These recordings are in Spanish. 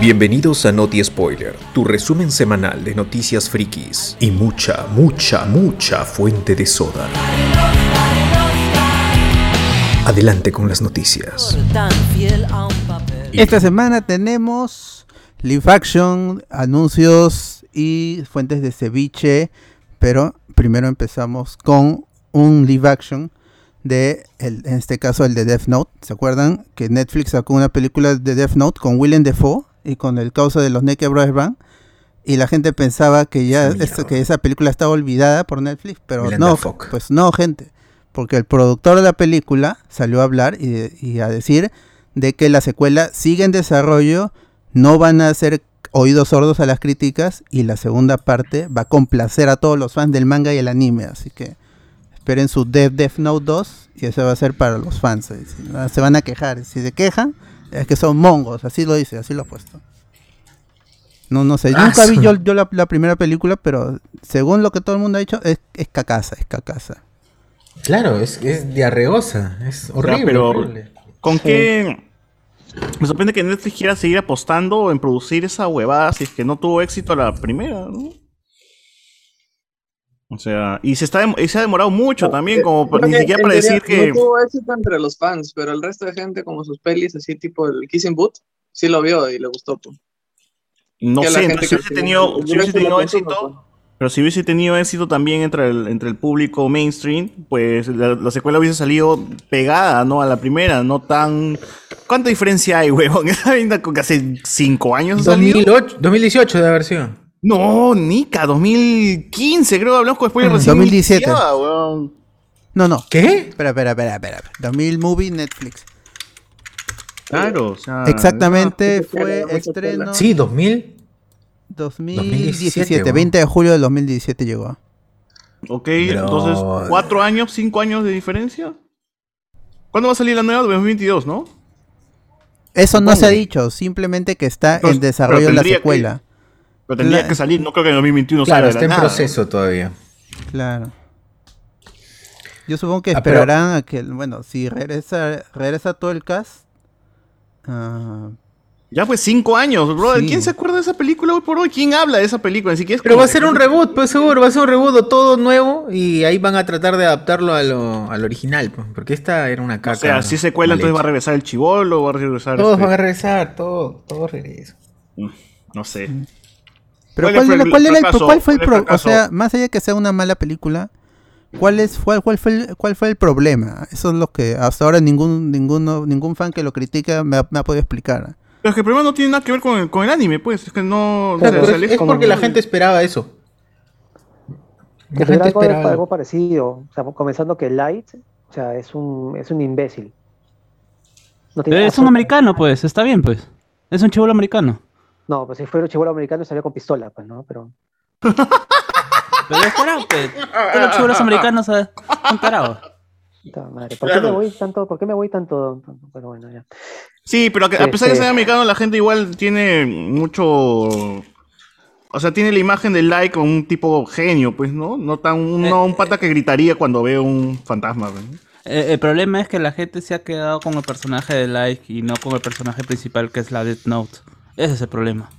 Bienvenidos a Noti Spoiler, tu resumen semanal de noticias frikis y mucha, mucha, mucha fuente de soda. Adelante con las noticias. Esta semana tenemos live action, anuncios y fuentes de ceviche, pero primero empezamos con un live action de, el- en este caso, el de Death Note. ¿Se acuerdan que Netflix sacó una película de Death Note con Willem Dafoe y con el causa de los Naked Brothers Band? Y la gente pensaba que ya esto- que esa película estaba olvidada por Netflix, pero Willem no, Dafoe. pues no, gente. Porque el productor de la película salió a hablar y, y a decir de que la secuela sigue en desarrollo, no van a hacer oídos sordos a las críticas y la segunda parte va a complacer a todos los fans del manga y el anime, así que esperen su Death Death Note 2 y eso va a ser para los fans. eh, Se van a quejar, si se quejan es que son mongos, así lo dice, así lo ha puesto. No, no sé, Ah, nunca vi yo, yo la, la primera película, pero según lo que todo el mundo ha dicho, es, es cacaza, es cacaza. Claro, es, es diarreosa, es horrible. pero- horrible. ¿Con qué? Me sorprende que Netflix quiera seguir apostando en producir esa huevada si es que no tuvo éxito la primera, ¿no? O sea, y se, está y se ha demorado mucho también, como Creo ni que siquiera para decir que... No tuvo éxito entre los fans, pero el resto de gente, como sus pelis, así tipo el Kissing Boot, sí lo vio y le gustó. pues. No sé, entonces si hubiese tenido, si hubiese tenido éxito, pero si hubiese tenido éxito también entre el, entre el público mainstream, pues la, la secuela hubiese salido pegada, ¿no? A la primera, no tan... ¿Cuánta diferencia hay, huevón? Esa vaina con que hace cinco años ha salido. 2008, 2018 de haber sido. No, Nika, 2015, creo, hablamos con spoiler Mm, recién 2017. iniciada, weón. No, no. ¿Qué? Espera, espera, espera, espera. 2000 Movie Netflix. Claro, o sea... Exactamente tela, fue mucha estreno. Sí, 2000. 2017, 2017, 20 de julio del 2017 llegó. Ok, Pero- entonces, ¿cuatro años, cinco años de diferencia? ¿Cuándo va a salir la nueva? 2022, ¿no? Eso no se ha dicho, simplemente que está en desarrollo pero la tendría que- secuela. Pero tendría La- que salir, no creo que en 2021 Claro, salga está en nada. proceso todavía. Claro. Yo supongo que Ah, pero- esperarán a que, bueno, si regresa regresa todo el cast. ah, Ya fue cinco años, brother. Sí. ¿Quién se acuerda de esa película hoy por hoy? ¿Quién habla de esa película? Siquiera es Pero va a que- ser un reboot, pues seguro, va a ser un reboot o todo nuevo y ahí van a tratar de adaptarlo a lo, al original, pues, porque esta era una caca. O sea, si secuela, mal entonces va a regresar el chivolo, va a regresar... Todos este- van a regresar, todo, todo regresa. No sé. Pero ¿Cuál ¿cuál, fue el cuál era el, fracaso? cuál fue el ¿Cuál fue el pro- o sea, más allá de que sea una mala película, ¿cuál es cuál, cuál fue el, cuál fue el problema? Eso es lo que hasta ahora ningún ninguno ningún fan que lo critica me ha, me ha podido explicar. Pero es que el problema no tiene nada que ver con el, con el anime, pues. Es que no... o sea, Claro, se pero es, porque la gente esperaba eso. La gente algo, esperaba. algo parecido. O sea, comenzando que Light, o sea, es un, es un imbécil. No es un americano, pues, está bien, pues. Es un chivolo americano. No, pues si fuera un chivolo americano salió con pistola, pues, ¿no? Pero. Pero es tarado, pues. Todos los chivolos americanos son tarados. madre, ¿Por qué me voy tanto? ¿Por qué me voy tanto? Pero bueno, ya. Sí, pero a, que- a pesar de Este- ser americano, la gente igual tiene mucho. O sea, tiene la imagen del like como un tipo genio, pues, ¿no? No tan un, no un pata que gritaría cuando ve un fantasma, pues, ¿no? Eh, el problema es que la gente se ha quedado con el personaje de Like y no con el personaje principal que es la Death Note. Ese es el problema.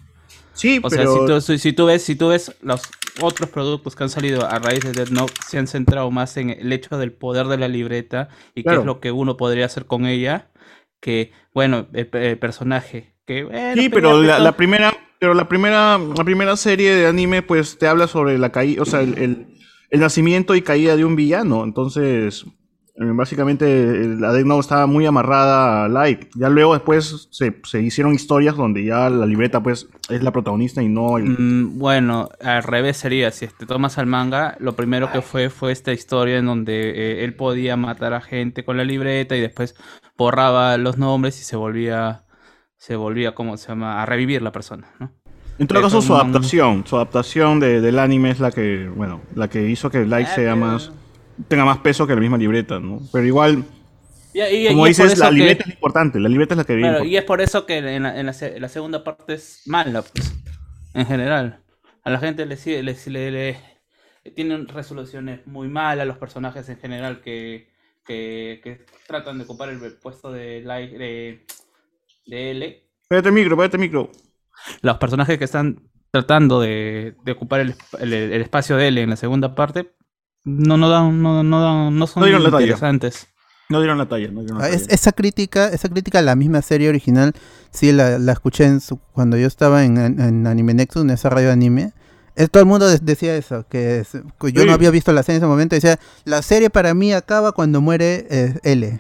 Sí, O pero. sea, si tú, si, si tú ves, si tú ves los otros productos que han salido a raíz de Death Note, se han centrado más en el hecho del poder de la libreta y qué es lo que uno podría hacer con ella, que, bueno, el, el personaje. Que, bueno, Sí, pues pero la, la primera, pero la primera, la primera serie de anime, pues, te habla sobre la caída, o sea, el, el- el nacimiento y caída de un villano. Entonces, básicamente, eh, la Death Note estaba muy amarrada a Light. Ya luego después se, se hicieron historias donde ya la libreta, pues, es la protagonista y no el. Mm, bueno, al revés sería, si te tomas al manga, lo primero que fue fue esta historia en donde eh, él podía matar a gente con la libreta y después borraba los nombres y se volvía, se volvía, ¿cómo se llama? A revivir la persona, ¿no? En todo Eh, caso, su adaptación, su adaptación de- del anime es la que, bueno, la que hizo que Light Ah, sea más, tenga más peso que la misma libreta, ¿no? Pero igual, Y- y- como y dices, la que- libreta es importante, la libreta es la que viene. Claro, y es por eso que en la, en la se- la segunda parte es mala, pues, en general. A la gente le le, le- le- tienen resoluciones muy malas, los personajes en general que, que, que tratan de ocupar el puesto de, de, de L. Pégate el micro, pégate el micro. Los personajes que están tratando de, de ocupar el, el- el espacio de él en la segunda parte no, no dan, no, no dan, no son No dieron la talla. interesantes. No dieron la talla, no dieron la Ah, es- talla. esa crítica, esa crítica a la misma serie original, sí la, la escuché en su- cuando yo estaba en, en- en Anime Nexus, en esa radio de anime. Eh, todo el mundo de- decía eso, que, es- que yo Sí. no había visto la serie en ese momento. Decía, la serie para mí acaba cuando muere eh, L.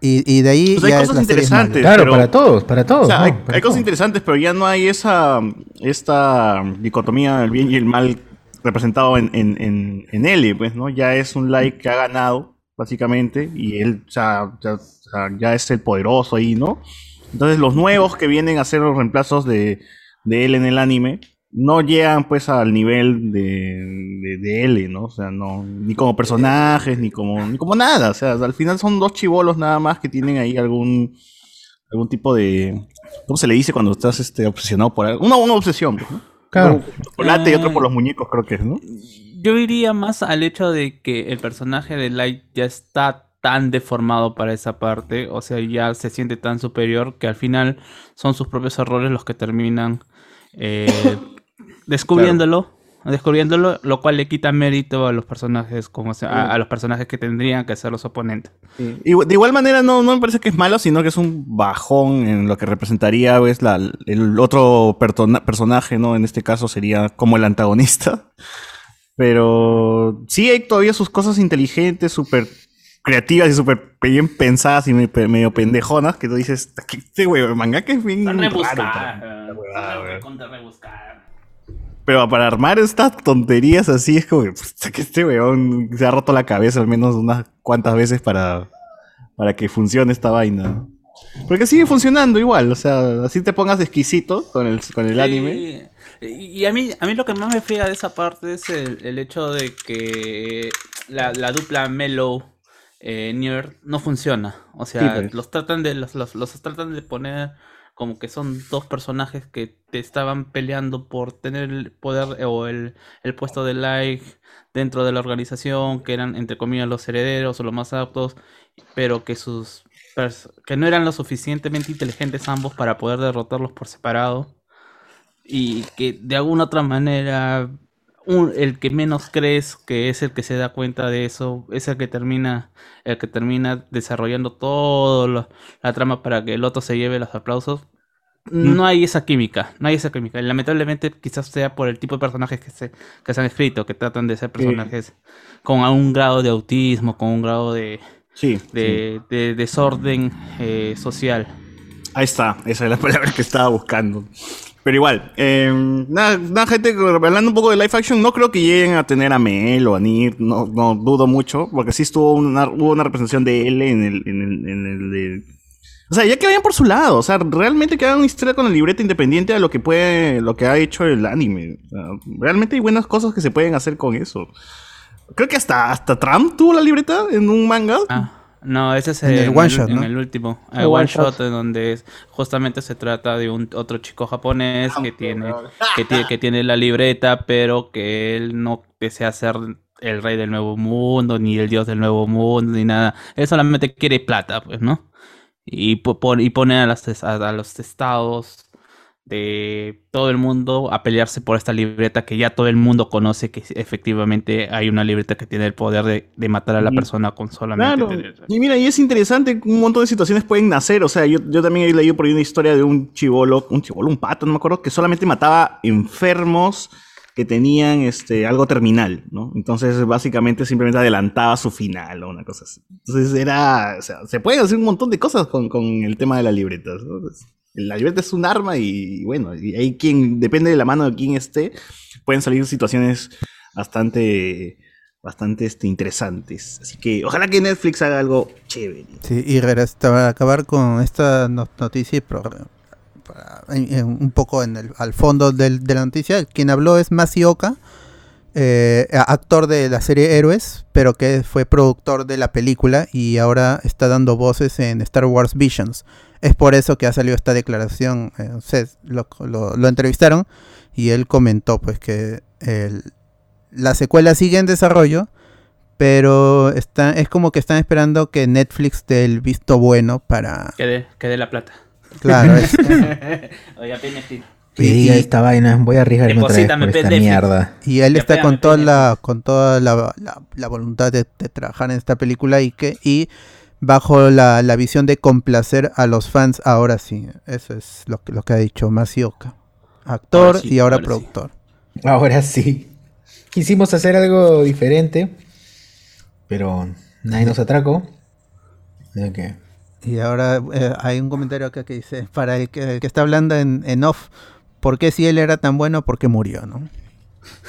Y, y de ahí Pues hay ya es cosas es interesantes. Claro, pero- para todos, para todos. O sea, ¿no? hay, Para hay cosas interesantes, pero ya no hay esa esta dicotomía del bien y el mal representado en, en, en, en L, pues, ¿no? Ya es un like que ha ganado, básicamente, y él ya, ya es el poderoso ahí, ¿no? Entonces los nuevos que vienen a ser los reemplazos de, de él en el anime no llegan pues al nivel de, de, de L, ¿no? O sea, no, ni como personajes, ni como, ni como nada. O sea, al final son dos chivolos nada más que tienen ahí algún, algún tipo de. ¿Cómo se le dice cuando estás este, obsesionado por algo? Una, una obsesión, pues, ¿no? Claro. Un chocolate y otro por los muñecos, creo que es, ¿no? Yo iría más al hecho de que el personaje de Light ya está tan deformado para esa parte, o sea, ya se siente tan superior que al final son sus propios errores los que terminan eh, descubriéndolo, descubriéndolo, lo cual le quita mérito a los personajes como se- a, a los personajes que tendrían que ser los oponentes. Y de igual manera no, no me parece que es malo, sino que es un bajón en lo que representaría pues, la, el otro persona- personaje, ¿no? En este caso sería como el antagonista. Pero sí hay todavía sus cosas inteligentes, súper creativas y súper bien pensadas y me- medio pendejonas que tú dices, "¿Qué- este güey, manga que es bien raro para- huevada, güey". Pero para armar estas tonterías así es como que, "Puta, que este weón se ha roto la cabeza al menos unas cuantas veces para, para que funcione esta vaina. Porque sigue funcionando igual, o sea, así te pongas exquisito con el, con el anime. Sí. Y y a mí, a mí lo que más me friega de esa parte es el, el hecho de que la, la dupla Mellow eh, no funciona. O sea, Sí, pues. los tratan de los, los, los tratan de poner como que son dos personajes que te estaban peleando por tener el poder eh, o el, el puesto de like dentro de la organización, que eran entre comillas los herederos o los más aptos, pero que sus que no eran lo suficientemente inteligentes ambos para poder derrotarlos por separado. Y que de alguna otra manera un- el que menos crees que es el que se da cuenta de eso es el que termina el que termina desarrollando todo lo- la trama para que el otro se lleve los aplausos. No hay esa química no hay esa química. Y lamentablemente quizás sea por el tipo de personajes que se que se han escrito que tratan de ser personajes con un grado de autismo con un grado de Sí, sí. de, de desorden eh, social. Ahí está, esa es la palabra que estaba buscando. Pero igual, eh, nada, gente, hablando un poco de live action, no creo que lleguen a tener a Mel o a Nir, no, no dudo mucho, porque sí estuvo una, hubo una representación de L en el, en el, en el de- O sea, ya que vayan por su lado, o sea, realmente que una historia con la libreta independiente a lo que puede, lo que ha hecho el anime. O realmente hay buenas cosas que se pueden hacer con eso. Creo que hasta, hasta Trump tuvo la libreta en un manga. Ah, no, ese es En el one shot, en ¿no? el último. El El one one shot, shot. en donde es, justamente se trata de un otro chico japonés que tiene, que tiene, que tiene la libreta, pero que él no desea ser el rey del nuevo mundo, ni el dios del nuevo mundo, ni nada. Él solamente quiere plata, pues, ¿no? Y, y pone a, las, a, a los estados de todo el mundo a pelearse por esta libreta que ya todo el mundo conoce que efectivamente hay una libreta que tiene el poder de, de matar a la persona con solamente Claro. tener- Y mira, y es interesante, un montón de situaciones pueden nacer. O sea, yo, yo también he leído por ahí una historia de un chivolo, un chivolo, un pato, no me acuerdo, que solamente mataba enfermos que tenían este algo terminal, ¿no? Entonces, básicamente simplemente adelantaba su final o una cosa así. Entonces era, o sea, se pueden hacer un montón de cosas con, con el tema de las libretas. ¿no? Entonces, La libreta es un arma y, bueno, y hay quien, depende de la mano de quien esté, pueden salir situaciones bastante, bastante este, interesantes. Así que ojalá que Netflix haga algo chévere. Sí, y para acabar con esta no- noticia un poco en el, al fondo del- de la noticia, quien habló es Masioka, eh, actor de la serie Héroes, pero que fue productor de la película y ahora está dando voces en Star Wars Visions. Es por eso que ha salido esta declaración. eh, lo, lo- lo entrevistaron y él comentó pues que el- la secuela sigue en desarrollo, pero está, es como que están esperando que Netflix dé el visto bueno para... Que dé, que dé la plata. Claro, es- Oye, Que diga esta vaina, voy a arriesgarme otra vez por esta Netflix. mierda. Y él está con toda la, con toda la, la- la voluntad de, de trabajar en esta película y que y bajo la, la visión de complacer a los fans ahora sí. Eso es lo que, lo que ha dicho Masioka. Actor Ahora sí, y ahora, ahora sí. productor. Ahora sí. Quisimos hacer algo diferente, pero nadie nos atracó. Que, Y ahora eh, hay un comentario acá que dice, para el que, el que está hablando en, en off, ¿por qué si él era tan bueno, por qué murió, no?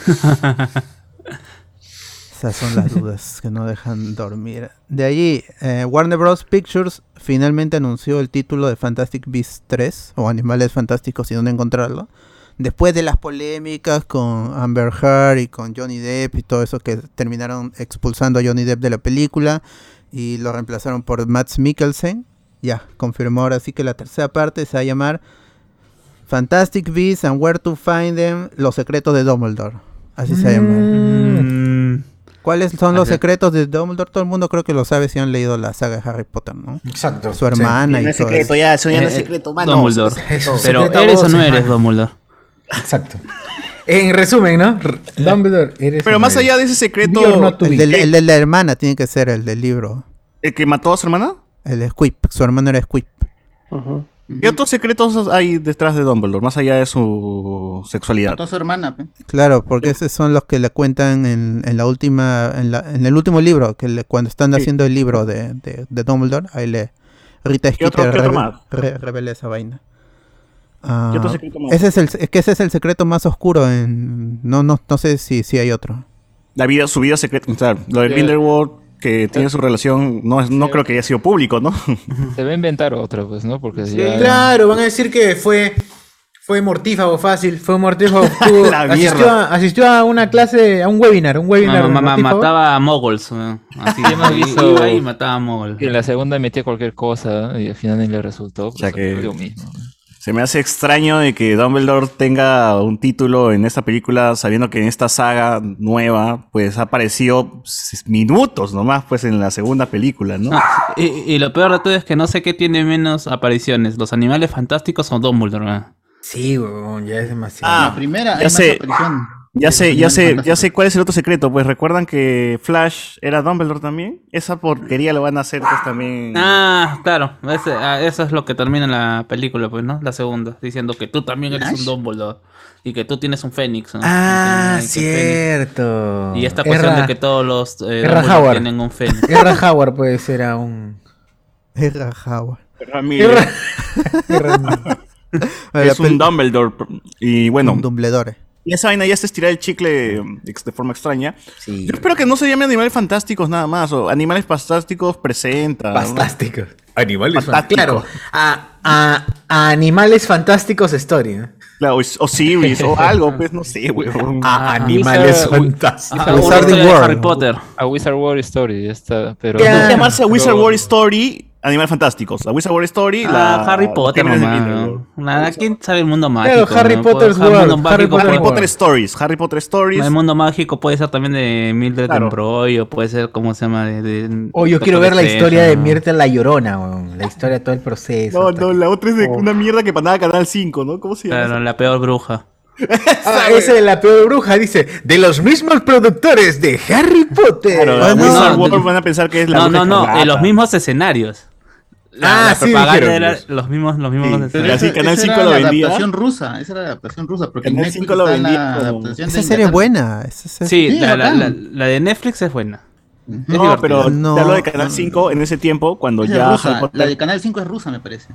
Esas son las dudas que no dejan dormir. De allí, eh, Warner Bros. Pictures finalmente anunció el título de Fantastic Beasts 3, o Animales Fantásticos y dónde encontrarlo. Después de las polémicas con Amber Heard y con Johnny Depp y todo eso que terminaron expulsando a Johnny Depp de la película y lo reemplazaron por Matt Mikkelsen. Ya, confirmó ahora sí que la tercera parte se va a llamar Fantastic Beasts and Where to Find Them, Los secretos de Dumbledore. Así se llama. Mm, ¿Cuáles son los Ajá. secretos de Dumbledore? Todo el mundo creo que lo sabe si han leído la saga de Harry Potter, ¿no? exacto. Su hermana y No es todo secreto, eso. ya, eso ya no es Eh, secreto, mano. Dumbledore. Eso, Pero secreto ¿eres o no eres Dumbledore? Exacto. En resumen, ¿no? Dumbledore, eres. Pero más allá de ese secreto, El, del- el de la hermana tiene que ser el del libro. ¿el que mató a su hermana? El Squip. Su hermano era Squip. Ujú. ¿Qué otros secretos hay detrás de Dumbledore, más allá de su sexualidad? Mató a su hermana, pe. Claro, porque esos son los que le cuentan en, en la última, en, la- en el último libro, que le- cuando están Sí. haciendo el libro de, de, de Dumbledore, ahí le Rita ¿Qué otro- Skeeter qué otro reve- más? re- revela esa vaina. Ah, ¿Qué otro secreto más? ese es el, es que ese es el secreto más oscuro en no no no sé si, si hay otro. La vida, su vida secreta, o sea, lo de Grindelwald, que tiene su relación, no, es, no creo que haya sido público, ¿no? Se va a inventar otra, pues, ¿no? Porque Sí, ya... Claro, van a decir que fue. Fue mortífago fácil, fue mortífago. La asistió, a, asistió a una clase, a un webinar, un webinar. Mamá, mortífago. mataba a moguls. eh. Así iba y mataba a moguls. Y en la segunda metía cualquier cosa y al final ni le resultó. Pues, sea que- lo mismo. Se me hace extraño de que Dumbledore tenga un título en esta película, sabiendo que en esta saga nueva, pues ha aparecido minutos nomás, pues en la segunda película, ¿no? Ah, y, y lo peor de todo es que no sé qué tiene menos apariciones, los animales fantásticos o Dumbledore. eh. Sí, weón, ya es demasiado. Ah, la primera ya hay más sé. aparición. Ya sé, ya sé, ya sé cuál es el otro secreto. Pues recuerdan que Flash era Dumbledore también. Esa porquería lo van a hacer pues también. Ah, claro, ese- ah, eso es lo que termina la película, pues, ¿no? La segunda, diciendo que tú también eres un. Dumbledore y que tú tienes un Fénix. ¿no? Ah, Y Fénix- cierto. Y esta cuestión Erra- de que todos los eh, Erra Dumbledore Howard. tienen un Fénix. Erra Howard, pues era un. Era Howard. Ramírez, Erra- Erra- es un Dumbledore. Y bueno, un Dumbledore. Y esa vaina ya se estira el chicle um, de forma extraña. Sí. Yo espero que no se llame Animales Fantásticos nada más. O Animales Fantásticos presenta. ¿no? Fantástico. Animales Fantástico. Claro, a, a- a Animales Fantásticos Story. ¿no? Claro, o, o series o algo, pues no sé, weón. A Animales Wizard- Fantásticos. Historia de World. Harry Potter. A Wizard World Story, esta, pero... Llamarse Wizard Pero- World Story, Animales Fantásticos. La Wizard World Story, Ah, la Harry Potter. Nada, ¿quién sabe el mundo mágico? Claro, Harry no? Potter's World, Harry Potter Harry Potter Stories, Harry Potter Stories. El mundo mágico puede ser también de Mildred Claro. Monroe o puede ser, ¿cómo se llama? De, de- Oh, yo quiero ver la historia de. Mirta la Llorona. La historia de todo el proceso. No, no, que- la otra es de Oh. una mierda que mandaba Canal 5, ¿no? ¿Cómo se llama? Claro, la peor bruja. Ah, esa de la peor bruja dice, de los mismos productores de Harry Potter. Claro, Wizard no, World van a pensar que es la No, no, no, en los mismos escenarios. La, Ah, la sí, propaganda dijeron, era pues. los mismos, los mismos Sí, así Canal Esa 5 era lo la vendía. adaptación rusa, esa era la adaptación rusa, porque Canal Netflix 5 lo la vendía como- Esa serie es buena. esa serie- Sí, Sí, la, la, la- la de Netflix es buena. No, pero No. te hablo de Canal 5 en ese tiempo, cuando Esa ya es rusa, Harry Potter- La de Canal 5 es rusa, me parece.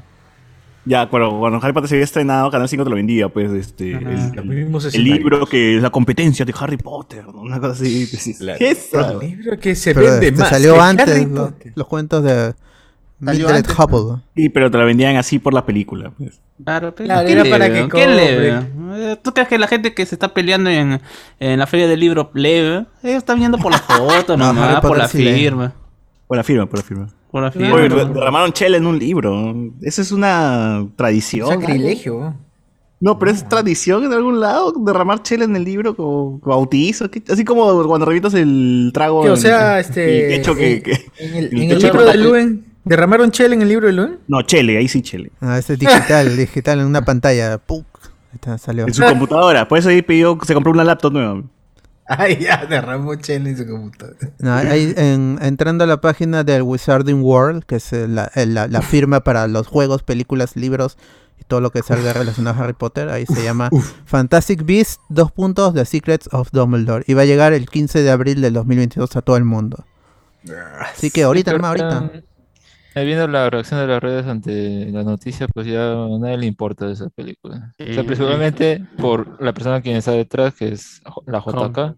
Ya, cuando, cuando Harry Potter se había estrenado, Canal 5 te lo vendía, pues, este, el, escenarios. libro que es la competencia de Harry Potter, ¿no? una cosa así. ¿Qué es eso? El libro que se Pero vende más. salió antes los cuentos de Antes, Hubble. Sí, pero te la vendían así por la película. Pues. Claro, pero Claro, ¿quién era para que ¿Quién lee, compre. weón? Eh, ¿Tú crees que la gente que se está peleando en, en la feria del libro weón? Ellos están viendo por la foto, No, nomás, Harry por Potter la firma. Por la firma, por la firma. Por la firma. Oye, ¿no? derramaron chela en un libro. Esa es una tradición. Sacrilegio. No, pero es tradición en algún lado derramar chela en el libro como, como bautizo. ¿qué? Así como cuando revientas el trago. Que, o en- sea, en este. el techo que. en- que- En el, el en el techo libro de Luen. ¿Derramaron chela en el libro de Luen? No, Chele, ahí sí Chele. Ah, ese es digital, digital en una pantalla. ¡Puc! Ahí está, salió. En su computadora. Por eso ahí pidió, se compró una laptop nueva. Ay, ya, derramó chela en su computadora. No, ahí en- entrando a la página del Wizarding World, que es la, la- la firma para los juegos, películas, libros y todo lo que salga relacionado a Harry Potter, ahí se llama Fantastic Beasts, dos puntos, The Secrets of Dumbledore. Y va a llegar el 15 de abril del 2022 a todo el mundo. Así que ahorita, Pero, nomás, ahorita. Viendo la reacción de las redes ante la noticia, pues ya a nadie le importa esa película. O sea, Sí. principalmente por la persona quien está detrás, que es la JK.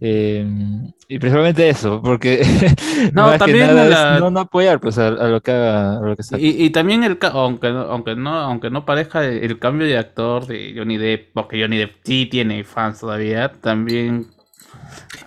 Eh, y principalmente eso, porque No, más que también es no, no apoyar pues a, a lo que haga, a lo que saque. Y, y también el aunque no- aunque no aunque no parezca el, el cambio de actor de Johnny Depp porque Johnny Depp sí tiene fans todavía también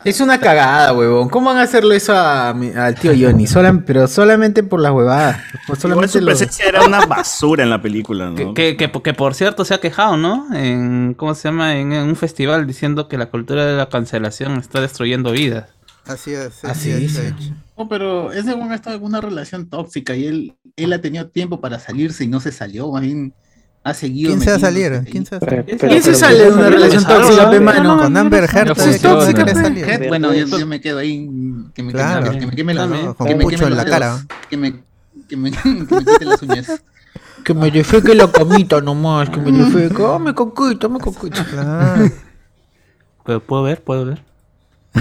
Es una cagada, huevón. ¿Cómo van a hacerlo eso a mi- al tío Johnny? Sola- pero solamente por las huevadas. Por Igual solamente su lo- presencia era una basura en la película, ¿no? que, que, que- que por cierto se ha quejado no en cómo se llama en, en un festival diciendo que la cultura de la cancelación está destruyendo vidas Así es. Así es, dice. de hecho. No, pero ese weón ha estado en una relación tóxica y él, él ha tenido tiempo para salirse y no se salió, más bien ha seguido. ¿Quién se va a salir? ¿Quién se va a salir? pero- ¿Quién se pero- sale de una pero- relación pero- tóxica, pe mano? Con Amber Heard quiere Tóxica, bueno, yo, yo me quedo ahí, que me, Claro. que, que me queme la También. No, con que me queme en la cara. Que me, que me, que me quite las uñas. Que me defeque la camita nomás, que me defeque. Oh, me coquito, me coquito. Claro. ¿Puedo, puedo ver puedo ver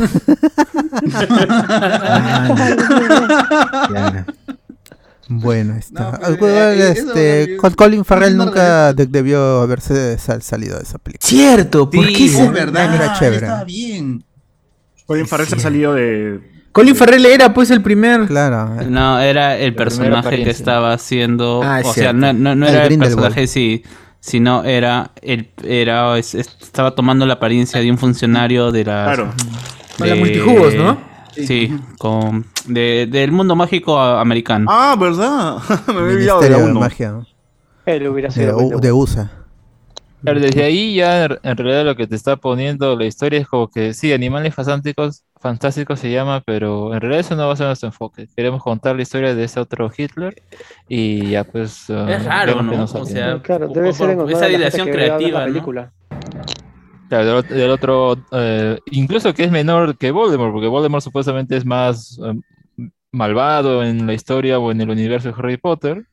Claro. Bueno, está. No, Ah, pero, eh, este, eh, Col- Colin Farrell nunca de- debió haberse sal- salido de esa película. Cierto, ¿por Sí, qué? Es verdad, era chévere. estaba bien. Colin Farrell se ha salido de... Colin Farrell era pues el primer. Claro. no era el personaje que estaba haciendo Ah, es o sea no, no, no El era el personaje sí sino era el era es- es- estaba tomando la apariencia de un funcionario de la Claro. Con la multijugos, ¿no? Sí, con de, del mundo mágico a- americano. Ah, ¿verdad? me había olvidado de la uno. Magia Él hubiera de, sido. De USA. Claro, desde ahí ya en realidad lo que te está poniendo la historia es como que sí, animales fantásticos, fantásticos se llama, pero en realidad eso no va a ser nuestro enfoque. Queremos contar la historia de ese otro Hitler y ya pues... Es raro, vemos que ¿no? O sea, Claro, por- debe por- ser en honor esa dirección vea la creativa, ¿no? Claro, del, ot- del otro, eh, incluso que es menor que Voldemort, porque Voldemort supuestamente es más eh, malvado en la historia o en el universo de Harry Potter,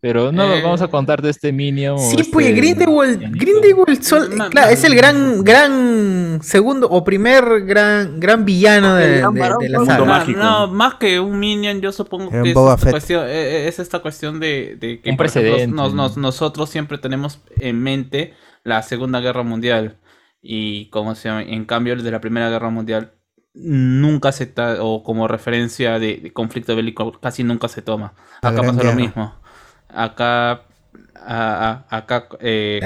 pero no, Eh. vamos a contar de este Minion. Sí, este pues Grindelwald. Grindelwald sol- claro, es el gran, gran segundo o primer gran, gran villano de, El gran de- de la ¿no? saga. Mundo No, mágico. no, más que un minion, yo supongo que es Boba esta, Fett. cuestión, eh, es esta cuestión de, de que Un ejemplo, nos- nos- ¿no? nosotros siempre tenemos en mente la Segunda Guerra Mundial y como se llama, en cambio el de la Primera Guerra Mundial nunca se ta- o como referencia de, de conflicto bélico casi nunca se toma. La Acá pasó lo mismo. Acá a- a- acá eh,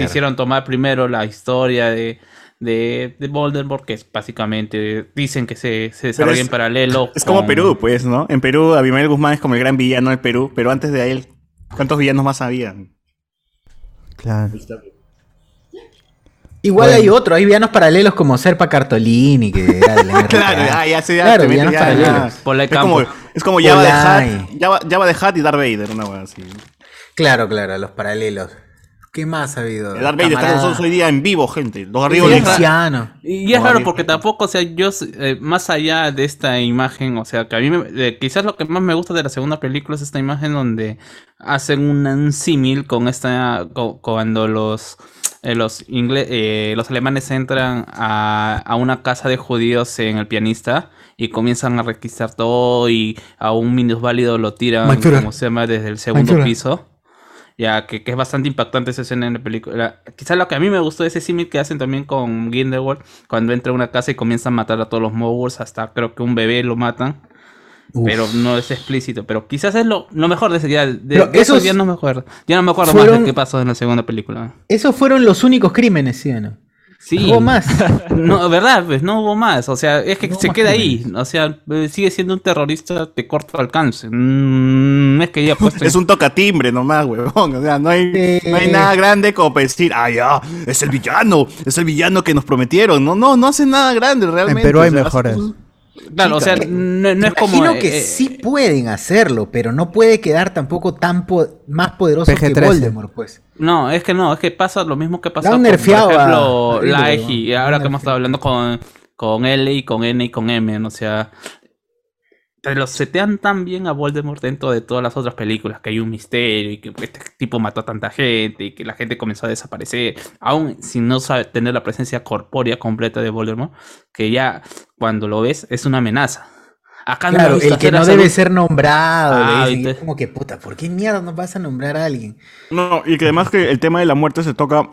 quisieron tomar primero la historia de de, de Voldemort, que es básicamente dicen que se, se desarrolla es- en paralelo. Es como Perú, pues, ¿no? En Perú, Abimael Guzmán es como el gran villano del Perú, pero antes de él, ¿cuántos villanos más habían? Claro. Igual Bueno. hay otro, hay villanos paralelos como Serpa Cartolini, que era de la RTA. Claro, ah, ya se ya Claro, villanos ya- paralelos. ya. Es como, es como Java de. Hat, Java, Java de Hat y Darth Vader, una wea así. Claro, claro, los paralelos. ¿Qué más ha habido? El Darth Vader está con nosotros hoy día en vivo, gente. Los arriba es de anciano. Y es raro porque tampoco, o sea, yo, eh, más allá de esta imagen, o sea, que a mí me- eh, quizás lo que más me gusta de la segunda película es esta imagen donde hacen un, símil con esta, co- cuando los, eh, los, eh, los alemanes entran a, a una casa de judíos en el pianista y comienzan a requisar todo y a un minusválido lo tiran, como se llama, desde el segundo piso. Ya, que, que es bastante impactante esa escena en la película. Quizás lo que a mí me gustó de ese símil que hacen también con Grindelwald, cuando entra a una casa y comienzan a matar a todos los Mogwars, hasta creo que un bebé lo matan. Uf. Pero no es explícito. Pero quizás es lo, lo mejor de ese día. De, eso ya no me acuerdo. Ya no me acuerdo fueron- más de qué pasó en la segunda película. Esos fueron los únicos crímenes, ¿sí o no? Sí. No hubo más. No, verdad, pues no hubo más. O sea, es que No se queda crímenes. ahí. O sea, eh, sigue siendo un terrorista de corto alcance. Mm, No es que haya puesto. Es un tocatimbre nomás, huevón. O sea, no hay, Sí. no hay nada grande como para decir, ah, ya, es el villano, es el villano que nos prometieron. No, no, no hace nada grande realmente. Perú hay O sea, hace mejores. Claro, o sea, no, no es como. Imagino que eh, sí pueden hacerlo, pero no puede quedar tampoco tan po- más poderoso que PG-13. Voldemort, pues. No, es que no, es que pasa lo mismo que pasa con, por ejemplo, a la. EGI, ahora que hemos estado hablando con, con L y con N y con M, ¿no? o sea, te lo setean tan bien a Voldemort dentro de todas las otras películas, que hay un misterio y que este tipo mató a tanta gente y que la gente comenzó a desaparecer, aún sin no saber tener la presencia corpórea completa de Voldemort, que ya cuando lo ves es una amenaza. Acá no Claro, el que no debe un- ser nombrado. Ah, viste. es como que, puta, ¿por qué mierda no vas a nombrar a alguien? No, y que además que el tema de la muerte se toca.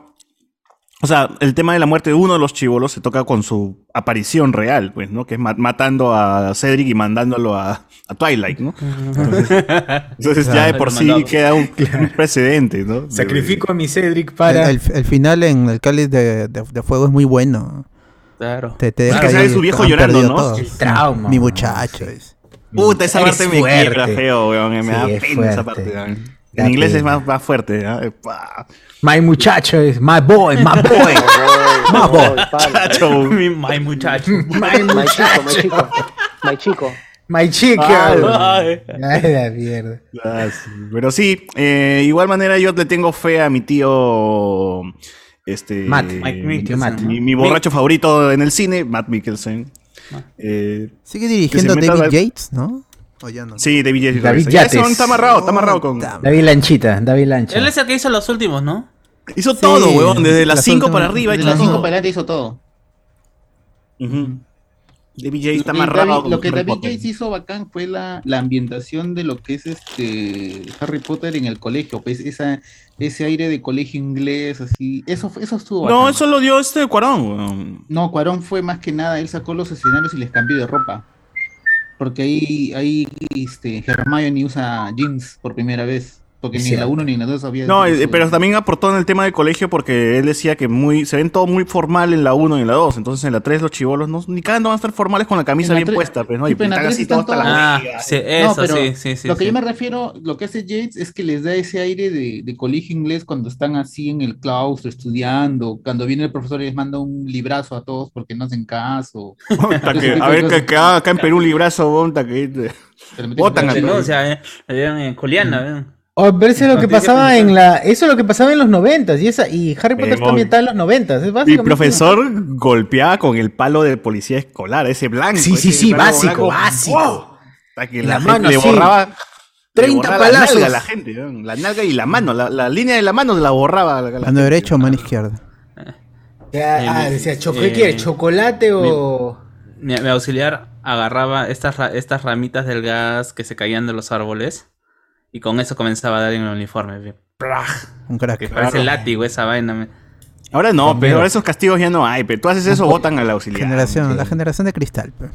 O sea, el tema de la muerte de uno de los chivolos se toca con su aparición real, pues, ¿no? Que es ma- matando a Cedric y mandándolo a, a Twilight, ¿no? Entonces, entonces ya de por sí Mandado. queda un, un precedente, ¿no? Sacrifico a mi Cedric para. el- el final en el cáliz de, de- de fuego es muy bueno. Claro. Te, te Es deja ahí, su viejo llorando, ¿no? todo. El trauma, Mi muchacho. es. Puta, esa parte me quiebra feo, weón. Me Sí, da pena esa parte. weón. En inglés es más, más fuerte. ¿ah? My muchacho es my boy, my boy. my boy. Chacho. My muchacho. My My chico, my muchacho. chico. My chico. My chica. Ay. Ay, la mierda. Ah. Pero sí, eh, igual manera yo le tengo fe a mi tío. Este. Matt, Mike mi tío Matt. Mi, mi borracho favorito en el cine, Matt Mikkelsen. Eh, Sigue dirigiendo Que David Yates, ¿no? ¿O ya no? sí, David Yates. David Ya Yates. está amarrado, está amarrado con. David Lanchita, David Lancha. Él es el que hizo los últimos, ¿no? Hizo todo, huevón, desde las las 5 últimas- para arriba. De hizo las 5 todo. para adelante hizo todo. Ujú. David Yates está. David- con lo que David. Yates hizo bacán fue la, la ambientación de lo que es este Harry Potter en el colegio, pues esa, ese aire de colegio inglés, así, eso, eso estuvo No, bacán. eso lo dio este Cuarón. No, Cuarón fue más que nada, él sacó los escenarios y les cambió de ropa. Porque ahí, ahí este, Hermione usa jeans por primera vez. Porque Es ni en la cierto. 1 ni en la 2 había. No, eso. eh, pero también aportó en el tema del colegio porque él decía que muy se ven todo muy formal en la 1 y en la 2. Entonces en la 3 los chivolos no, ni cada uno van a estar formales con la camisa la bien puesta. Pues, ¿no? sí, Y pero en la están todos Ah, sí, No, eso, pero sí, sí, sí. lo que sí. yo me refiero, lo que hace Yates es que les da ese aire de, de colegio inglés cuando están así en el claustro estudiando, cuando viene el profesor y les manda un librazo a todos porque no hacen caso. Que- a ver, que, que haga acá en Perú un librazo, bonta, que Pero Botan a que- Denuncia, eh. Le dieron en Juliana, eh. Oh, pero eso es lo que pasaba en la. Eso es lo que pasaba en los noventas. Y esa, y Harry Potter está Huevón. ambientada en los noventas. Es Mi profesor golpeaba con el palo de policía escolar, ese blanco. Sí, sí, ese sí, básico, básico. ¡Wow! Hasta que la, mano, le borraba. le 30 borraba palazos. La nalga a la gente, ¿no? la nalga y la mano, la, la línea de la mano la borraba. la- la Mano gente. derecha o mano izquierda. Ah, Eh, decía, ¿cho- eh, ¿qué quiere? ¿Chocolate o.? Mi, mi auxiliar agarraba estas, estas ramitas del gas que se caían de los árboles y con eso comenzaba a dar en el uniforme. Un crack. Que parece Claro. látigo esa vaina. me- Ahora no, Con pero miedo. ahora esos castigos ya no hay. Pero tú haces eso, votan al auxiliar. Generación, la generación de cristal. pe.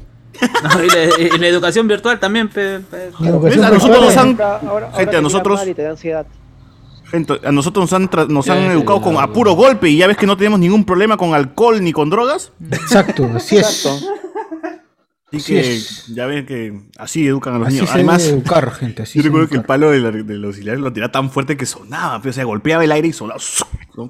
No, y, la, y la educación virtual también. pe- pe- Educación A nosotros nos han- Ahora- gente, a nosotros-. Gente, a nosotros nos han, nos educado con a puro golpe y ya ves que no tenemos ningún problema con alcohol ni con drogas. Exacto, así es. Exacto. Así que es. ya ven que así educan a los Así niños. se Además, debe educar, gente. Así yo recuerdo que el palo del, del auxiliar lo tiraba tan fuerte que sonaba. pero, o sea, golpeaba el aire y sonaba.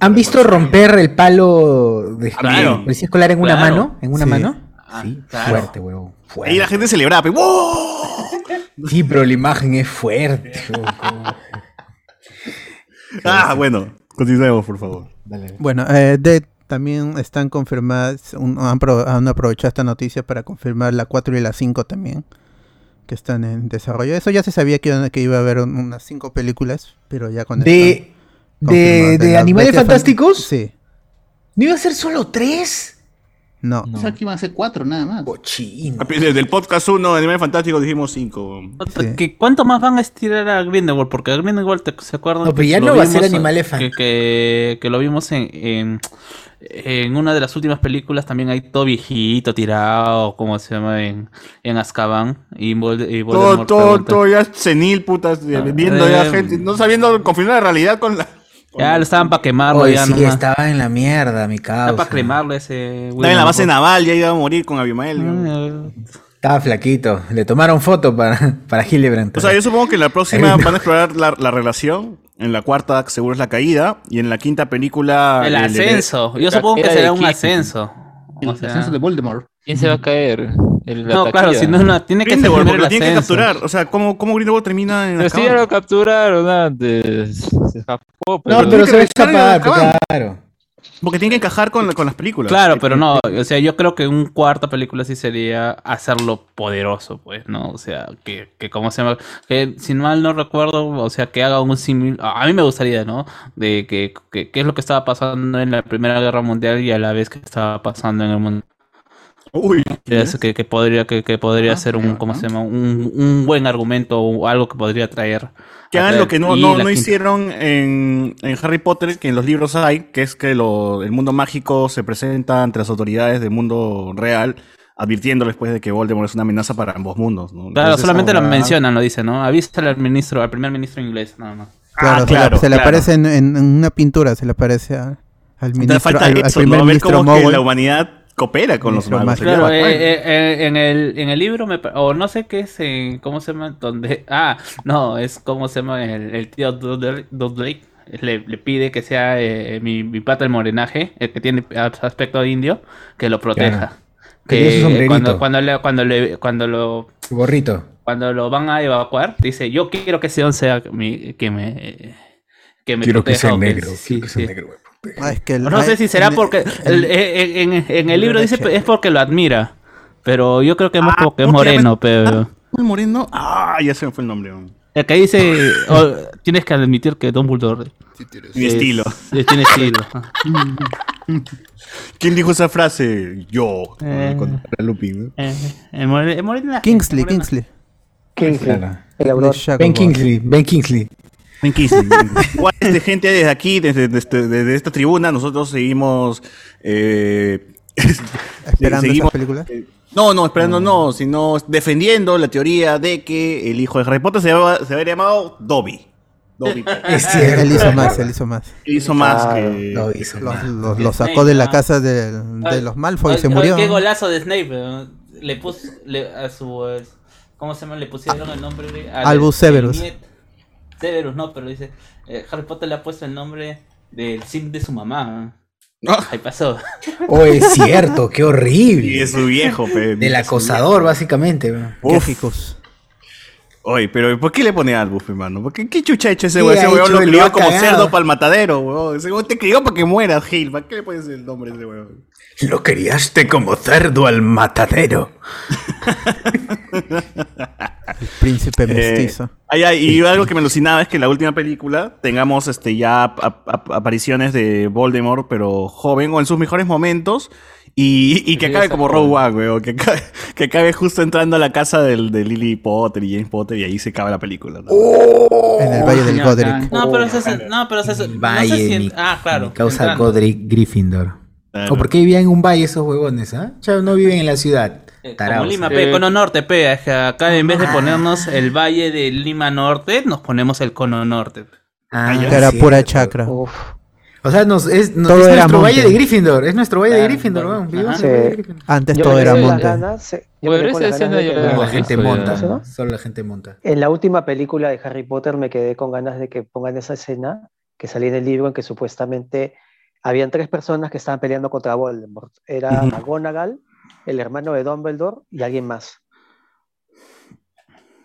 ¿Han visto romper el palo de Claro. policía escolar en una Claro. mano? ¿En una Sí. mano? Ah, sí, claro. fuerte, huevón. Fuerte. Ahí la gente celebraba. pero, ¡wow! Sí, pero la imagen es fuerte. Ah, bueno. Continuemos, por favor. Dale. Bueno, eh, de- también están confirmadas, un- han, pro- han aprovechado esta noticia para confirmar la 4 y la 5 también, que están en desarrollo. Eso ya se sabía que, iban- que iba a haber un- unas 5 películas, pero ya con De, de, Animales Fantásticos. Sí, ¿No iba a ser solo tres? no. O sea, que iban a ser cuatro nada más. Cochino. Desde el podcast 1 de Animales Fantásticos dijimos 5. Otra- Sí. ¿Cuánto más van a estirar a Grindelwald? Porque a Grindelwald, ¿te- ¿se acuerdan? No, pero que ya lo no va a ser vimos, Animales que, Fantásticos. que, que lo vimos en, en, en una de las últimas películas, también hay todo viejito, tirado, como se llama, en, en Azkaban. Y, Vol- y Todo, Voldemort todo, todo ya senil, putas. Ah, viendo ya eh, gente. No sabiendo confirmar la realidad con la. Ya lo estaban para quemarlo, Oye, ya sí, nomás. estaba en la mierda, mi Estaba causa. para quemarlo ese... Estaba en la base naval, ya iba a morir con Abimael. Ah, Estaba flaquito. Le tomaron foto para, para Hildebrand. O sea, yo supongo que en la próxima van a explorar la, la relación. En la cuarta, seguro es la caída. Y en la quinta película. El el- ascenso. Yo supongo que será un quién. ascenso. El O sea, ascenso de Voldemort. ¿Quién se va a caer? No, claro, si no, no, tiene que ser Grindelwald, porque lo tienen que capturar. O sea, ¿cómo, cómo Grindelwald termina en Pero la sí ya lo capturaron antes. Se escapó, pero... No, pero se va a escapar, claro. Porque tiene que encajar con, con las películas. Claro, pero no, o sea, yo creo que un cuarta película sí sería hacerlo poderoso, pues, ¿no? O sea, que, que como se llama, que si mal no recuerdo, o sea, que haga un símil, a mí me gustaría, ¿no? De que, que, qué es lo que estaba pasando en la Primera Guerra Mundial y a la vez que estaba pasando en el mundo. Uy, Es que, que podría, que, que podría ser un, ¿cómo se llama? Un, un buen argumento o algo que podría traer. Que hagan lo que no, no, no hicieron en, en Harry Potter, que en los libros hay, que es que lo, el mundo mágico se presenta ante las autoridades del mundo real, advirtiéndoles pues de que Voldemort es una amenaza para ambos mundos. ¿no? Claro, Entonces, solamente lo ahora- mencionan, lo dicen, ¿no? Avísale al ministro, al primer ministro inglés, nada más. Claro, Ah, se, claro, le, se le claro. aparece en, en- una pintura, se le aparece a- al Entonces ministro, falta al, al primer ¿no? Ver ministro cómo que la humanidad coopera con los sería Claro, bacán. eh, eh, en, el, en el libro, me, o no sé qué es, eh, ¿cómo se llama? Donde, ah, no, es como se llama el, el tío Dudley, le, le pide que sea eh, mi, mi pata el morenaje, el que tiene aspecto indio, que lo proteja. Claro. Que cuando, cuando, le, cuando, le, cuando lo Su gorrito. cuando lo van a evacuar, dice, yo quiero que ese don sea mi, que me que me Quiero que sea que- negro. sí, quiero que sea sí. negro. Ah, es que el- No sé si será porque el- en, en- en el libro dice es porque lo admira, pero yo creo que es más Ah, como que es moreno, pero ¿El moreno? Ah, ya se me fue el nombre. ¿no? el que dice oh, tienes que admitir que Dumbledore Mi es- estilo. es- tiene estilo. ¿Quién dijo esa frase? Yo. Eh. Con con Lupin. Eh, el more- el morenaje, Kingsley. Kingsley. Kingsley, el. Ben Kingsley, Ben Kingsley. Igual, este, gente, desde aquí, desde, desde- desde esta tribuna, nosotros seguimos. eh, Esperando seguimos- esas películas. No, no, esperando no, sino defendiendo la teoría de que el hijo de Harry Potter se, había llamado Dobby. Dobby. Es cierto. Él hizo más, él hizo más. Hizo más Ah, que. Lo hizo, Lo, man. lo- lo sacó de la casa de, Ay, de los Malfoy y se ay, murió. Qué golazo de Snape. eh. Le puso le- a su eh, ¿cómo se llama? Le pusieron el nombre de al- Albus Severus. Severus, no, pero dice eh, Harry Potter le ha puesto el nombre del sim de su mamá. Ah. Ahí pasó. Oh, es cierto, qué Y horrible. es su viejo, pe, Del su acosador, básicamente. ricos. Oye, pero ¿por qué le pone Albus, hermano? ¿Por qué, ¿Qué chucha ha hecho ese ¿Qué weón? Ese weón lo crió como cagado. cerdo para el matadero, weón. Ese weón te crió para que mueras, Gil. ¿Para qué le pones el nombre de ese weón? Lo criaste como cerdo al matadero. El príncipe Eh, mestizo. ay, ay, y algo que me alucinaba es que en la última película tengamos este ya ap- ap- apariciones de Voldemort, pero joven o en sus mejores momentos. Y, y que acabe como. Rogue One, weón. Que acabe, que acabe justo entrando a la casa del, de Lily Potter y James Potter y ahí se acaba la película. ¿no? en el Valle del Godric. No, pero eso es, no, pero eso es, no sé Valle, si- mi, ah, claro. causa entrando. Godric Gryffindor. Claro. ¿O por qué vivían en un valle esos huevones, ah? Ya no viven en la ciudad. Eh, Como. Lima, Eh, pe, cono norte, pe, acá en vez de ponernos el valle de Lima Norte, nos ponemos el cono norte. Ah, ya. Que era sí, pura chakra. Uf. O sea, nos, es, Todo es era nuestro monte. valle de Gryffindor. Es nuestro valle de Gryffindor, weón. Vivimos Ajá. en el valle de Sí. Gryffindor. Antes Yo todo era monte. ganas, eh, yo me Bueno, quedé con esa las ganas de escena que ya La Ah, gente monta. Solo la gente monta. En la última película de Harry Potter me quedé con ganas de que pongan esa escena que salía en el libro en que supuestamente habían tres personas que estaban peleando contra Voldemort. Era Ujú. McGonagall, el hermano de Dumbledore y alguien más.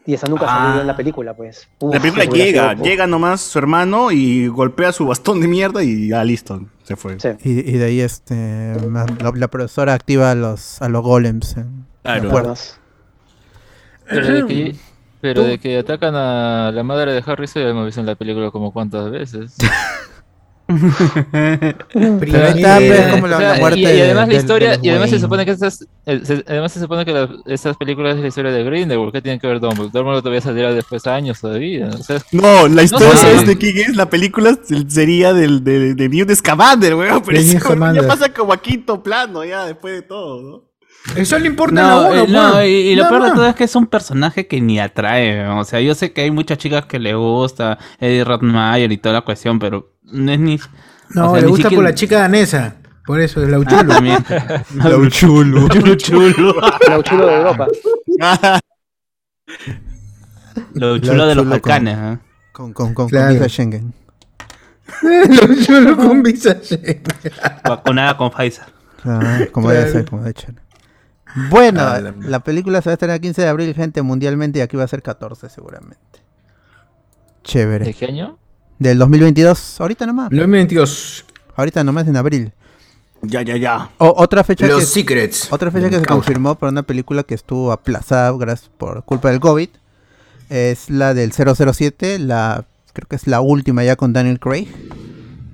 Y esa nunca Ah. salió en la película, pues. Uf, La película llega, sido- llega nomás su hermano y golpea su bastón de mierda y ya listo, se fue. Sí. Y, y de ahí este la, profesora activa a los, a los golems. en la Claro. Pero de que, pero de que atacan a la madre de Harry, eso ya hemos visto en la película como cuántas veces. Primera está, pues, como la- O sea, muerte y, y además de- la historia, del y además se supone que estas, eh, se- además se supone que la- estas películas es la historia de Grindelwald, ¿qué tiene que ver Dumbledore? Dumbledore todavía saldrá después de años todavía, o sea, No, la historia No sé. ¿sabes de quién es? La película sería del, de, de Newt Scamander, weón. Pero weón ya pasa como a quinto plano, ya, después de todo, ¿no? Eso le importa No, a uno, eh, no, weón. y, y lo Nada peor de todo es que es un personaje que ni atrae. O sea, yo sé que hay muchas chicas que le gusta Eddie Rothmeyer y toda la cuestión, pero no es ni. No, o sea, le ni gusta por la chica danesa. Por eso es la Ah, también. chulo. Chulo, chulo. Lo chulo de Europa. Lo Lo chulo de los Balcanes. ¿eh? Con, con, con, Claro. con visa Schengen. la Uchulu con visa Schengen. Vacunada con Pfizer. Claro, como debe ser, como debe ser. Bueno, Ah, la- la película se va a estrenar el 15 de abril, gente, mundialmente, y aquí va a ser 14 seguramente. Chévere. ¿De qué año? Del 2022, ahorita nomás. 2022. Ahorita nomás en abril. Ya, ya, ya. O- otra fecha Los que, Secrets. otra fecha que se confirmó para una película que estuvo aplazada gracias por culpa del COVID es la del 007, la creo que es la última ya con Daniel Craig,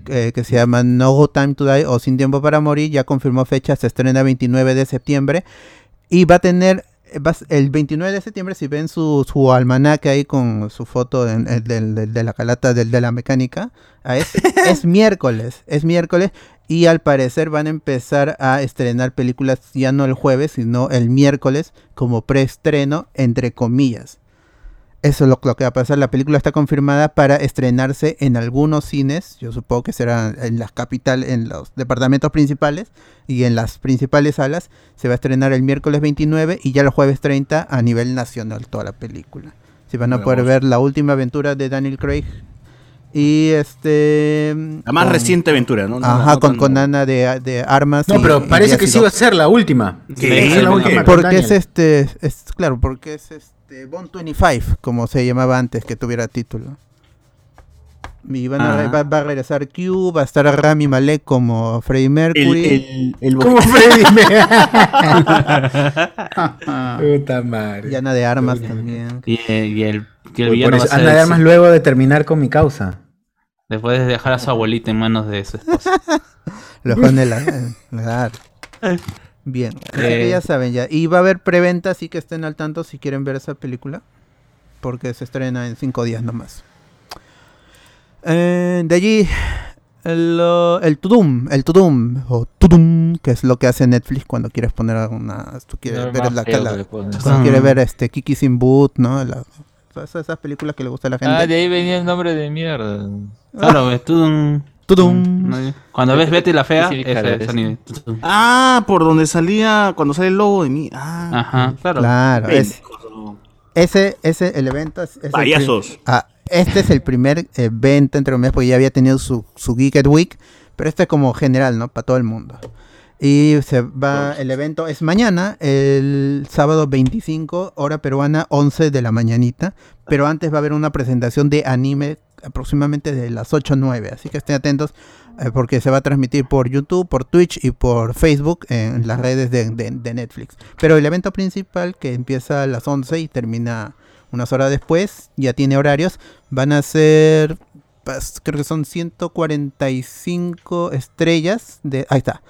eh, que se llama No Time to Die o Sin Tiempo para Morir, ya confirmó fecha, se estrena 29 de septiembre y va a tener el 29 de septiembre si ven su, su almanaque ahí con su foto del- del- de, la calata de la mecánica, ah, es, es miércoles, es miércoles y al parecer van a empezar a estrenar películas ya no el jueves, sino el miércoles como preestreno, entre comillas. Eso es lo, lo que va a pasar. La película está confirmada para estrenarse en algunos cines. Yo supongo que será en las capital, en los departamentos principales y en las principales salas. Se va a estrenar el miércoles 29 y ya el jueves 30 a nivel nacional toda la película. Se van a poder ver la última aventura de Daniel Craig. Y este. La más con- reciente aventura, ¿no? No, Ajá, no con, Ana de, de armas. No, y- pero parece que sí iba a ser la última. Sí, sí, la última. Porque es este, es claro, porque es este Bond 25, como se llamaba antes que tuviera título. Y van a, va, va a regresar Q, va a estar Rami Malek como Freddie El, Mercury. el, el, ¿Cómo Freddy? Puta madre. y Ana de Armas también. Y, y el, y el villano a eso, ser Ana de el- Armas luego de terminar con mi causa. después de dejar a su abuelita en manos de su esposa. Los la, claro. Bien, así que ya saben ya. Y va a haber preventa, así que estén al tanto si quieren ver esa película. Porque se estrena en cinco días nomás. Eh, de allí, el, uh, el Tudum, el Tudum, o Tudum, que es lo que hace Netflix cuando quieres poner alguna. Tú quieres No, ver la, la- cuando Ah. quieres ver este Kiki sin boot, ¿no? La- todas esas películas que le gusta a la gente. Ah, de ahí venía el nombre de mierda. Claro, ves, tú un- Tudum. no, Cuando ves Betty la fea, Sí, ese es sonido. Ah, por donde salía, cuando sale el logo de mí. Ah, Ajá, claro. Claro, es, ese, ese, el evento es, es el. Ah, este es el primer evento, entre comillas, porque ya había tenido su, su Geeked Week, pero este es como general, ¿no? Para todo el mundo. Y se va, el evento es mañana, el sábado 25, hora peruana, 11 de la mañanita. Pero antes va a haber una presentación de anime aproximadamente de las 8 o 9. Así que estén atentos eh, porque se va a transmitir por YouTube, por Twitch y por Facebook en las redes de, de- de Netflix. Pero el evento principal que empieza a las 11 y termina unas horas después, ya tiene horarios, van a ser, pues, creo que son 145 estrellas de... Ahí está.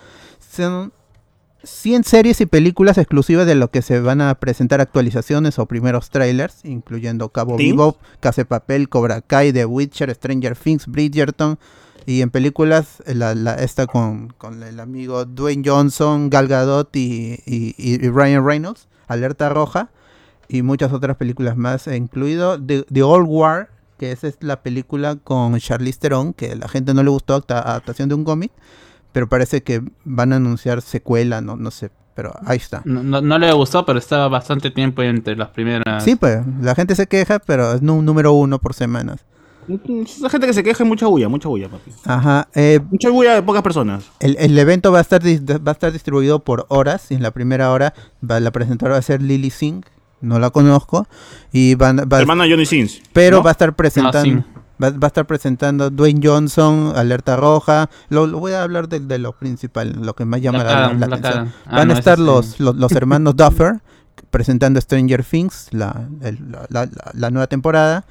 Son 100 series y películas exclusivas de lo que se van a presentar actualizaciones o primeros trailers, incluyendo Cabo ¿Sí? Vivo, Casa de Papel, Cobra Kai, The Witcher, Stranger Things, Bridgerton. Y en películas, eh, la, la- esta con, con el amigo Dwayne Johnson, Gal Gadot y, y- y- Ryan Reynolds, Alerta Roja, y muchas otras películas más, eh, incluido The, The Old War, que esa es la película con Charlize Theron, que a la gente no le gustó, adapta- adaptación de un cómic, pero parece que van a anunciar secuela, no, no sé, pero ahí está. No, no- no le gustó, pero estaba bastante tiempo entre las primeras. Sí, pues, la gente se queja, pero es un número uno por semanas. Esa gente que se queja, mucha bulla, mucha bulla, papi. Ajá, eh, Mucha bulla de pocas personas. El, el evento va a estar dis- va a estar distribuido por horas. Y en la primera hora va, la presentadora va a ser Lily Singh. No la conozco. Y van, va, Hermana Johnny Sins. pero ¿no? va a estar presentando. sí. Va, va a estar presentando Dwayne Johnson, Alerta Roja. Lo, lo voy a hablar de, de lo principal, lo que más llama la, Adam, la Black atención. Ah, Van no, a estar sí. los, los, los hermanos Duffer presentando Stranger Things, la, el- la, la- la- la nueva temporada.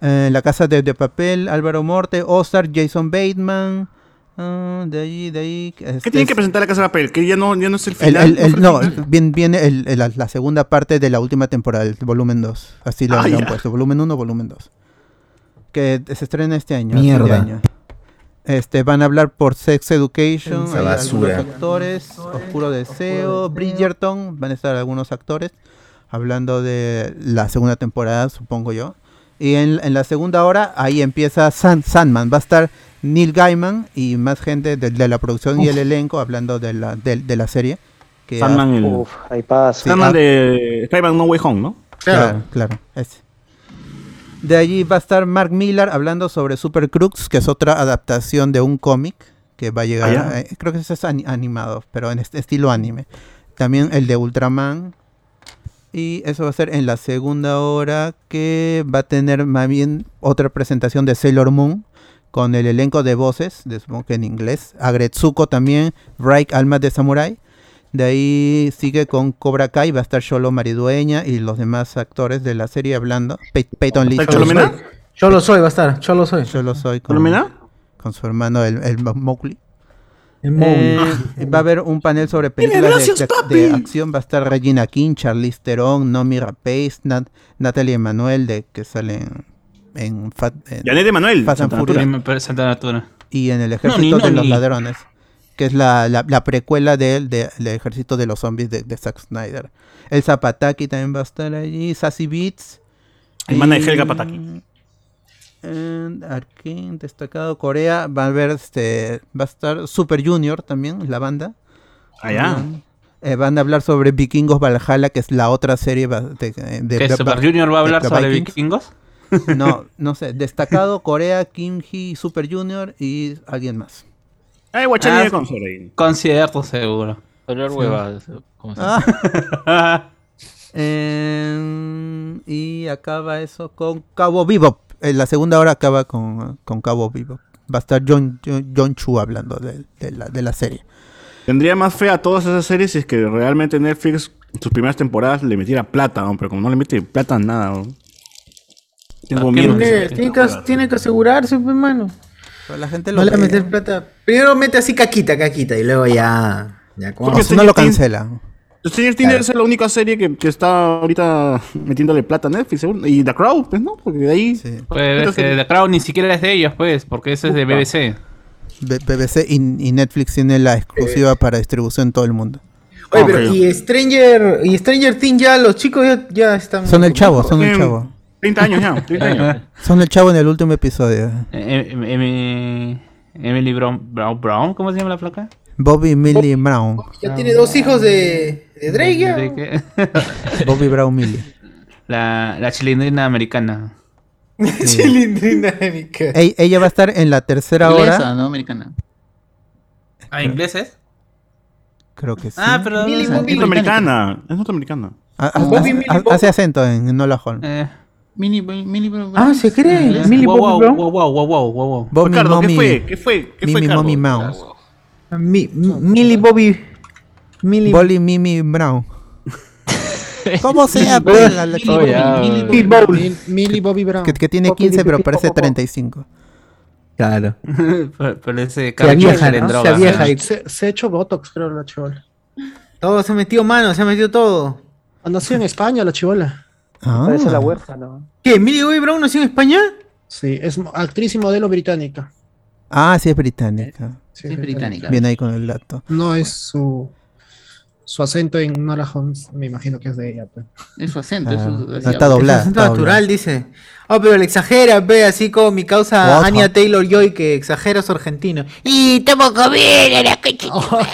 Eh, la Casa de, de Papel, Álvaro Morte, Ozark, Jason Bateman. ah, de ahí, de ahí. ¿Qué este tienen es- que presentar la casa de papel? Que ya no, ya no es el el- final. el- el- no, final. viene, viene el- el- la, la segunda parte de la última temporada, el volumen 2. Así lo, Ah, lo han puesto, volumen 1, volumen 2. Que se estrena este año. Mierda. de año. Este, van a hablar por Sex Education, Esa hay basura. algunos actores, Oscuro Deseo, Bridgerton, van a estar algunos actores hablando de la segunda temporada, supongo yo. Y en, en la segunda hora, ahí empieza San- Sandman. Va a estar Neil Gaiman y más gente de, de la producción y el elenco hablando de la, de, de la serie. Que Sandman, el, Uf, ahí pasa. Sandman de Spider-Man No Way Home, ¿no? Claro, claro, ese. De allí va a estar Mark Millar hablando sobre Super Crux, que es otra adaptación de un cómic que va a llegar, Ah, eh, creo que ese es ani- animado, pero en este estilo anime. también el de Ultraman. Y eso va a ser en la segunda hora que va a tener más bien otra presentación de Sailor Moon con el elenco de voces, de, supongo que en inglés. Agretsuko también, Raik Almas de Samurai. De ahí sigue con Cobra Kai, va a estar Sholo Maridueña y los demás actores de la serie hablando. Pey- Peyton Lee. ¿Va a estar Cholomena? Yo lo soy, va a estar. Yo lo soy. Yo lo soy con, ¿Cholomena? con su hermano el, el Mowgli. El Mowgli. Eh, va a haber un panel sobre películas de- gracias, de, de acción. Va a estar Regina King, Charlize Theron, Nomi Rapace, Nat- Natalie Emanuel, de que salen en, Fat, en Janet Emanuel, Fast and Santa Furious. Me Santa Natura. y en el No, ejército ni- de no, los ni. ladrones, que es la, la, la precuela del de, ejército de los zombies de, de Zack Snyder. El Zapataki también va a estar allí, Sassy Beats. Hermana de Helga Pataki. Arkane, destacado Corea, va a haber este, va a estar Super Junior también, la banda. Ah, ya. Eh, van a hablar sobre Vikingos Valhalla, que es la otra serie de, de, ¿Que de- Super Junior va a hablar sobre vikingos? No, no sé. Destacado Corea, Kim Hee, Super Junior y alguien más. Ay, Guachani Ah, de console ahí. Concierto seguro. Hablar Sí. huevadas. Ah. Em, y acaba eso con Cabo Bebop. En la segunda hora acaba con, con Cabo Bebop. Va a estar John, John, John Chu hablando de, de la, de la serie. Tendría más fe a todas esas series si es que realmente Netflix, sus primeras temporadas, le metiera plata, ¿no? pero como no le mete plata, nada. ¿no? Tengo miedo. Tiene, que- tiene que, tiene que asegurarse, pues, hermano. Pero la gente No lo le va a ve. meter plata. Primero mete así caquita, caquita. Y luego ya. ya como- Porque si no lo cancela. Stranger Things es la única serie que, que está ahorita metiéndole plata a Netflix. Y The Crow, pues, ¿no? Porque de ahí... Sí. Pues es que. The Crown ni siquiera es de ellos, pues, porque eso es de. BBC. B- BBC y, y Netflix tiene la exclusiva para distribución en todo el mundo. Oye, pero y Stranger, y Stranger Things ya, los chicos ya, ya están. Son el chavo, son el chavo. 30 años ya, 30 años. Son el chavo en el último episodio. Eh, em- Emi- Emily Brown, Brown, Brown, ¿cómo se llama la placa? Bobby Millie Brown. Ya tiene dos hijos de, de Drake. Bobby Brown Millie. la, la chilindrina americana. Chilindrina Ey- ella va a estar en la tercera Inglesa, hora. ¿no? Americana. ¿Ah, ingleses? Creo que sí. Ah, pero... Millie Bobby Norteamericana. Es norteamericana. Bob. hace acento en Nola Holmes. eh, Mini, mini, Ah, ¿se cree? Millie wow, Bobby wow, Brown. wow, wow, wow, wow, wow, Ricardo, ¿qué fue? ¿Qué fue? ¿Qué fue, Mimi Cardo? Mommy Mouse. Mi- M- Millie Bobby. Millie Bolly Mimi Brown. ¿Cómo se llama Millie la, chica? Millie Bobby. Brown. Que, que tiene 15 pero parece 35. Claro. Ese Se vieja, en ¿no? droga. Se vieja y Se, se ha hecho Botox, creo, la chivola. todo se ha metido mano, se ha metido todo. Nació en España la chivola. Ah. Parece la huérfana. ¿Qué? ¿Millie Bobby Brown nació en España? Sí, es actriz y modelo británica. Ah, sí, es británica. Sí, Es británica. Viene ahí con el dato. No es su su acento en Nora Holmes, me imagino que es de ella. pues. Es su acento. Ah, es su- está Es doblada. acento está natural, dice. Oh, pero le exagera, ve, así como mi causa What? Anya Taylor Joy que exagera su argentino. Y estamos comiendo la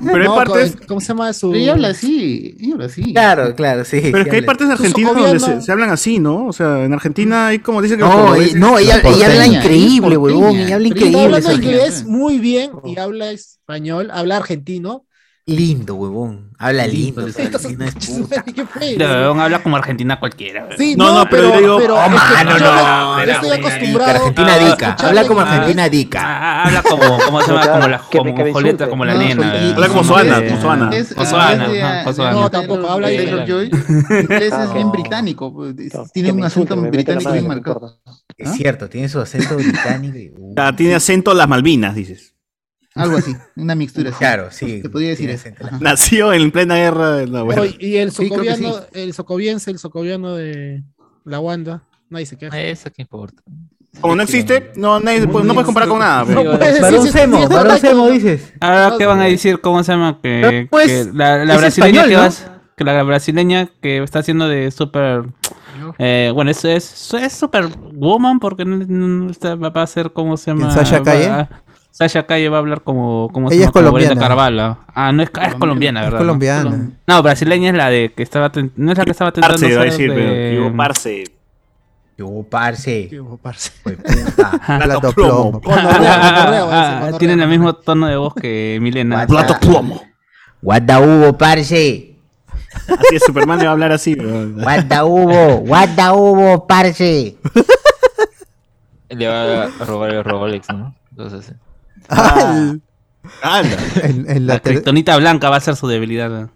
Pero hay No, partes... ¿cómo- ¿Cómo se llama su...? Pero ella habla así. Ella habla así. Claro, claro, sí. Pero es que hay partes de Su Argentina donde se, se hablan así, ¿no? O sea, en Argentina hay como dice que No, ella, no, ella, porteña, ella habla es increíble, huevón. Ella habla Pero ella está increíble. hablando esa inglés muy bien y habla español, habla argentino. Lindo, huevón. Habla lindo. El huevón habla como argentina cualquiera. Sí, No, no, no, pero pero, yo digo, pero Oh, mano, yo no. yo pero estoy Argentina acostumbrado Argentina dica. Habla como. Argentina dica. Ah, habla como, ¿cómo se llama? Como la como insulte. como la No, nena. y- Habla como Suana, como Suana. No, tampoco, habla de- bien. Taylor Joy, inglés Ah, es bien no. británico. pues, es- No, Tiene un acento británico bien no marcado. Es cierto, tiene su acento británico. y- uh, Ah, tiene acento a las Malvinas, dices. Algo así, una mixtura así. Claro, sí. Se podría decir eso. Nació en plena guerra de la Pero, y el Sí, que socoviano, sí. el socoviense, el socoviano de la Wanda, nadie se queja. Eso qué importa. Como no existe, no, nadie- no puedes comparar con nada. No pero- puedes Varón decir- Semo, sí, verdad, Semo, no- dices. Ahora, ¿qué van a decir? ¿Cómo se llama? Que, Pues, que la, la brasileña español, que, ¿no? vas- que la brasileña que está haciendo de super eh, bueno, eso es es super woman porque no, no- está- va a ser como se llama Sasha Calle? Sasha Calle va a hablar como como Ella es colombiana. Carvalho. Ah, no es, ah, es colombiana, Es ¿verdad? colombiana. No, No, brasileña es la de que estaba ten- no es la que estaba tentando Parce, va a decir, pero, de- parce. Yo, parce. Guapo, parce. Plato plomo. Ah, gonorrea. Tienen el mismo tono de voz que Milena. Plato plomo. What the hubo, parce. Así es, Superman le va a hablar así. What the hubo, what the hubo, parce. Le va a robar el Rolex, ¿no? Entonces, Ah, Anda. en, en la La criptonita blanca va a ser su debilidad. ¿no?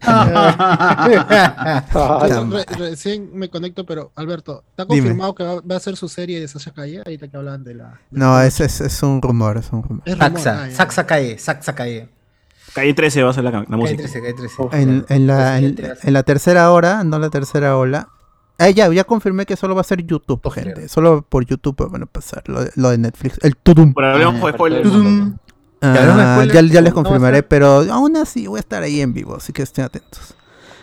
Re- re- recién me conecto, pero Alberto, ¿te ha Dime. confirmado que va, va a ser su serie de Sasha Calle? Ahorita que hablan de la. No, es, es, es un rumor, es un rumor. Es rumor, ah, Saxa, ya. Saxa cae, Saxa cae. Calle 13 va a ser la, música. 13, cae 13. En, en la, en, en la tercera hora, no la tercera ola. Ah, ya, ya confirmé que solo va a ser YouTube, gente. Solo por YouTube van a pasar lo, de- lo de Netflix. El Tudum. De. Ah, Ya spoilers, ya, les confirmaré, pero aún así voy a estar ahí en vivo, así que estén atentos.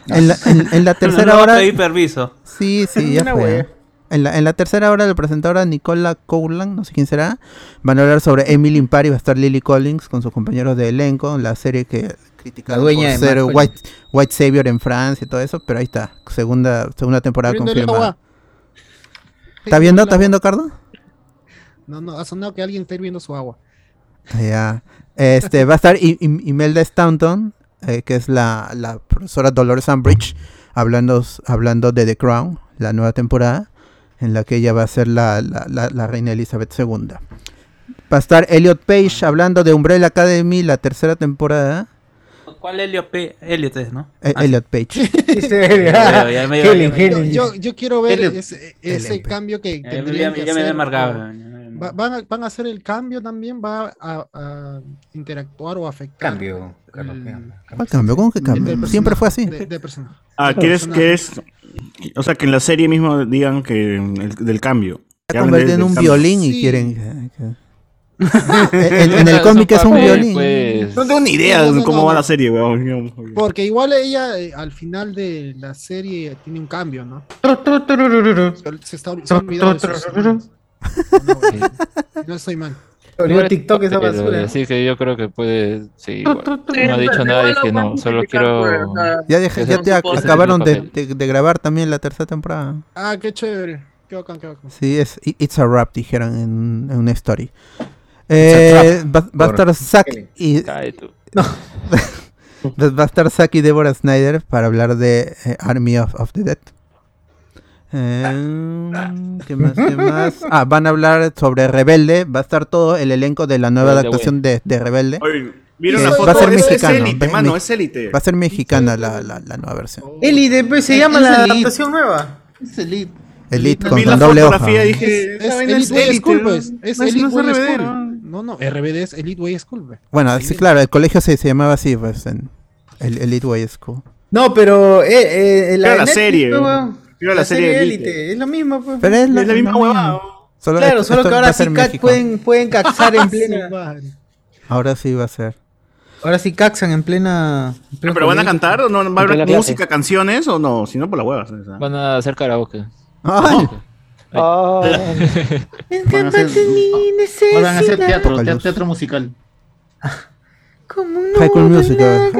En la, en, en la tercera hora. permiso. Sí, sí, ya fue. En la, en la tercera hora, la presentadora Nicola Coulan, no sé quién será, van a hablar sobre Emily in Paris, va a estar Lily Collins con sus compañeros de elenco, la serie que critica La dueña de por ser white, white Savior en Francia y todo eso, pero ahí está, segunda, segunda temporada confirmada. ¿Estás viendo? ¿Estás viendo, Cardo? No, no, ha sonado que alguien está hirviendo su agua. Ya. Este, va a estar I- I- Imelda Stanton, eh, que es la, la profesora Dolores Umbridge, hablando, hablando de The Crown, la nueva temporada, en la que ella va a ser la, la- la- la reina Elizabeth II. Va a estar Elliot Page hablando de Umbrella Academy, la tercera temporada. ¿Cuál Elliot, P? Elliot es, ¿no? Eh, Ah, Elliot Page. Yo, yo quiero ver Elliot- ese, cambio que Ya, me- tendrían ya, que ya me me va- van, a, van a hacer el cambio también, va a, a interactuar o afectar. Cambio, Carlos. el-. ¿Cuál cambio? ¿Cómo que cambio? del Siempre fue así. de- de personaje. Ah, ¿quieres que es? O sea, que en la serie mismo digan que el- del cambio. Se de- en un cambio. violín y Sí. quieren... que- en, en el cómic es un violín. pues. No tengo ni idea No, no, de cómo no, va no. la serie, weón. Porque igual ella eh, al final de la serie tiene un cambio, ¿no? Se está se ha No, no estoy mal. Olió TikTok esa Pero, basura. Así que yo creo que puede. Sí, igual. No ha dicho nada, dije no, solo quiero. Ya, dejé- ya te acabaron de, papel. de- de grabar también la tercera temporada. Ah, qué chévere. Qué bacán, qué bacán. Sí, es It's a Rap, dijeron en, en una story. Eh, va, va a estar Zack y Cae tú. va va a estar Zack y Deborah Snyder para hablar de eh, Army of, of the Dead. Eh, ¿Qué más? ¿Qué más? Ah, van a hablar sobre Rebelde. Va a estar todo el elenco de la nueva Rebelde adaptación de, de Rebelde. Oye, ¿Vieron Eh, la va foto? a ser Es- mexicano, Es élite, mano, es élite. Va a ser mexicana la, la, la nueva versión. Elite, pues, se Es- llama es la Elite. adaptación nueva. Es Elite. Elite con, la con doble hoja. dije, Es vaina Elite School, ¿no? pues. Es No, Elite no es Way RBD, School. ¿no? No, RBD es Elite Way School. pues. Bueno, sí, claro, el colegio se, se llamaba así, pues, en el Elite Way School. No, pero eh, eh, la, serie, weón. Era la serie Elite. Elite. Es lo mismo, pues. Pero es la, Es la misma huevada. Solo claro, esto- solo esto que ahora sí México. pueden, pueden caxar en plena. Ahora sí va a ser. Ahora sí caxan en plena. en pleno ¿Pero van a cantar o no? ¿Va a haber música, canciones o no? Si no, por las huevas. Van a hacer karaoke. ¡Ay! Ah, Van a hacer, van a hacer teatro, teatro musical. High School Musical.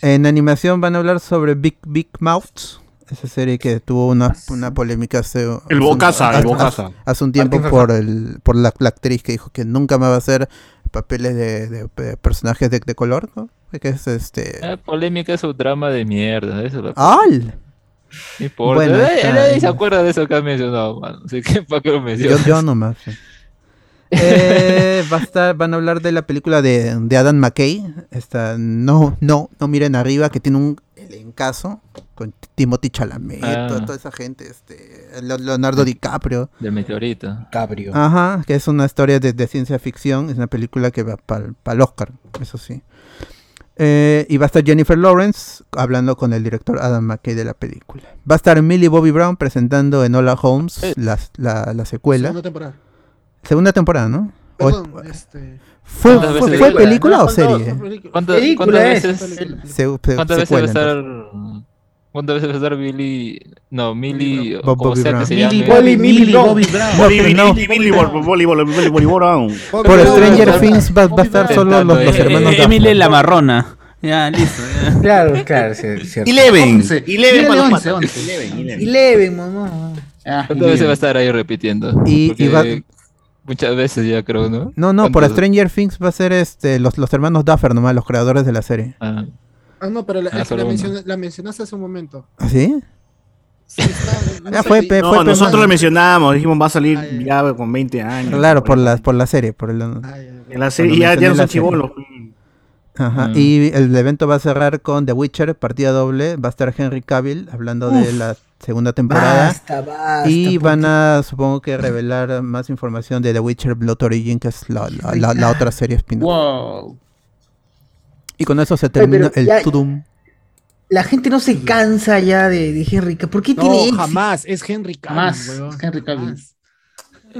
En animación van a hablar sobre Big Big Mouth. Esa serie que tuvo una, una polémica hace, hace El un- Bocasa, el hace- Bocasa. hace un tiempo por el por la, la actriz que dijo que nunca más va a hacer papeles de, de- de personajes de, de color, ¿no? Que es este. La polémica es su drama de mierda. Eso es ¡Al! no importa. bueno, Nadie- está nadie se acuerda de eso que ha mencionado, mano. Así que, ¿para qué lo Yo, mencionas? yo nomás. sí. Eh, va a estar, van a hablar de la película de, de Adam McKay. Esta, no, no, no miren arriba, que tiene un elencazo con Timothy Chalamet, Ah. toda, toda esa gente, este, Leo- Leonardo DiCaprio. Del meteorito. Cabrio. Ajá, que es una historia de, de ciencia ficción, es una película que va para el Oscar, eso sí. Eh, y va a estar Jennifer Lawrence hablando con el director Adam McKay de la película. Va a estar Millie Bobby Brown presentando en Hola Holmes Eh. la, la, la secuela. Segunda temporada. Segunda temporada, ¿no? O- Perdón, este. ¿Fue, ¿Cuántas fue, fue película? película No, o serie? película. ¿Cuántas, Película veces, Película. Se- se- ¿cuántas veces va a estar. ¿Cuántas veces va a estar Billy. No, Millie. Bob- como Bobby sea que Brown. Millie. Bobby, Millie Brown. Bobby Brown. Pero no. Brown. Por Bobby Stranger Brown. Things va, va a estar solo los, los hermanos Emily la marrona. Ya, listo. ya. Claro, claro, cierto. Eleven. Once. Eleven para los once. Eleven, Eleven. Eleven, mamá. Ah, ¿Cuántas veces va a estar ahí repitiendo? Y- y va- Muchas veces ya creo, ¿no? No, no, por. Stranger Things va a ser este los, los hermanos Duffer nomás, los creadores de la serie. Ah, Ah, no, pero la, Ah, es que la, menciona- la mencionaste hace un momento. ¿Ah, ¿Sí? Sí, está- no Ya fue, No, fue, nosotros lo mencionamos, dijimos va a salir ya con 20 años. Claro, por la, por la serie, por el... En la serie, ya, ya no la son serie. chibolos. Ajá. Mm. Y el evento va a cerrar con The Witcher, partida doble. Va a estar Henry Cavill hablando de Uf. Segunda temporada. Basta, basta. y ¿por van a, supongo que, revelar más información de The Witcher Blood Origin, que es la, la- la- la otra serie spin-off. Wow. Y con eso se termina el ya- Tudum. La gente no se cansa ya de, de Henry Cavill. ¿Por qué No, tiene éxito? jamás, es Henry Cavill, weón. Henry Cavill. Jamás.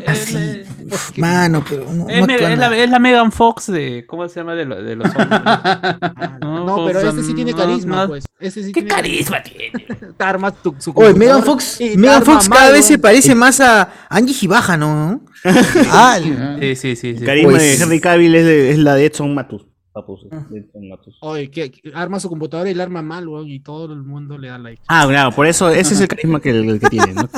Así. Uf, Mano, pero no, Es, no me- actúa es la, nada. es la Megan Fox de. ¿Cómo se llama? De, lo- de los hombres. No, pero este sí tiene carisma, pues. Este sí ¿Qué tiene carisma tiene? Te armas tu, su Oye, computadora Megan Fox, Megan arma Fox cada vez se parece más a Angie Shibaja, ¿no? Ah, Sí, sí, sí. Carisma Pues- de Henry Cavill es, de- es la de Edson Matus. Papus, Matus. Oye, que arma su computadora y la arma mal, weón, y todo el mundo le da like. Ah, claro, por eso ese es el carisma que, el que tiene. ¿no?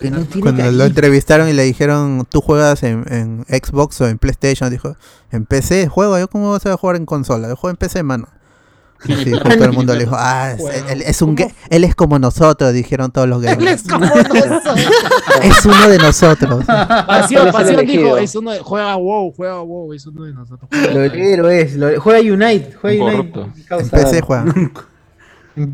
Ya. Que no tiene Cuando lo entrevistaron y le dijeron, ¿tú juegas en, en Xbox o en PlayStation? Dijo, en PC juego, ¿yo cómo vas a jugar en consola? Yo juego en PC, mano. Pues, todo el mundo le dijo, ah, es- él, es un él es como nosotros, dijeron todos los Él gamers. es como nosotros. es uno de nosotros. Pasión, Él es Pasión dijo, es uno de, juega WoW, juega WoW, es uno de nosotros. Lolero es. lo- juega Unite. Juega Un Unite. PC juega.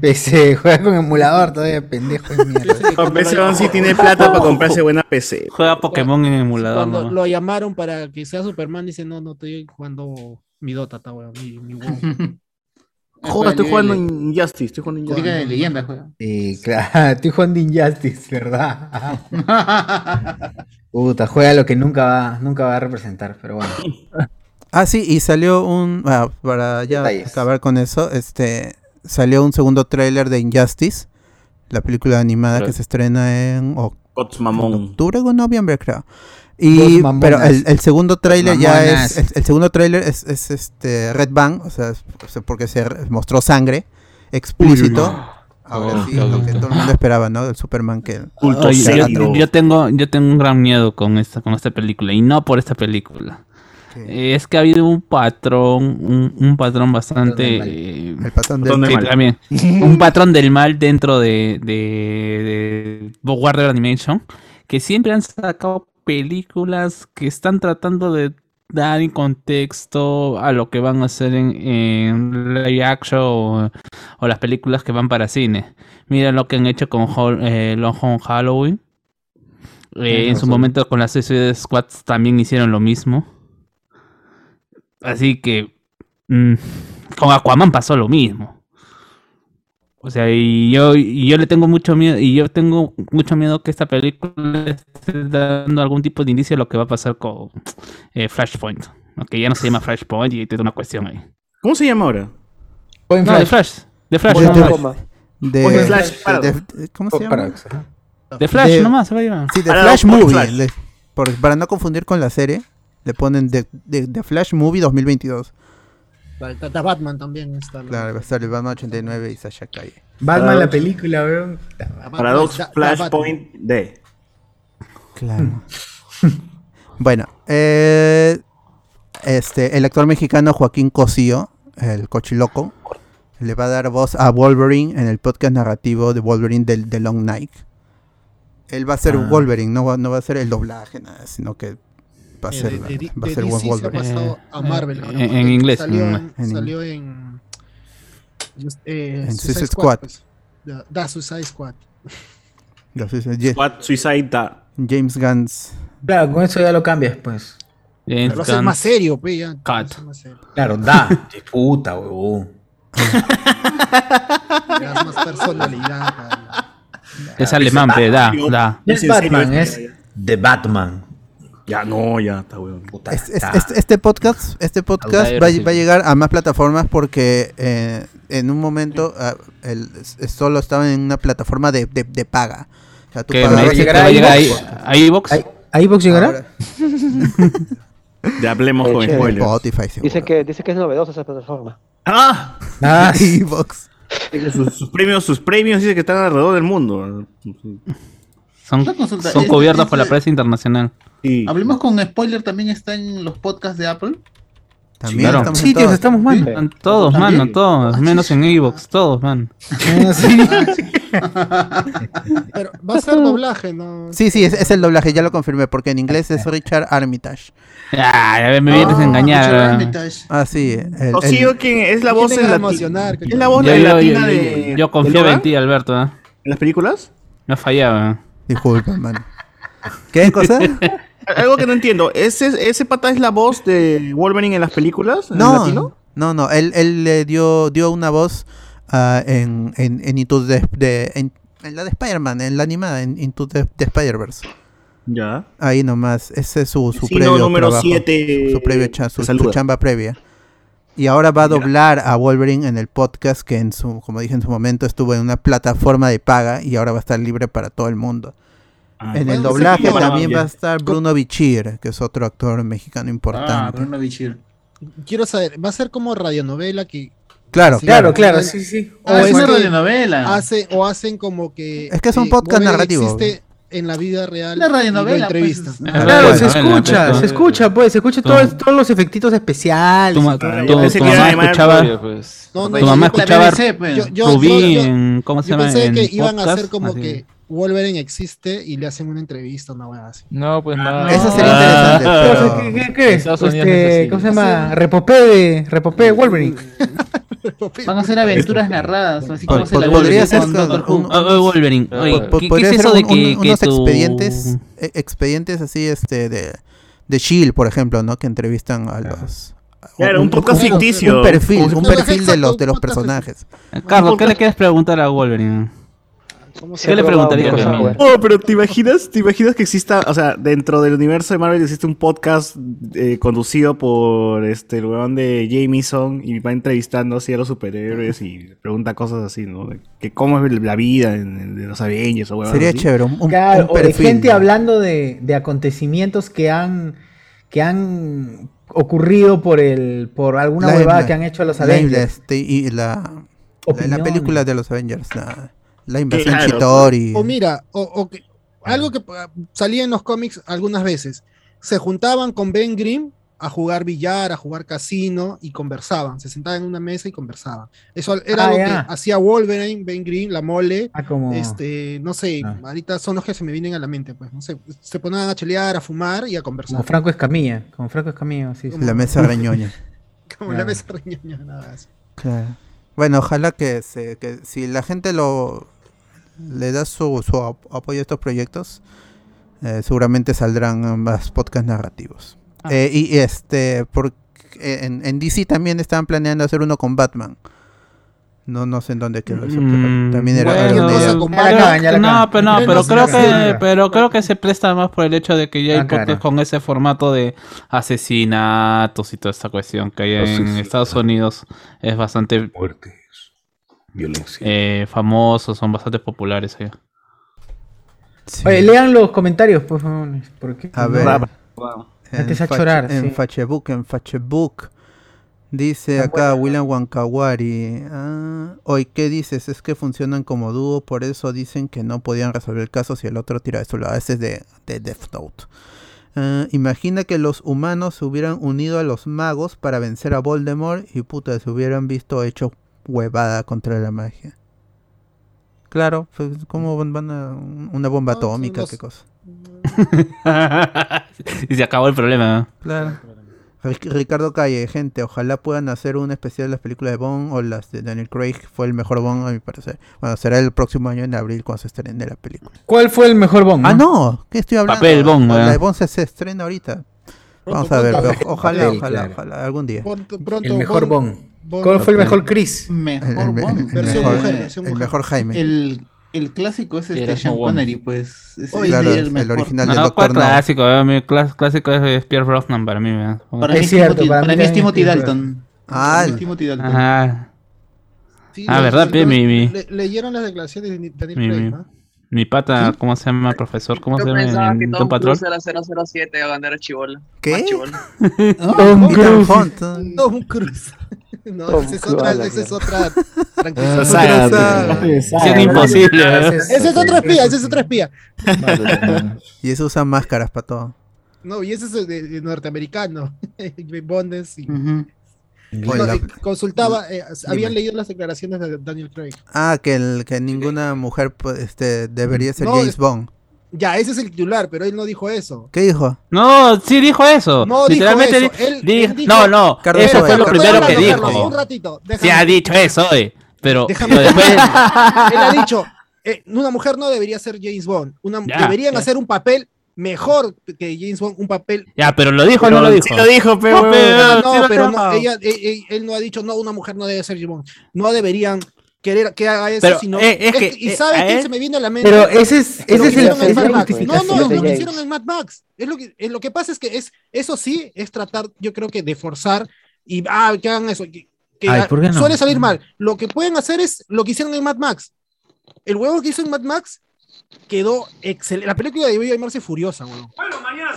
PC. Juega con emulador todavía, pendejo de mierda. Con PC sí tiene plata para comprarse buena PC. Juega Pokémon en emulador. Cuando ¿no? lo llamaron para que sea Superman, dice, no, no, estoy jugando mi Dota, ta, weón, mi, mi WoW. Joder, estoy jugando Injustice, estoy jugando Liga Injustice. de leyenda, juega. Sí, claro. Estoy jugando Injustice, ¿verdad? Puta, juega lo que nunca va, nunca va a representar, pero bueno. Ah, sí, y salió un. ah, para ya Detalles. acabar con eso, este. Salió un segundo tráiler de Injustice, la película animada que se estrena en Cots Mamón. octubre o noviembre, creo. Y, pero el, el segundo tráiler ya es. El, el segundo tráiler es, es este Red Bang, o sea, porque se mostró sangre explícito. Ahora Oh, sí, lo que todo el mundo esperaba, ¿no? Del Superman que. Culto yo, yo tengo, yo tengo un gran miedo con esta, con esta película. Y no por esta película. Es que ha habido un patrón, un, un patrón bastante. del eh, el patrón del mal. también. un patrón del mal dentro de, de, de Warner Animation. Que siempre han sacado películas que están tratando de dar en contexto a lo que van a hacer en, en live action o, o las películas que van para cine. Mira lo que han hecho con Hol- eh, Long Home Halloween. Eh, en su momento con las Suicide Squads también hicieron lo mismo. Así que mm, con Aquaman pasó lo mismo. O sea, y yo, y yo le tengo mucho miedo, y yo tengo mucho miedo que esta película esté dando algún tipo de indicio de lo que va a pasar con eh, Flashpoint. Aunque ya no se llama Flashpoint y tiene una cuestión ahí. ¿Cómo se llama ahora? Point No, de Flash. Flash. De Flash, nomás. Coma. De, Point Flash de- de- ¿Cómo se llama? De Flash de- nomás se va a llamar. Sí, de no, Flash Movie. Flash. le- por- para no confundir con la serie, le ponen de, de- de Flash Movie 2022. Tata Batman también está. Claro, va a estar el Batman 89 y Sasha Calle. Batman, la película, weón. Paradox Flashpoint D. Claro. bueno, eh, este, el actor mexicano Joaquín Cosío, el cochiloco, le va a dar voz a Wolverine en el podcast narrativo de Wolverine del The Long Night. Él va a ser Ah. Wolverine, no va, no va a ser el doblaje, nada, sino que va a Eh, ser, de- de- va a ser DC se ha Wolverine. pasado a Eh, Marvel. eh, ahora, en inglés, Salió en- en. en salió en, just, eh, En Suicide Suicide Squad. Pues. Da, da Suicide Squad. Ja- Squad Suicide Da. James Gunn's Claro, con eso ya lo cambias, pues. James Lo haces más serio, pe, ya. Cut. haces más serio. Claro, da. De puta, weón. Le das más personalidad. a- Es alemán, pe, da, es Batman, es The Batman. Ya, no, ya, está weón. Puta, Es- es- está. este, este podcast, este podcast va, a- sí. va a llegar a más plataformas porque eh, en un momento ah, el- solo estaba en una plataforma de, de- de paga. O sea, tú pagas- llegará a iVoox? a iVoox. ¿Ahí- ¿A iVoox llegará? Ya hablemos con spoilers. Spotify. Dice que, dice que es novedosa esa plataforma. ¡Ah! Ah, iVoox. Sus, sus premios, sus premios dice que están alrededor del mundo. Son, son ¿es- cubiertos por la prensa internacional. Hablemos con spoiler, también está en los podcasts de Apple. También Claro. estamos en Sí, tíos, estamos Todos, ¿También? mano, todos. Menos en Evox, todos, man. Pero va a ser doblaje, ¿no? Sí, sí, es, es el doblaje, ya lo confirmé, porque en inglés es Richard Armitage. Ah, ya me vienes a engañar. Ah, sí. el- O el- sí, es la voz en emocionar. Es la voz Yo, yo, latina yo, de. yo, confiaba en ti, Alberto. ¿eh? ¿En las películas? No fallaba. Disculpa, mano. ¿Qué cosa? Algo que no entiendo. ¿Ese, ¿Ese pata es la voz de Wolverine en las películas? ¿En No, latino? no, no, él, él le dio, dio una voz ah, en, en, en Into the- de, en, en la de Spider-Man, en la animada, en Into the, the Spider-Verse. Ya. Ahí nomás, ese es su, su Sí, no, previo número trabajo, siete, su, previo cha- su- su chamba previa. Y ahora va a doblar a Wolverine en el podcast que en su, como dije en su momento, estuvo en una plataforma de paga y ahora va a estar libre para todo el mundo. Ah, en el doblaje también va a estar Bruno Bichir, que es otro actor mexicano Ah, importante. Bruno Bichir. Quiero saber, ¿va a ser como radionovela que Claro, Sí, Claro, claro, ¿no? sí, sí. O Ah, es una que radionovela. hace, o hacen como que Es que es un eh, podcast narrativo. existe en la vida real lo radionovela, entrevistan. pues. Ah, Claro, se escucha, pues, se escucha, pues, se escucha tu- todos, todos los efectitos especiales. Tu, todo. tu- tu que era mamá escuchaba, Oye, pues. No, no, tu mamá la escuchaba BBC, yo- yo- ¿cómo se Yo llama? pensé En que iban a podcast, hacer como que Wolverine existe y le hacen una entrevista, una weá así. No, pues no. Eso sería interesante, Ah. Pero, ¿Qué, qué Este. ¿Cómo se llama? Repopé de, repopé de Wolverine. Van a hacer aventuras narradas, así como se la po- podría ser con con Doctor Who. un- Ah, ah, Wolverine. ¿qué, es ser eso de un- que, un- que unos expedientes e- expedientes así este de de Shield por ejemplo no que entrevistan a los Claro, un podcast ficticio. un perfil Un- un perfil de los un de los personajes Carlos, ¿qué le quieres preguntar a Wolverine? ¿Cómo se ¿Qué le a buena. Oh, pero ¿te imaginas? ¿Te imaginas que exista, o sea, dentro del universo de Marvel existe un podcast eh, conducido por este el weón de Jameson y va entrevistando así a los superhéroes y pregunta cosas así, ¿no? De que cómo es la vida en- en- de los Avengers o weón sería así. chévere un, un- Claro, un o de gente hablando de, de acontecimientos que han que han ocurrido por el por alguna La- huevada la- que han hecho los la- Avengers. este, y la la, la película de los Avengers la, la invasión Claro. Chitori O mira, o, o que- algo que ah, salía en los cómics algunas veces. Se juntaban con Ben Grimm a jugar billar, a jugar casino y conversaban. Se sentaban en una mesa y conversaban. Eso era Ah, lo ya. que hacía Wolverine, Ben Grimm, la mole. Ah, como Este, no sé, Ah. ahorita son los que se me vienen a la mente, pues, no sé, se ponían a chelear, a fumar y a conversar. como Franco Escamilla, como Franco Escamilla, sí, sí. la mesa reñoña Como la mesa reñoña, nada más. Claro. Bueno, ojalá que, se, que si la gente lo le da su, su ap- apoyo a estos proyectos, eh, seguramente saldrán más podcasts narrativos. Ah. Eh, y este, por, en, en DC también estaban planeando hacer uno con Batman. No, no sé en dónde quedó eso, Mm, también era, bueno, no, pero no, pero creo que, pero creo que se presta más por el hecho de que ya hay Ah, claro. podcasts con ese formato de asesinatos y toda esta cuestión que hay en Asesinatos. Estados Unidos es bastante Muertes. Violencia. eh, famosos, son bastante populares allá. Sí. Oye, lean los comentarios, por favor. Porque A ver. En, hizo Fach- chorar, en sí. Facebook, en Facebook. Dice acá buena. William Wankawari. Ah, Hoy, ¿qué dices? Es que funcionan como dúo, por eso dicen que no podían resolver el caso si el otro tira de su lado. Ese es de, de Death Note. Ah, imagina que los humanos se hubieran unido a los magos para vencer a Voldemort y puta, se hubieran visto hecho huevada contra la magia. Claro, pues, ¿cómo van van a una bomba No, son atómica? los- ¿Qué cosa? y se acabó el problema. Claro. Ric- Ricardo Calle, gente, ojalá puedan hacer un especial de las películas de Bond o las de Daniel Craig. Fue el mejor Bond, a mi parecer. Bueno, será el próximo año en abril cuando se estrene la película. ¿Cuál fue el mejor Bond? Ah, no, ¿qué estoy hablando? Papel Bond, La weón. de Bond se, se estrena ahorita. Vamos Pronto, a ver, pero ojalá, Papel, ojalá, claro. ojalá, algún día. Pronto, pronto, El mejor Bond. Bond- ¿Cuál fue el mejor Chris? Mejor El, el- el Bond. Versión mejor, mujer, versión el mujer. mejor Jaime. El, el clásico es este Sean. Connery, pues. Es claro, el, original del No, Doctor ¿cuál No. clásico? eh, Mi clas- clásico es Pierre Brosnan para mí. ¿verdad? Para Es mí es cierto, Timothy, para para mí mí es también Timothy es Dalton. Ah, Para mí es el- Timothy Dalton. Ajá. Sí, Ah, ¿verdad? Mi- mi- le- leyeron las declaraciones de Daniel Mi- Craig, mi- ¿no? Mi pata, ¿cómo se llama, profesor? ¿Cómo Yo se llama en Tom Patrol? Cruise era 007 cuando era chibola. ¿Qué? Chibolo. Tom Cruise. Tom Cruise. No, Tom esa es otra, esa es otra. Esa Otra es imposible. ¿eh? Ese es otro espía, ese es otro espía. Y eso usa máscaras para todo. No, y ese es de, de norteamericano. Bond es- y-. No, Bueno, la- consultaba, eh, habían Dime. leído las declaraciones de Daniel Craig. Ah, que, el, que ninguna mujer pues, este, debería ser No, James es- Bond. Ya, ese es el titular, pero él no dijo eso. ¿Qué dijo? No, sí dijo eso. No dijo Literalmente eso. di- Él- di- él dijo- no, no. Carlos, eso fue lo primero que Carlos, Carlos, dijo. Un ratito, Se ha dicho eso, eh. Pero, Déjame pero después. Él ha dicho, eh, una mujer no debería ser James Bond. Una, Ya, deberían ya. hacer un papel mejor que James Bond, un papel... Ya, pero lo dijo o no lo dijo. sí lo dijo, pero, No, pero no, dijo. ella, eh, eh, él no ha dicho, no, una mujer no debe ser James Bond. No deberían querer que haga eso, Pero, sino... eh, es que, y eh, sabe a qué él- se me viene a la mente. Pero ese es, ese que es el, en Mad Max. No, no, lo que hicieron en Mad Max. Es lo que, es lo que pasa es que es, eso sí es tratar, yo creo que de forzar y ah, que hagan eso. Que, que Ay, ah, ¿por qué no? suele salir mal. Lo que pueden hacer es lo que hicieron en Mad Max. El huevo que hizo en Mad Max quedó excelente. La película debió llamarse Furiosa, huevón.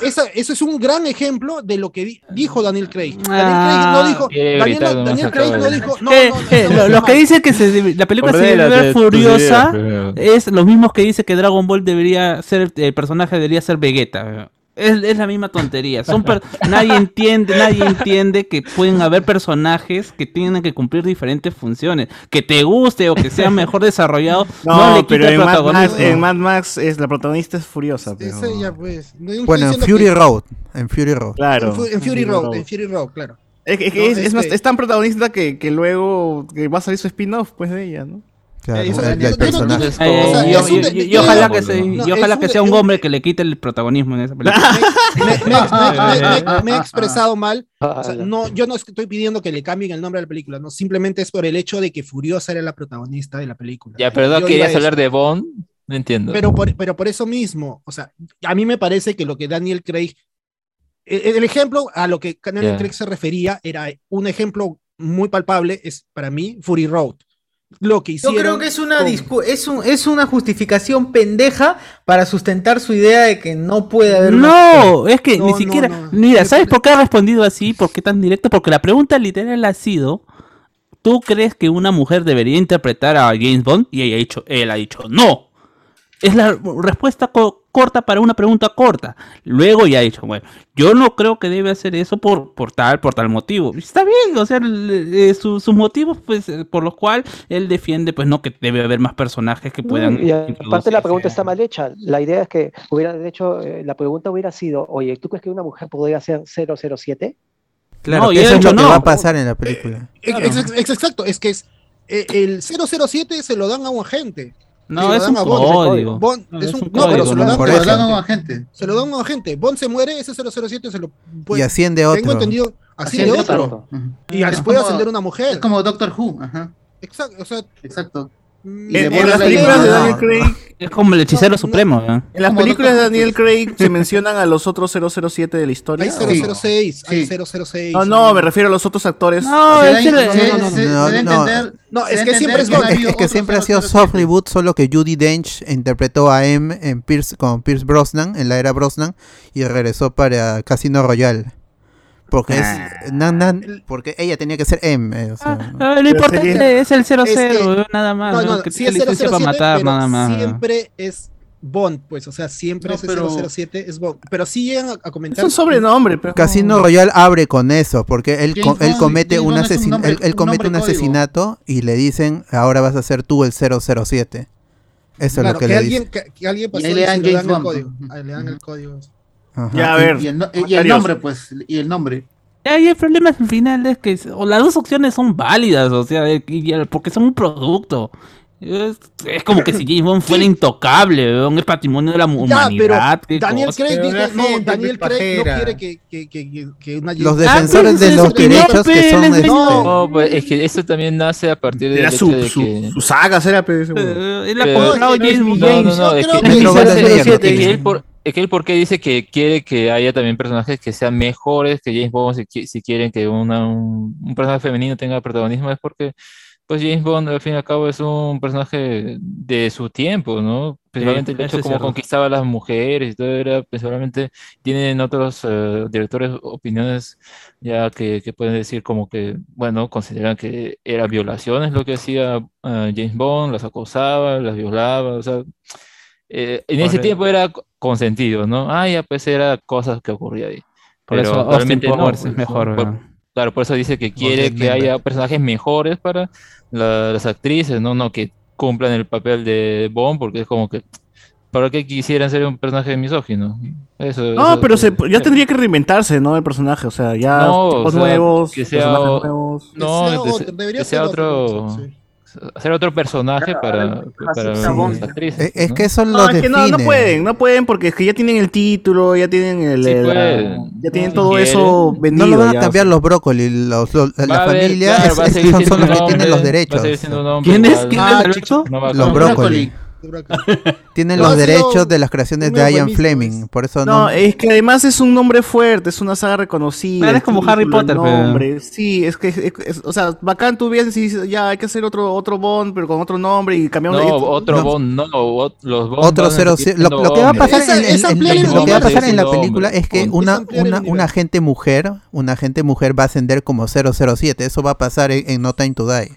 Esa- eso es un gran ejemplo de lo que di- dijo Daniel Craig. Daniel Craig no dijo. Quiere Daniel, no- Craig no dijo. No, Eh, eh, lo- los que dicen que se la película se debe ver furiosa ideas, es los mismos que dice que Dragon Ball debería ser el personaje debería ser Vegeta. Es, es la misma tontería. Son per- nadie entiende, nadie entiende que pueden haber personajes que tienen que cumplir diferentes funciones. Que te guste o que sea mejor desarrollado, no, No, le quita pero en Mad, Max, protagonismo. en Mad Max es, la protagonista es furiosa. Pero... Pues. No, Bueno, en Fury Road. En Fury Road. Claro. En, Fu- en Fury Road, en Fury Road, claro. Es, que- es No, es, es más, este- es tan protagonista que, que luego que va a salir su spin-off pues de ella, ¿no? Claro, Eso- el, yo- el yo no- personaje. O sea, y- ojalá que, no, se- y no, ojalá es que un sea de- un un- hombre que le quite el protagonismo en esa película. me, me- me- me- me- me he expresado mal. O sea, no, yo no estoy pidiendo que le cambien el nombre de la película, no, simplemente es por el hecho de que Furiosa era la protagonista de la película. Ya, pero no querías hablar de Bond. No entiendo. Pero por, pero por eso mismo, o sea, a mí me parece que lo que Daniel Craig, el, el ejemplo a lo que Daniel. Craig se refería era un ejemplo muy palpable, es para mí Fury Road. Lo que Yo hicieron. creo que es una, con- es, un, es una justificación pendeja para sustentar su idea de que no puede haber una No, es que No, ni no, siquiera. no. Mira, ¿sabes por qué ha respondido así? ¿Por qué tan directo? Porque la pregunta literal ha sido: ¿Tú crees que una mujer debería interpretar a James Bond? Y ella ha dicho, él ha dicho, ¡No! Es la respuesta co- corta para una pregunta corta. Luego ya ha dicho, bueno, yo no creo que debe hacer eso por, por tal, por tal motivo. Está bien, o sea, eh, su- sus motivos, pues, eh, por los cuales él defiende, pues, no, que debe haber más personajes que puedan. y aparte la pregunta está mal hecha. La idea es que hubiera, de hecho, eh, la pregunta hubiera sido, oye, ¿tú crees que una mujer podría ser 007? Claro, No, que eso es lo dicho que no. va a pasar en la película. Ex- exacto, es que es eh, el 007 se lo dan a un agente. No, es un código. Bond No, es es un, un no, pero se lo dan, se lo a un agente. se lo dan a un agente. Bond se muere, ese 007 se lo puede- y asciende Tengo otro. entendido, así de Asciende otro. Y Es así puede ascender una mujer. Es como Doctor Who. Ajá. Exacto, o sea, Exacto. En, las la películas de. Daniel No, Craig, Es como el hechicero No, supremo, ¿eh? en las películas de Daniel. Craig se mencionan a los otros 007 de la historia. hay ¿o 006, hay Sí. 006. No, no, me refiero a los otros actores. No, Se se- no, entender- es que siempre es que Es, es que siempre ha sido 007. soft reboot, solo que Judy Dench interpretó a M en Pierce, con Pierce Brosnan, en la era Brosnan, y regresó para Casino Royale. Porque Ah. es nan, nan, porque ella tenía que ser M. eh, o sea, ¿no? Ah, lo importante sería- es el 00, Es que- nada más. No, ¿no? no, que sí es licencia 007, para matar, pero nada más. siempre es Bond, pues, o sea, siempre No, ese pero- 007 es Bond. Pero sí llegan a, a Es comentar. un sobrenombre, pero. Casino Royale abre con eso, porque él, co- él comete, James un, es un asesin- nombre- él, él un comete un código. asesinato y le dicen, ahora vas a ser tú el 007. Eso Claro, es lo que, que, le alguien, dicen. que, que alguien pasó y le dan se le dan el código. Ah, le dan el código. Ajá. Ya, a Y- ver. Y el, no- y el nombre, pues. Y el nombre. Ya, y el problema al final es que o las dos opciones son válidas, o sea, y porque son un producto. Es, es como que si James Bond fuera intocable, weón, es patrimonio de la Ya, humanidad. pero Daniel cosa. Craig dijo, no, Daniel Craig no quiere que, que, que, que- una Los Ah, defensores pues, de los derechos que son... este, No. No, pues es que eso también nace a partir del Era su, de su, que... su saga, será, pero. Eh, él ha Pero- comprado No, James no No, Bond. no, no, Yo es que, ¿no? él por- es que él porque dice que quiere que haya también personajes que sean mejores que James Bond, si, si quieren que una, un, un personaje femenino tenga protagonismo, es porque pues James Bond al fin y al cabo es un personaje de su tiempo, ¿no? Principalmente el eso hecho cierto. conquistaba a las mujeres y todo era, principalmente tienen otros eh, directores opiniones ya que, que pueden decir como que, bueno, consideran que era violaciones lo que hacía eh, James Bond, las acosaba, las violaba, o sea, eh, en ese tiempo era co- consentido, ¿no? Ah, ya pues era cosas que ocurría ahí. Por Pero eso no, Powers es pues, mejor. Por- claro, por eso dice que quiere que haya personajes mejores para la- las actrices, ¿no? No que cumplan el papel de Bond, porque es como que, ¿para qué quisieran ser un personaje misógino? Eso, No, eso- pero se, ya tendría que reinventarse, ¿no? El personaje, o sea, ya No, o tipos sea, nuevos, que sea personajes nuevos. No, Que sea de- otro, debería que sea ser otro, otro, sí. Hacer otro personaje para, para Bond. las actrices. Es, es ¿no? que eso No, lo es que no, no pueden, no pueden porque es que ya tienen el título, ya tienen el, Sí el- pueden. ya tienen Si todo quieren. eso No vendido. lo van a ya, cambiar sea. los brócoli, los, los- Va la familia claro, es- son, los que tienen hombre, los derechos. ¿Quién es? ¿Quién Ah, es no a Los cambiar. Tienen No, los derechos de las creaciones de Ian Fleming, por eso No, no. es que además es un nombre fuerte, es una saga reconocida. Claro, es como Harry Potter, pero- nombre. Sí, es que, es, es- o sea, bacán tú vienes y dices, ya, hay que hacer otro, otro Bond, pero con otro nombre y cambiamos No, de... otro No. Bond, no, los Bond Otro cero, lo, lo que va a pasar Esa- en, en- esa en- el lo que va a pasar en la película hombre. es que una, una, una agente mujer, una agente mujer va a ascender como 007, eso va a pasar en, en No Time to Die.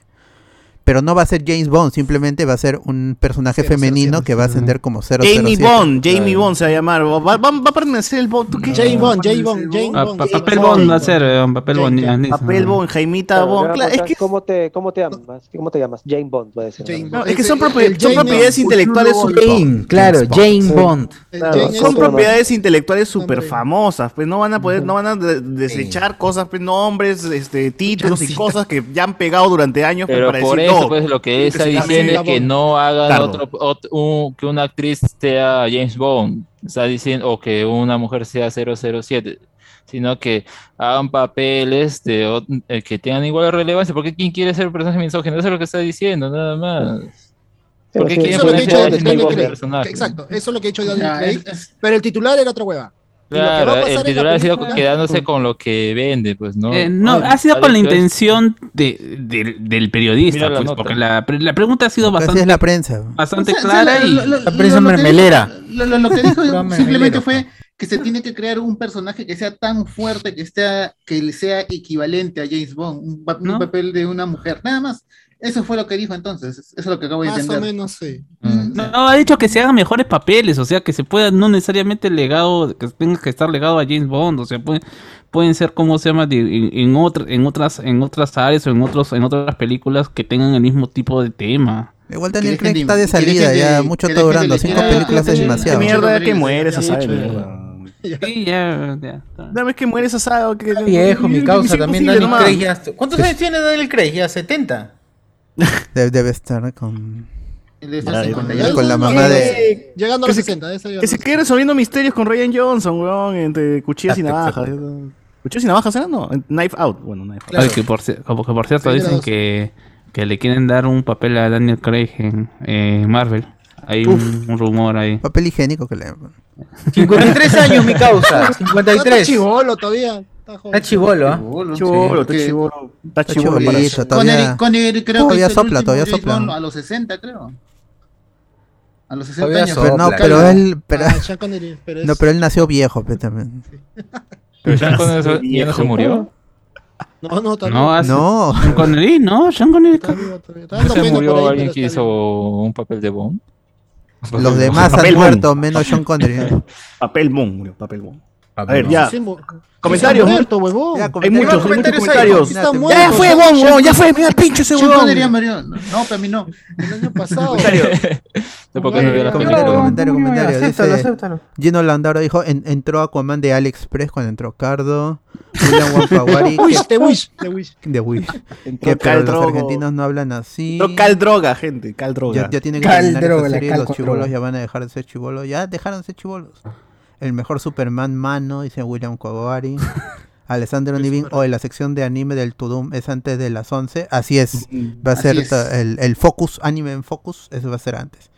Pero no va a ser James Bond, simplemente va a ser un personaje 007. femenino que va a ascender como 007. Jamie Bond, Jamie Claro. Bond se va a llamar. Va, va- va a pertenecer el Bond. ¿Tú qué? Bond, Jane pertenecer Bond, Ah, Bond. Jane papel Bond. Va a ser, weón, papel Bond. Papel Bond, Jaimita Bond. Claro, es que, ¿cómo, te, ¿Cómo te llamas? ¿Cómo te llamas? Jane Bond, va a decir. Jane ¿no? Bond. no, es que son, propiedades Bond. intelectuales super, Jane, claro, Jane. Bond. El claro, Jane son es- propiedades intelectuales súper famosas, pues no van a poder, no van a de- desechar cosas, pues nombres, este, títulos y cosas que ya han pegado durante años pues, para decir, pues, lo que está diciendo es que no hagan Claro. otro, un- que una actriz sea James Bond, está diciendo, o que una mujer sea 007, sino que hagan papeles de, eh, que tengan igual relevancia, porque ¿quién quiere ser un personaje misógino? Eso es lo que está diciendo, nada más. Pero ¿Por qué sí, Eso es lo que Craig. de personaje? Exacto, eso es lo que ha dicho Daniel Craig. Pero el titular era otra hueva. Y lo que va a Claro, el la titular ha sido quedándose con lo que vende, pues, ¿no? Eh, no, Ay, ha sido con la intención de, de- del periodista, pues, porque la, la pregunta ha sido bastante, es la prensa. bastante O sea, clara lo- y... lo- lo- La prensa lo mermelera. dijo- Lo, lo- lo que dijo simplemente fue que se tiene que crear un personaje que sea tan fuerte, que, esté, que sea equivalente a James Bond, un, un ¿No? papel de una mujer, nada más. Eso fue lo que dijo entonces, eso es lo que acabo de Más o menos, sí. Mm. No, no, ha dicho que se hagan mejores papeles, o sea, que se pueda, no necesariamente legado, que tenga que estar legado a James Bond, o sea, pueden, pueden ser, como se llama? En, en, otra- en otras en otras áreas o en otros en otras películas que tengan el mismo tipo de tema. Igual Daniel Craig está de salida, ya de- mucho está durando. Cinco películas Ya, es qué demasiado. ya. mierda, que muere esa mierda. Sí, ya, ya. Una vez que muere esa que Viejo, mi causa también Daniel. Craig ya. ¿Cuántos años tiene Daniel Craig? Ya 70. Debe, debe estar con, El de estos Ay, 50 Ya ya. con la mamá de... Llegando a Que los se- 60. esa ya Que no se quede resolviendo misterios con Ryan Johnson, weón, entre cuchillas y Exacto, navajas. ¿Cuchillas y navajas eran? No, Knife Out. Bueno, Knife Out. Claro. Ay, que por, que por cierto Sí, dicen que, que le quieren dar un papel a Daniel Craig en eh, Marvel. Hay un, un rumor ahí. Papel higiénico que le... 53 años, mi causa. Está 53. chivolo todavía. Está joven. Está chivolo, ¿ah? Chibolo, está chibolo. Está eso. Connery, todavía... Connery creo todavía que sopla, todavía sopla. A los 60, creo. A los 60 Todavía años. Pero no, sopla, pero claro. él... Pero, Ah, Sean Connery, pero es- no, pero él nació viejo, pues, también. Pero Sean Connery ya no se murió. No, no, está No, hace- No, Sean Connery, no, Sean Connery. ¿No se murió alguien pero que hizo un papel de Bond? los demás han Papel muerto, menos Sean Connery. Papel Moon, murió, papel Moon. A A ver, ya. Comentarios. Muerto, huevón. Ya, Hay muchos, hay muchos comentarios. Está muerto. Ya fue, bon, ya fue, mira el pinche ese huevón. No, para mí no. El año pasado. Porque no vio la Comentario, película. comentario, comentario. Acéptalo, Dice, acéptalo. Gino Landaro dijo, en- entró Aquaman de AliExpress cuando entró Cardo. William Wampawari, The Wish, The Wish. de Wish. Que pero Cal los Drogo. argentinos no hablan así. Cal Droga, gente, Cal Droga. Ya, ya tienen que Cal terminar esta droga, la serie, cal los droga. ya van a dejar de ser chibolos. Ya dejaron de ser chibolos. El mejor Superman mano, dice William Kogari. Alessandro Nivin, o en la sección de anime del Tudum es antes de las 11. Así es. Va a ser el, el Focus, anime en Focus, eso va a ser antes.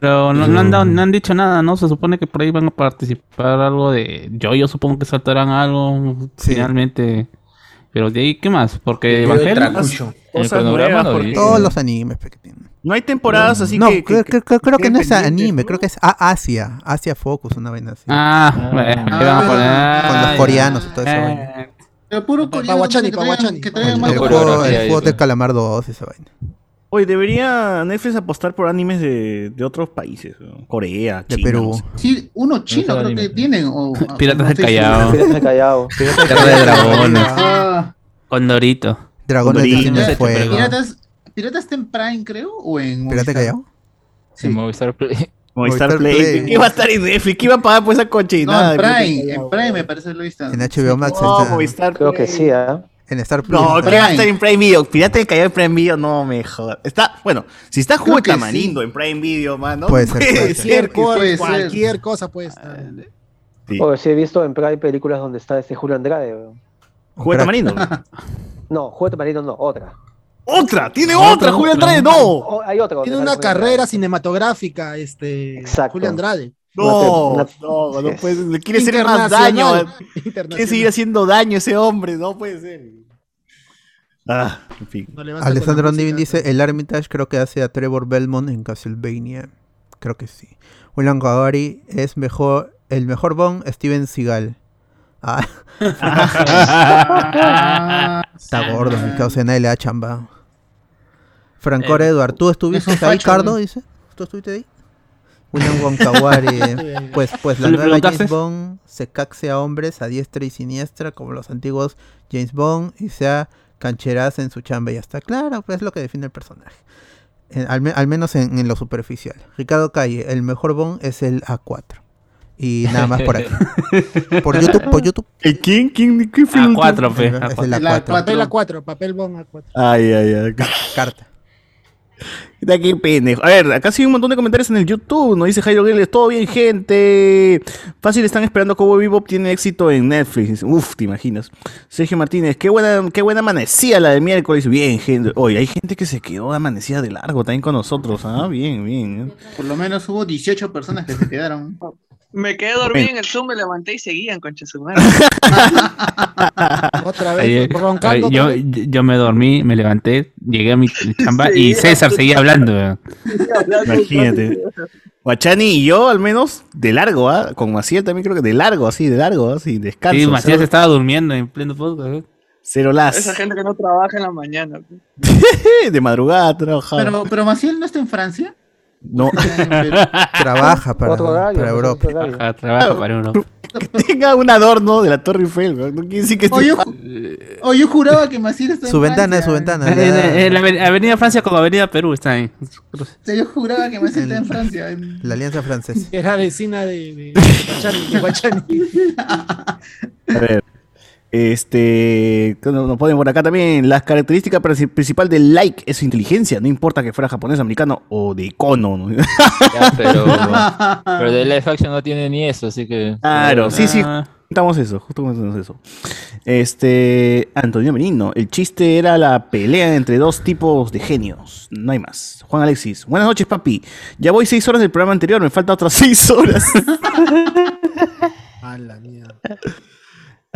Pero no, no han dado- no han dicho nada, ¿no? Se supone que por ahí van a participar algo de... Yo, yo supongo que saltarán algo Sí. finalmente. Pero de ahí, ¿qué más? Porque Evangelion... Cosas nuevas, porque-. Todos los animes que tienen. No hay temporadas así no, que... creo, que- creo- creo que no es anime, ¿no? creo que es a- Asia. Asia Focus, una vaina así. Ah, Ah. bueno, ahí van a poner- Con los Ah, coreanos y todo eso. vaina. Eh, Pero puro coreano que traigan- que El, traigan el más juego, el juego pues. de Calamar 2, esa vaina. Hoy debería Netflix apostar por animes de, de otros países, ¿no? Corea, De China, Perú. no sé. Sí, uno chino sé creo que tienen. O, Piratas del Callao. Piratas del Callao. Guerra de dragones. Ah, Con Dorito. Dragones de Dorito. Pirata- está en Prime, creo, o en ¿Pirata Movistar? Callao? Sí. En Movistar Play. Movistar Movistar Play. Play. ¿Qué va a estar en Netflix? ¿Qué va a pagar por esa cochinada? No, en Prime, en Prime me parece lo he visto. En HBO Max No, está. Movistar Creo que sí, ¿ah? En Star Plus. No. ¿qué va a estar en Prime Video? Pirata del Callao en Prime Video, no me jodas. Está, bueno, si está Jugo que Tamarindo en Prime Video, mano. Puede ser, puede Cualquier, ser. que puede cosa, ser. cualquier cosa puede estar. Sí. O sí he visto en Prime películas donde está este Julio Andrade. weón. Jugo Tamarindo. No, Juego Marino no, otra. ¡Otra! ¡Tiene otra, Julio Andrade! ¡No! Oh, hay otra. Tiene una carrera Andrade. cinematográfica, este Exacto. Julio Andrade. No, Una- no, no puede Le quiere hacer más daño. Internacional. Quiere seguir haciendo daño ese hombre. No puede ser. Ah, en fin. No la Alessandro. Nivin dice, el Armitage creo que hace a Trevor Belmont en Castlevania. Creo que sí. William Kawari es mejor, el mejor Bond, Steven Seagal. Ah, Ah, está gordo, mi causa nadie le da chamba. Francor Eh, Edward, ¿tú estuviste ahí, facho, Cardo? ¿no? Dice. ¿Tú estuviste ahí? William Wonkawari. pues, pues la ¿Le nueva? James Bond se caxe a hombres a diestra y siniestra como los antiguos James Bond y sea cancheraz en su chamba. Ya está claro, pues es lo que define el personaje. En- al, me- al menos en, en lo superficial. Ricardo Calle, el mejor Bond es el A4. Y nada más por aquí. por YouTube, por YouTube. ¿El quién? ¿Quién? ¿Qué fue el último? A4, pe. Es el A4. La A4. Papel A4, papel Bon A4. Ay, ay, ay. Carta. Qué pendejo. A ver, acá sí hay un montón de comentarios en el YouTube. Nos dice Jairo Giles, todo bien, gente. Fácil están esperando que Cowboy Bebop tiene éxito en Netflix. Uf, te imaginas. Sergio Martínez, qué buena, qué buena amanecida la de miércoles. Bien, gente. Oye, hay gente que se quedó amanecida de largo también con nosotros. Ah, bien, bien. Por lo menos hubo 18 personas que se quedaron. Me quedé dormido en el Zoom, me levanté y seguían, concha su madre. Otra Ayer- vez, roncando. yo, yo me dormí, me levanté, llegué a mi chamba y César seguía hablando. weón. Imagínate. Guachani y yo, al menos, de largo, ¿ah? Con Maciel también creo que de largo, así, de largo, así, descanso. Sí, Macías cero, estaba durmiendo en pleno podcast. weón. cero las. Esa gente que no trabaja en la mañana. de madrugada trabajaba. Pero, pero Maciel no está en Francia. No, Trabaja para, Otro horario, para Europa. trabaja para uno. que tenga un adorno de la Torre Eiffel, ¿no? No quiere decir que O yo, esté- o yo juraba que Maciel está Su en ventana es su Francia. ventana. En, la- en la ave- Avenida Francia con Avenida Perú está ahí. O sea, yo juraba que Maciel está en Francia. en- La Alianza Francesa. Era vecina de, de, de Guachani, de Guachani. A ver. Este. Nos ponen por acá también. La característica princi- principal del like es su inteligencia. No importa que fuera japonés, americano o de icono. ¿no? Ya, pero, pero de live action no tiene ni eso, así que. Claro, sí, sí. Ah. Comentamos eso, justo comentamos eso. Este. Antonio Merino. El chiste era la pelea entre dos tipos de genios. No hay más. Juan Alexis. Buenas noches, papi. Ya voy seis horas del programa anterior. Me falta otras seis horas. A la mierda.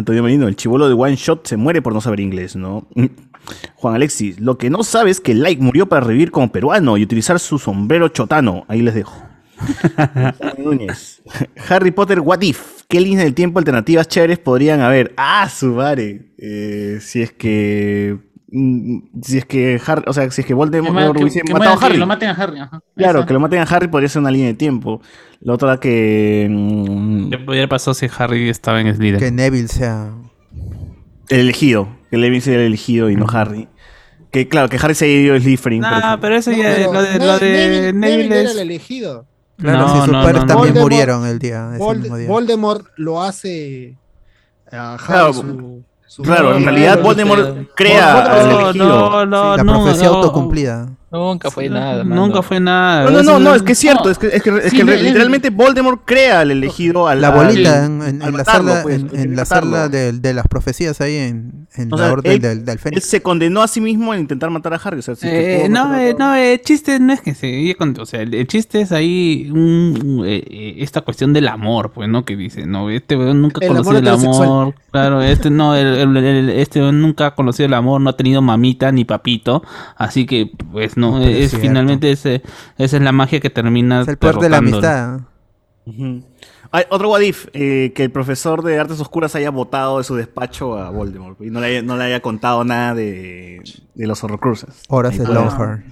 Antonio Merino, el chivolo de One Shot se muere por no saber inglés, ¿no? Juan Alexis, lo que no sabe es que Like murió para revivir como peruano y utilizar su sombrero chotano. Ahí les dejo. Núñez. Harry Potter What If. ¿Qué líneas del tiempo alternativas chéveres podrían haber? Ah, su madre. Eh, si es que. Mm, Si es que Harry, o sea, si es que Voldemort que- hubiese que matado a que Harry. lo maten a Harry. Ajá. Claro, Eso. que lo maten a Harry podría ser una línea de tiempo. La otra que. mm, ¿Qué podría pasar si Harry estaba en Slytherin? Que Neville sea. El elegido. Que Levin sea el elegido y no Harry. Que claro, que Harry se haya ido a Slytherin. No, pero eso No, ya, pero lo de, Ne- lo de Neville- Neville Neville era es- el elegido. Claro, No, si sus no, padres no, no. también Voldemort- murieron el día, ese Vold- mismo día. Voldemort lo hace a Harry Claro, su- Claro, en realidad Voldemort crea No, elegido. no, no, la profecía no. autocumplida. Nunca fue nada. Nunca fue nada. No, no, no, es que es cierto, es que, es que, es que literalmente Voldemort crea al elegido al La bolita en, en- al en la matarlo, sala, pues, en, tiene en la sala de, de las profecías ahí en, la sea, orden él- del, del Él Fénix. se condenó a sí mismo en intentar matar a Harry. O sea, sí Eh, pudo no, eh, no, el chiste no es que se o sea, el, el chiste es ahí un, eh, eh, esta cuestión del amor, pues, ¿no? Que dice, no, este weón nunca ha El amor, claro, este no, el, el- el- este nunca ha conocido el amor, no ha tenido mamita ni papito, así que, pues, no, es finalmente ese, esa es la magia que termina Es el poder de la amistad. Hay otro what if, eh, que el profesor de artes oscuras haya votado de su despacho a Voldemort y no le haya, no le haya contado nada de, de los horrocruces. Horas de Longhorn.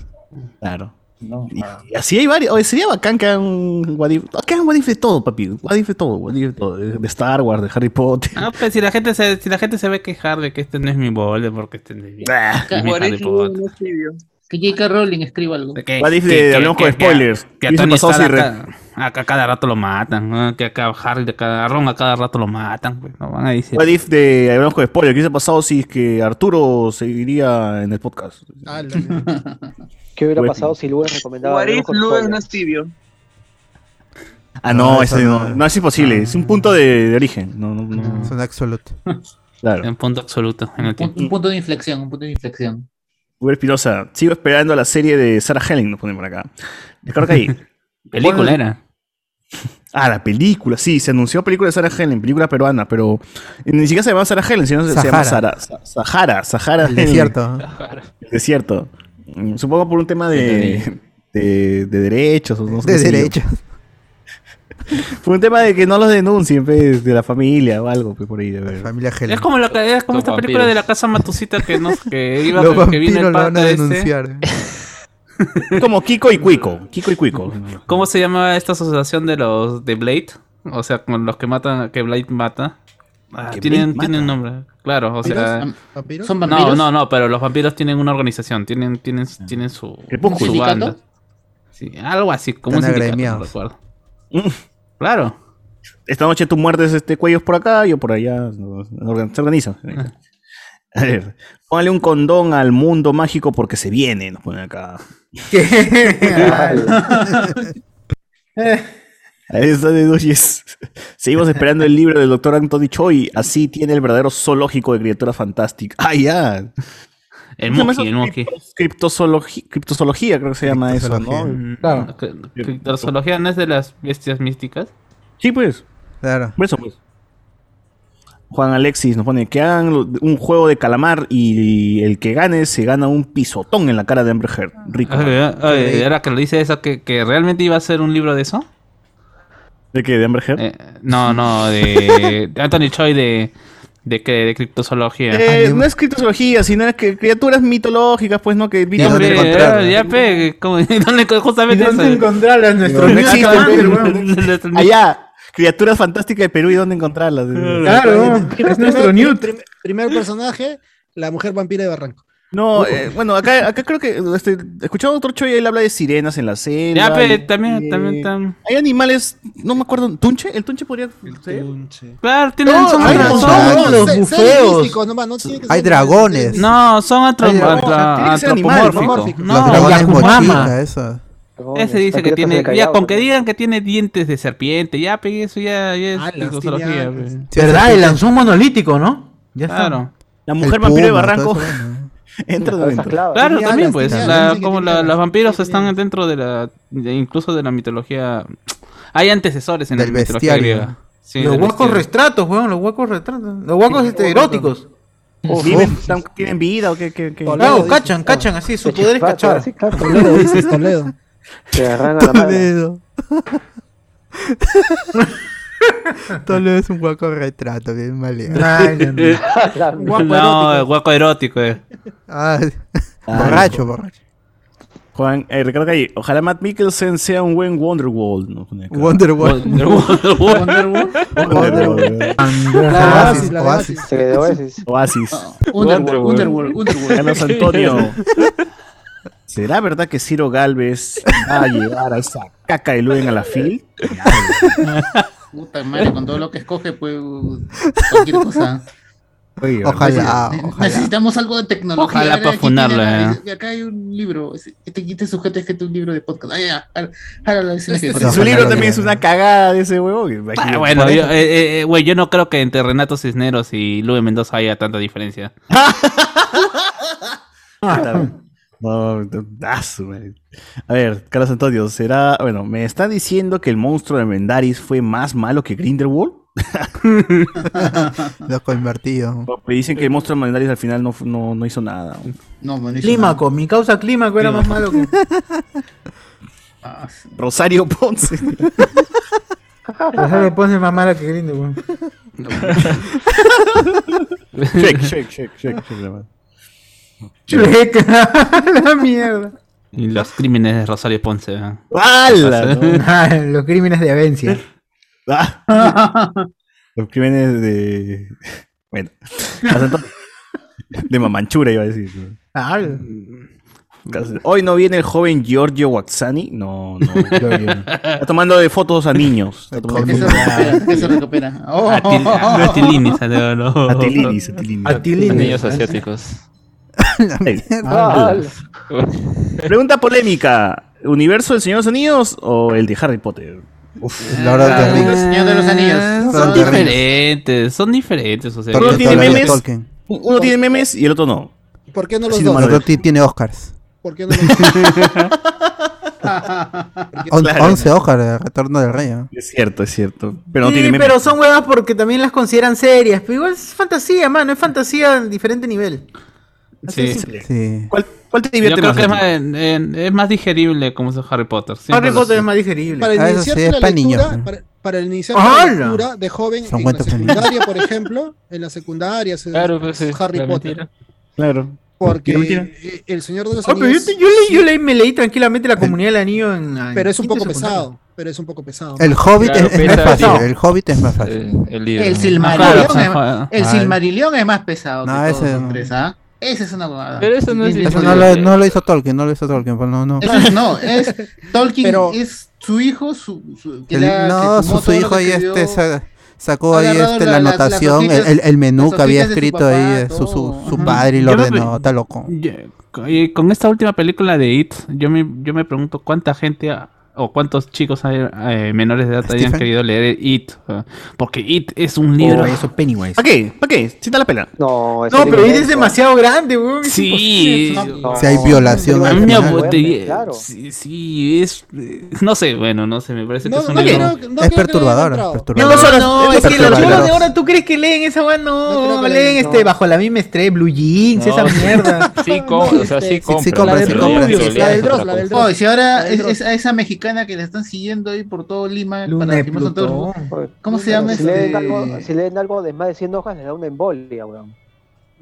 Claro. No, Y, y así hay varios. Oye, sería bacán que hagan un What If. Que hagan What If de todo, papi. What If de todo. What If de todo. De Star Wars, de Harry Potter. Ah, pues si la gente se, si la gente se ve a quejar de que este no es mi bolde, porque este no es mi, es mi What Harry if Potter. no es tibio? Que J.K. Rowling escriba algo. Que- What if que- de- que- hablemos que- con que- spoilers. Que a Hubiese Tony pasado Stark acá, cada rato lo matan, ¿no? que acá a Harry de cada a Ron a cada rato lo matan, pues, no van a decir. What If de. Hablamos con spoiler. ¿Qué hubiese pasado si es que Arturo seguiría en el podcast? ¿Qué hubiera Pues- pasado si Luis recomendaba What if Luis no es tibio? Ah, no, No, eso no, no. es imposible. Es un punto de, de origen. No, no, no. Es un absoluto. Claro. En punto absoluto en el Un, tiempo. un punto de inflexión, un punto de inflexión. Uber Espinosa. Sigo esperando la serie de Sarah Helen, nos ponen por acá. Descarga ahí. Película era. Ah, la película, sí, se anunció película de Sarah Helen, película peruana, pero ni siquiera se llama Sarah Helen, sino se- se llama Sahara. Sara, Sa- Sahara, Sahara. El Helen. desierto. El desierto. Supongo por un tema de, de, de derechos. o no sé De derechos. Por un tema de que no los denuncien, pues, de la familia o algo, pues, por ahí. De ver. Familia Helen. Es como, la, es como Los esta película de la casa Matusita que, no, que iba Los que, vino el lo van a este. Como Kiko y Cuico. Kiko y Cuico. ¿Cómo se llama esta asociación de los de Blade? O sea, con los que matan, que Blade mata. Ah, ¿Que tienen, Blade tienen mata? nombre. Claro, o sea. Am- ¿Vampiros? ¿Son No, vampiros? no, no, pero los vampiros tienen una organización, tienen, tienen, tienen su, su banda. Sí, algo así, como un sindicato, no recuerdo. Claro. Esta noche tú muerdes este cuellos por acá, yo por allá. Se organiza. A ver, póngale un condón al mundo mágico porque se viene, nos ponen acá. Ahí está de Duyes. Seguimos esperando el libro del doctor Anthony Choi. Así tiene el verdadero zoológico de criaturas fantásticas. Ah, ya. El ¿Cómo se Moki, el eso? Criptozoología, criptozoología creo que se llama eso, ¿no? Criptozoología. Claro. La zoología no es de las bestias místicas. Sí, pues. Claro. Por eso, pues. Juan Alexis nos pone que hagan un juego de calamar y el que gane se gana un pisotón en la cara de Amber Heard. Rico. Ay, ahora que lo dice eso, que, que realmente iba a ser un libro de eso. ¿De qué? ¿De Amber Heard? Eh, no, no, de, de Anthony Choi de, de, que, de criptozoología. Eh, no es criptozoología, sino es que criaturas mitológicas, pues, ¿no? Que Ya, dónde encontrarlas? ya, pe, ¿dónde, ¿Y justamente dónde encontrarlas? Nuestro No Newt existe, Allá, criaturas fantásticas de Perú y dónde encontrarlas. Claro, es nuestro primer, Newt. prim- primer personaje, la mujer vampira de Barranco. No, eh, bueno, acá, acá creo que este, escuchado a Doctor Choi, él habla de sirenas en la selva. Ya, pe, y- también, y- también, tam- Hay animales, no me acuerdo, ¿tunche? ¿El tunche podría ser? Claro, tienen, No, son, hay son- un son- los bufeos. no tiene que Hay dragones. no, son antro- Ay, no, antra- tiene que ser animal, antropomórficos. ¿no? Los No, dragones. Ese dice que tiene, ya, con que digan que tiene dientes de serpiente, ya, pe, eso ya, ya es Ah, pe. Sí, ¿Verdad? El lanzón monolítico, ¿no? Ya está. Claro. La el mujer vampiro de Barranco entra de adentro. Claro, Tiene también pues, la- como la- los vampiros Sí, están tiene. dentro de la, de- incluso de la mitología, hay antecesores en Del la mitología bestiario. griega. Sí, los huecos bestiario. retratos, weón, los huecos retratos. Los huecos este, eróticos. ¿Viven, están- ¿Tienen vida o qué? qué, qué? Toledo, Claro, dice. cachan, cachan así, su poder es cachar. Sí, claro. Toledo, dices Toledo. Te agarran a la mano. Toledo. Toledo es un hueco retrato, bien maleado. No. Guapo no, erótico. hueco erótico. eh. Ah, Ah, borracho, borracho. Juan, eh, Ricardo Calle, ojalá Matt Mikkelsen sea un buen Wonderwall. ¿no? Wonderwall. Wonderwall. La Oasis, Oasis, Oasis. Se. Oasis. Underworld, Underworld, Underworld. Carlos Antonio. ¿Será verdad que Ciro Galvez va a llevar a esa caca de Luen a la FIL? Puta madre, con todo lo que escoge, pues cualquier cosa. Oye, Ojalá, ojalá. Necesitamos algo de tecnología. Ojalá Ahora, pa' aquí funarlo, tiene- eh. y Acá hay un libro. Este, este sujeto es que un libro de podcast. Ah, ya. Gente. Su libro también es una cagada de ese huevo. Ah, bueno, yo, eh, eh, güey, yo no creo que entre Renato Cisneros y Luis Mendoza haya tanta diferencia. No, no, ah. A ver, Carlos Antonio, será. Bueno, ¿me está diciendo que el monstruo de Mendaris fue más malo que Grindelwald? Lo convertido. Me dicen que el monstruo de Mendaris al final no, no, no hizo nada. No, man, no hizo Clímaco, mi causa clímaco era más malo que. Ah, sí. Rosario Ponce. Rosario Ponce más mala que Grindelwald. Check, check, check, check, check. la Chueca, la mierda. Y los crímenes de Rosario Ponce. ¿eh? ¡Hala! ¿no? Ah, Los crímenes de Avencia. Ah. Los crímenes de. Bueno. De Mamanchura iba a decir. Hoy no viene el joven Giorgio Waxani. No, no. Está tomando de fotos a niños. Está tomando Eso eso recupera. Oh. Atil- Atilini, salió, no. Atilinis, Atilinis. Atilinis. Niños asiáticos. Ah, Pregunta polémica. ¿Universo del Señor de los Anillos o el de Harry Potter? Lord of the Rings. Señor de los Anillos. Son diferentes, son diferentes. O sea, Uno tiene Tolkien, memes. Tolkien. Uno tiene memes y el otro no. ¿Por qué no los dos? El otro ti- tiene Oscars. ¿Por qué no los dos? On- Claro. 11 Oscars de Retorno del Rey. Es cierto, es cierto. Pero no sí, tiene memes. pero son huevas porque también las consideran serias. Pero igual es fantasía, mano. Es fantasía en diferente nivel. Sí. Sí. ¿Cuál, cuál te Yo divierte creo más? que es más, en- es más digerible como es Harry Potter. Harry Potter es más digerible. Para Ah, iniciar sí, la lectura, niños, ¿no? para, para iniciar la de joven Son en la secundaria, por ejemplo, en la secundaria es, Claro, pues sí. Harry la Potter. mentira. Claro. Porque eh, el Señor de los Ah, pero yo, yo leí, yo leí- me leí tranquilamente la comunidad del anillo en. en pero es un poco pesado, pero es un poco pesado. El Hobbit Claro, es, más fácil. el- El Hobbit es más fácil. El, el. Silmarillion, Claro, es, ajá. el Silmarillion es más pesado que No, todos ese los no. tres, ¿ah? Esa es una huevada. Pero eso no es Eso Eso no lo, no lo hizo Tolkien, no lo hizo Tolkien. pues no, no. Eso es- no, es Tolkien, Pero- es su hijo, su, su- que El- le ha- no, que su, su hijo ahí este sa- sacó ahí este, la- la las- las anotación, el, el- el menú que había escrito papá, ahí, su, su, su padre y lo ordenó, está loco. Yo- y con esta última película de It, yo me, yo me pregunto cuánta gente ha- o cuántos chicos hay, eh, menores de edad hayan Stephen. querido leer It. Porque It es un libro. Oh, eso Pennywise. ¿Para qué? ¿Para qué? Sienta la pena. No, No, pero es demasiado grande, weón. Sí. No, Si hay violación a al mí me final. aburriría- Claro. Sí, sí, es. No sé, bueno, no sé, me parece que No, es un no libro. no Es hayan perturbador, No, perturbador. no, es que los chicos de ahora, ¿tú crees que leen esa weá? No, No leen este no. bajo la misma estrella, Blue Jeans, esa No. mierda. Sí, com- o sea, sí, Sí, compra. La del Dross, la del. Dross. Oh, si ahora esa mexicana que la están siguiendo ahí por todo Lima Luna para. Plutón. ¿Cómo se llama si leen, algo, si leen algo de más de 100 hojas, les da una embolia, weón.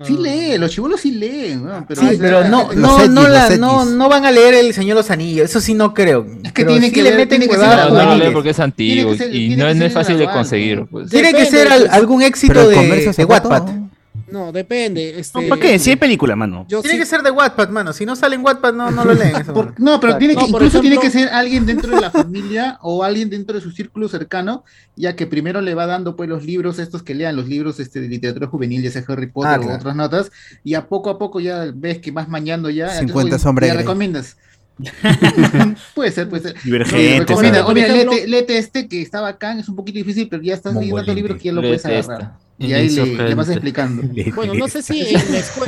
Sí lee, los chibolos sí leen, weón, pero, Sí, pero no, no, no, la- no, no van a leer El Señor de los Anillos, eso sí no creo. Es que Pero tiene sí que le leer- meten tiene que ser No, no lee porque es antiguo ser- y no, no es fácil de conseguir. ¿no? Pues. Tiene que ser al- pues. algún éxito de, de. Wattpad. No, depende. Este, No, ¿Para qué? Si hay película, mano. yo Tiene sí- que ser de Wattpad, mano. Si no sale en Wattpad, no, no lo leen. eso, Por- mano. no, pero tiene que, No, incluso tiene que ser alguien dentro de la familia o alguien dentro de su círculo cercano, ya que primero le va dando pues los libros estos que lean, los libros este, de literatura juvenil, ya sea Harry Potter Ah, o claro. otras notas, y a poco a poco ya ves que vas mañando ya. 50 entonces, sombras ya recomiendas. puede ser, puede ser. Divergente. No, o mira, léete, este que está bacán, es un poquito difícil, pero ya estás leyendo otro libro que ya lo puedes agarrar. esta. Y ahí le, le vas explicando. Bueno, no sé si en, la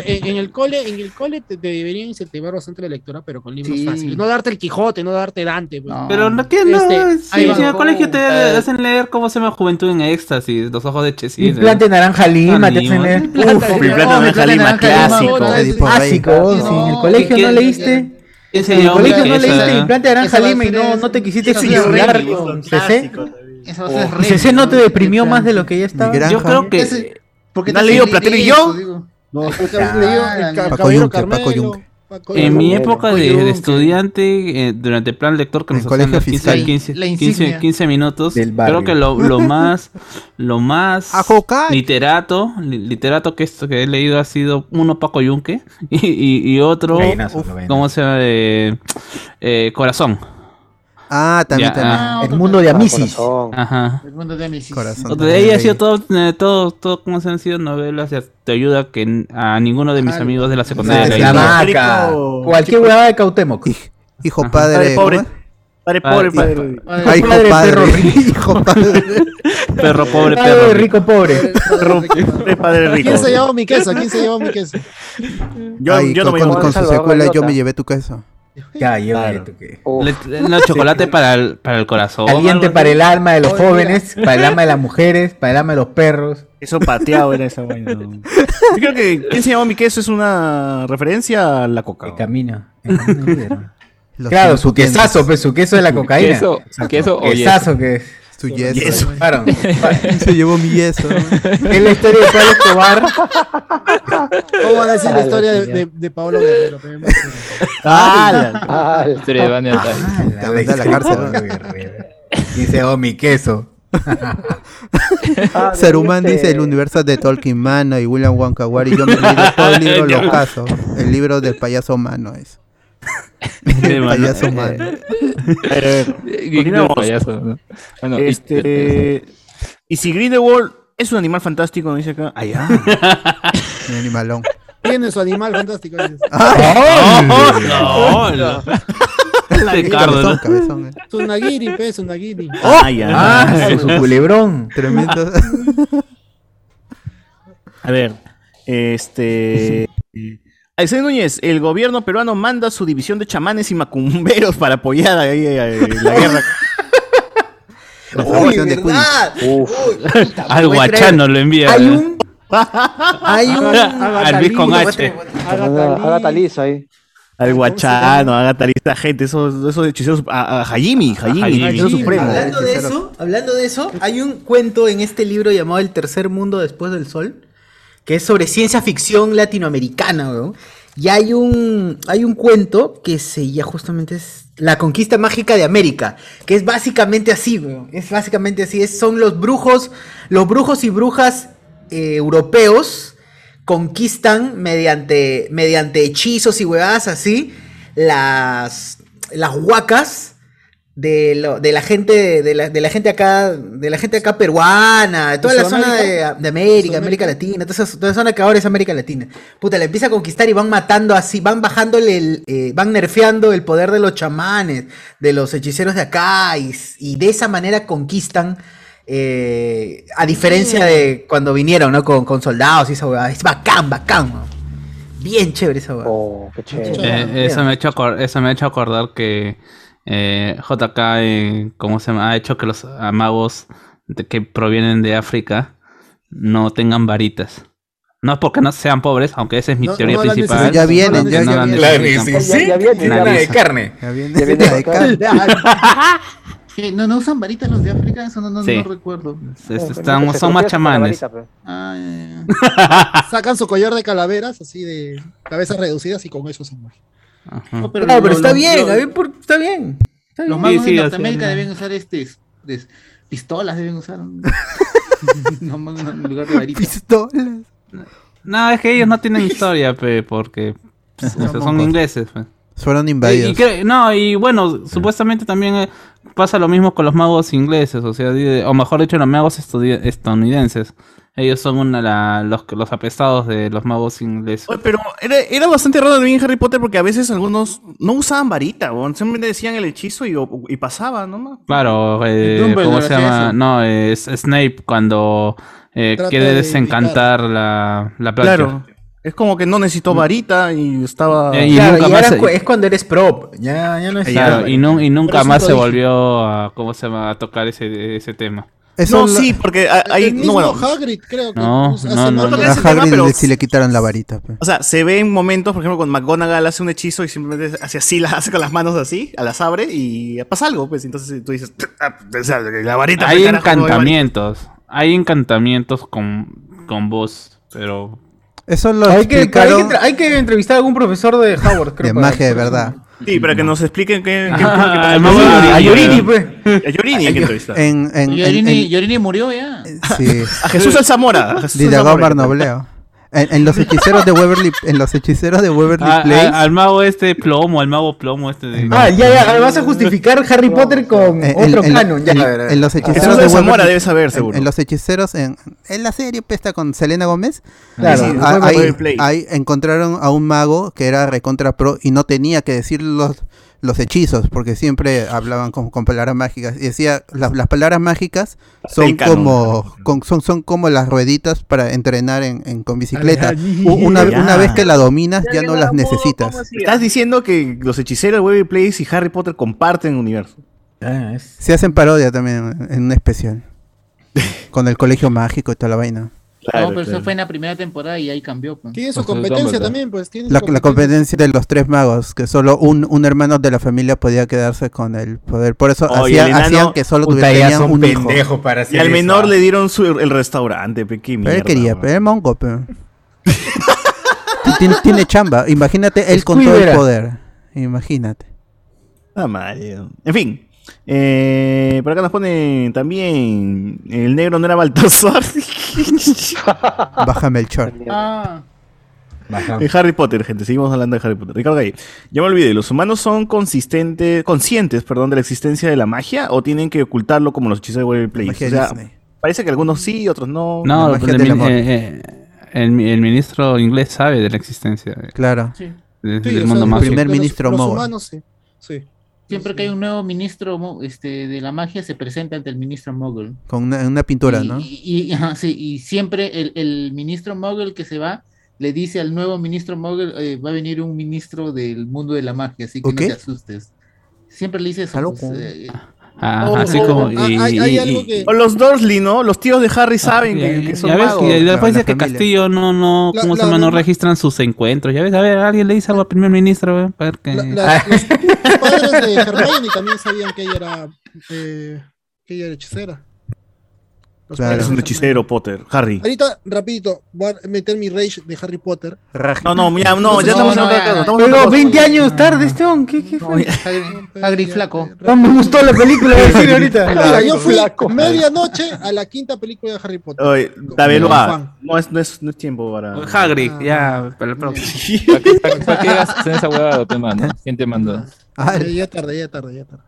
en- en el cole, en el cole te, te deberían incentivar bastante la lectura, pero con libros Sí. fáciles. No darte el Quijote, no darte Dante. pues. No. Pero no, ¿qué? no Este, sí, ahí va. si en el colegio te Eh, hacen leer cómo se llama Juventud en Éxtasis, Los Ojos de Chesis. Implante naranja lima, te Lima. hacen leer. Uf, naranja Mi Oh, mi naranja lima, naranja clásico. Rey. Básico, si en el colegio ¿Qué- no leíste. ¿Quién En el colegio no leíste esa? implante naranja Esa va a lima y no, te quisiste suicidar con CC. Remy, no te deprimió más de lo que ya estaba. Yo creo que Ese- Porque ¿No te has leído Platero y yo? No, Paco en mi época de, estudiante, eh, durante el plan lector que nos hacían colegio los 15, fiscal. 15, La 15, insignia. 15 minutos, creo que lo, lo más, lo más literato, li- literato que, esto que he leído ha sido uno Paco Yunque y, y, y otro, lo ven. ¿cómo se llama? Eh, eh, Corazón. Ah, también, Ya, también. Ah, El otro mundo de Ah, Amisis. Ajá. El mundo de Amisis. Corazón. De ahí ha sido todo, eh, todo, todo, ¿cómo se han sido novelas? Te ayuda que a ninguno de mis amigos de la secundaria La, la vaca. Cualquier huevada de Cautemoc. Hijo Ajá. padre. Padre pobre. Padre Ah, pobre, padre. Ah, hijo padre, padre. perro rico. Hijo padre. Perro pobre, Padre perro rico. rico pobre. Padre, padre rico. ¿Quién se llevó mi queso? ¿Quién se llevó mi queso? Yo, Ay, yo no con, me con- llamo. con su secuela yo me llevé tu queso. Ya, lleva Claro. esto que. Uf, Le- No, chocolate para el, para el corazón. Caliente para el alma de los mira. jóvenes, para el alma de las mujeres, para el alma de los perros. Eso pateado era esa vaina. Yo creo que ¿Quién se llama mi queso? Es una referencia a la coca. Que camina. Claro, su quesazo, pues su queso de la cocaína. Queso, queso o Quesazo que es. Su yeso. Yeso, claro. Se llevó mi yeso. Es la historia de Pablo Escobar. ¿Cómo van a decir la historia de, de, de Pablo Guerrero? ¡Ah! Ah, La historia de Vania mandé a la cárcel. Dice, oh, mi queso. ah, Saruman dice el universo de Tolkien Mano y William Wonkawari. Yo me he leído todo el libro Los Casos. El libro del payaso mano es. El mano. payaso. A ver, Qué continuamos. payaso, ¿no? Bueno, y- Este, y si Grindelwald es un animal fantástico, dice acá. Allá. Mi animalón. Tiene su animal fantástico. dices. Ah, No, no. Cabezón, ¿no? cabezón. eh. Su nagiri, pe, su nagiri. Ah, ya. Ah, su culebrón. Tremendo. A ver, este. Aysén Núñez, el gobierno peruano manda su división de chamanes y macumberos para apoyar ahí, eh, la guerra. La Uy, de ¿verdad? Uf. Uy, puta, Al guachano lo envía. Hay un. Hay un. Al Luis con H. Haga haga talizo ahí. Al guachano, haga esta gente, esos, esos hechiceros. A, a Hajimi, Hajimi, Hajimi. hechicero supremo. Hablando de eso, hablando de eso, hay un cuento en este libro llamado El tercer mundo después del sol, que es sobre ciencia ficción latinoamericana, weón. Y hay un, hay un cuento que se llama justamente es La conquista mágica de América, que es básicamente así, weón. Es básicamente así, es, son los brujos, los brujos y brujas eh, europeos conquistan mediante, mediante hechizos y huevadas así las, las huacas de, lo- de la gente de la, de la gente acá de la gente acá peruana de toda ¿De la zona de, América. América Latina toda esa, toda esa zona que ahora es América Latina puta la empieza a conquistar y van matando así van bajándole el, eh, van nerfeando el poder de los chamanes de los hechiceros de acá y, de esa manera conquistan eh, a diferencia de cuando vinieron ¿no? con, con soldados y esa huevada es bacán bacán ¿no? bien chévere esa huevada Oh, qué chévere. Eh, eso, me ha hecho eso me ha hecho acordar que eh, JK, eh, ¿cómo se llama? Ha hecho que los magos de- que provienen de África no tengan varitas. No es porque no sean pobres, aunque esa es mi No, teoría no la principal. Ya vienen, ya, no ya la vienen. Nada de carne. Ya viene Ya viene de carne. ¿Qué? ¿No, ¿No usan varitas los de África? Eso no, no, Sí. no recuerdo. Es- están- son más chamanes. Ah. Sacan su collar de calaveras, así de cabezas reducidas y con eso se mueven. No, Claro, pero está lo- bien, por- está bien. Está Los bien. magos sí, de Norteamérica deben usar este pistolas deben usar. no, no, no, en lugar de varitas. Pistolas. No, es que ellos no tienen historia, pe, porque pues, o sea, son ingleses. pe. Fueron invadidos. y no, y bueno, supuestamente también eh, pasa lo mismo con los magos ingleses, o sea, o mejor dicho, los magos estadounidenses. Ellos son una, la- los, los apestados de los magos ingleses. Oye, Pero era, era bastante raro también en Harry Potter porque a veces algunos no usaban varita, weón. simplemente decían el hechizo y, y pasaba, ¿no? Claro, eh, ¿cómo se llama? eso. No, es Snape cuando eh, quiere de desencantar la, la. Claro. Es como que no necesitó varita y estaba. Eh, y Claro, nunca y más ahora se- cu- es cuando eres prop. Ya, ya no es. Claro, y, nu- y nunca más se volvió a, ¿cómo se llama? a tocar ese, ese tema. Eso no, sí, porque ahí. el No, mismo bueno. Hagrid, creo que No, hace no, no, más- no. A tema, Hagrid pero- le- sí le quitaron la varita. O sea, se ve en momentos, por ejemplo, cuando McGonagall hace un hechizo y simplemente hace así, la hace con las manos así, a las abre y pasa algo, pues entonces tú dices, "Ah, o sea, la varita. Hay no hay varita". encantamientos. Hay encantamientos con, con voz, pero... Eso lo Hay que, hay, que, hay que entrevistar a algún profesor de Howard, creo. de para- magia de verdad. Sí, para que nos expliquen qué. qué- Ah, qué- el mago a de Yorini, pues. A Yorini hay que entrevistar. En, en, en- Yorini, en- Yorini murió ya. sí. A Jesús Alzamora. a Didagón Alzamora. Barnobleo. En, en los hechiceros de Waverly, en los hechiceros de Waverly Ah, Place, ah, al mago este plomo, al mago plomo este de... Ah, ya, ya. Vas a justificar Harry Potter con en, otro en- canon. Ya, en- a ver, a ver. en los hechiceros Jesús de Waverly- debe saber, en- seguro. En, los hechiceros, en, en la serie está con Selena Gómez, Claro. Sí, sí, ah, fue ahí, Place. ahí encontraron a un mago que era recontra pro y no tenía que decir los, los hechizos, porque siempre hablaban con, con palabras mágicas. Y decía, las, las palabras mágicas son como, con- son, son como las rueditas para entrenar en, en- con bicicleta. Una, una vez que la dominas, ya no las necesitas. Estás diciendo que los hechiceros de Waverly Place y Harry Potter comparten universo. Ah, es- Se hacen parodia también en un especial. Con el colegio mágico y toda la vaina. No, pero eso fue en la primera temporada y ahí cambió. pues. Tiene su Pues, competencia también, pues. Tiene su La, la competencia de los tres magos, que solo un, un hermano de la familia podía quedarse con el poder. Por eso Oye, hacía- el enano- hacían que solo tuvieran un hijo. para Y al menor ah. le dieron su, el restaurante, pe, qué Pero él quería, pero es mongo, pero. tiene, tiene chamba. Imagínate él con todo el poder. Imagínate. Ah, madre. En fin. Eh, por acá nos pone también el negro no era Baltasar. Bájame el short. Ah, En Harry Potter, gente, seguimos hablando de Harry Potter. Ricardo Gay, ya me olvidé, ¿los humanos son consistentes, conscientes perdón, de la existencia de la magia o tienen que ocultarlo como los hechizos de Waverly Place? Magia O sea, Disney. parece que algunos sí, otros no. No, el, eh, eh, el, el ministro inglés sabe de la existencia de- Claro. sí. de- Sí, del o mundo sea, mágico. primer los- ministro los Mogul. humanos, sí. Sí. Siempre que hay un nuevo ministro este, de la magia, se presenta ante el ministro Mogul. Con una, una pintura, y, ¿no? Y, y- ajá, sí, y siempre el, el ministro Mogul que se va le dice al nuevo ministro Mogul, eh, va a venir un ministro del mundo de la magia, así que no te asustes. Siempre le dice eso. Pues, eh, Ah, Oh, así oh, como. ah, y- hay- hay y- algo que- O los Dursley, ¿no? Los tíos de Harry saben ya- que, que son ya ves, magos. y después Claro, dice que. Castillo no, no, La- ¿cómo se la- llama? No registran sus encuentros. Ya ves, a ver, alguien le dice algo al primer ministro, güey, para ver que... La- la- los padres de Hermione también sabían que ella era, eh, que ella era hechicera. Claro. Es un hechicero, Potter. Harry. Ahorita, rapidito, voy a meter mi rage de Harry Potter. No, no, ya, no, ya estamos no, en otra cosa. ya. estamos en Pero otra cosa. 20 años tarde, Esteban. ¿Qué, qué fue? Hagrid, flaco. No me gustó la película de decir ahorita. Yo fui medianoche a la quinta película de Harry Potter. Oye, fan. no es, no, es, no es tiempo para. Hagrid, ya, para el próximo. ¿Para qué, para, para qué gastas en esa huevada, pe, mano? ¿Quién te mandó? Ah, ya tarde, ya tarde, ya tarde.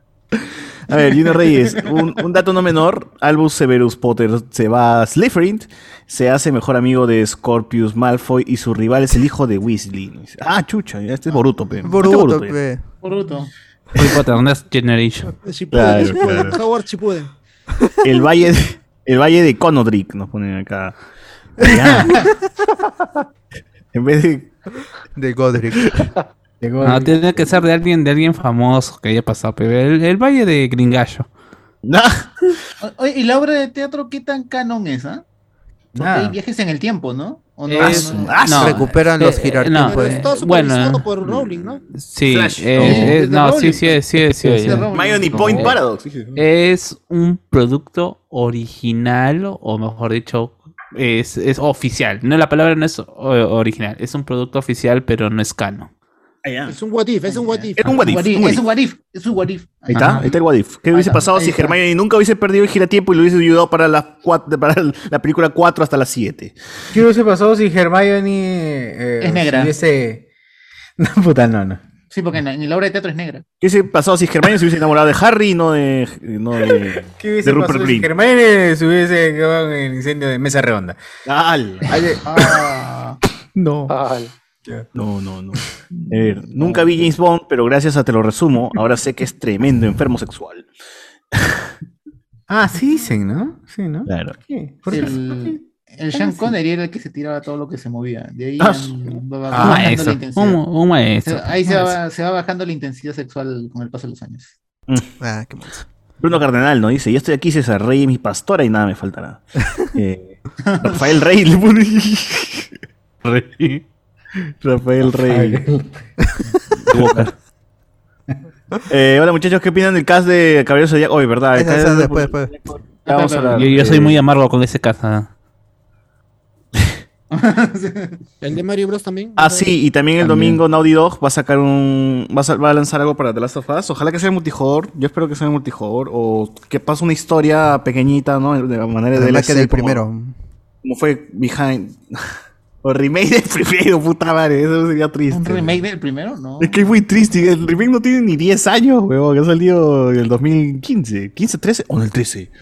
A ver, Junior Reyes, un, un dato no menor, Albus Severus Potter se va a Slytherin, se hace mejor amigo de Scorpius Malfoy y su rival es el hijo de Weasley. Ah, chucha, este es Boruto, pe. Este Boruto, ya. pe. Bruto. Harry Potter, Next Generation. Shippuden, Claro, Shippuden, claro. Howard Shippuden. El valle de, el valle de Conodric nos ponen acá. En vez de De Godric. Llegó No, el- tiene que ser de alguien, de alguien famoso que haya pasado, pero el, el Valle de Gringallo. Oye, ¿y la obra de teatro qué tan canon es, ah? Porque hay viajes en el tiempo, ¿no? ¿O no? Es- No, no. Recuperan los eh, Girardin, no, Pero pues. está bueno, supervisado por Rowling, ¿no? Sí, eh, eh, no, sí, sí, sí, es, sí. Miami Point No. Paradox. Es un producto original, o mejor dicho, es, es oficial. No, la palabra no es original, es un producto oficial, pero no es canon. Es un what if, es un what if. Es un what if, Es un what if, es un what if. Ahí está, ahí está el What If. ¿Qué hubiese pasado si. Hermione nunca hubiese perdido el giratiempo y lo hubiese ayudado para, las cuat- para la película 4 hasta las 7? ¿Qué hubiese pasado si Hermione eh, Es negra. si. No, puta, no, no. Sí, porque en la, en la obra de teatro es negra. ¿Qué hubiese pasado si Hermione se hubiese enamorado de Harry y no de, no de, ¿Qué hubiese de Rupert pasado si Green? Hermione se hubiese quedado en el incendio de Mesa Redonda? Al. Ah, No. No, no, no. A ver, nunca vi James Bond, pero gracias a Te lo resumo, ahora sé que es tremendo enfermo sexual. Ah, sí dicen, ¿no? Sí, ¿no? Claro. ¿Por qué? ¿Por qué? el, el Sean Connery era el que se tiraba todo lo que se movía. De ahí Ah, va Un bajando la maestro, intensidad. un, un maestro. Se- Ahí se va, se va bajando la intensidad sexual con el paso de los años. Ah, qué mal. Bruno Cardenal, ¿no? Dice, ya estoy aquí, César Rey, mi pastora, y nada me faltará. Eh, Rafael Rey le pone... Rey. Rafael Rey. Boca. Eh, hola muchachos, ¿qué opinan del cast de Caballeros de Zodiaco? Oye, ¿verdad? El Esa- cast esa de- después, después. Ya vamos a hablar. Yo, yo soy Eh, muy amargo con ese casa. El de Mario Bros también. Ah, sí, y también el También. domingo Naughty Dog va a sacar un. Va a, sa- va a lanzar algo para The Last of Us. Ojalá que sea multijugador. Yo espero que sea multijugador. O que pase una historia pequeñita, ¿no? De la manera de Además que del primero. Como fue Behind. o remake del primero, puta madre. Eso sería triste. ¿Un remake del primero? No. Es que es muy triste. El remake no tiene ni 10 años, weón. Que ha salido en el 2015. ¿15, 13 o en el 13?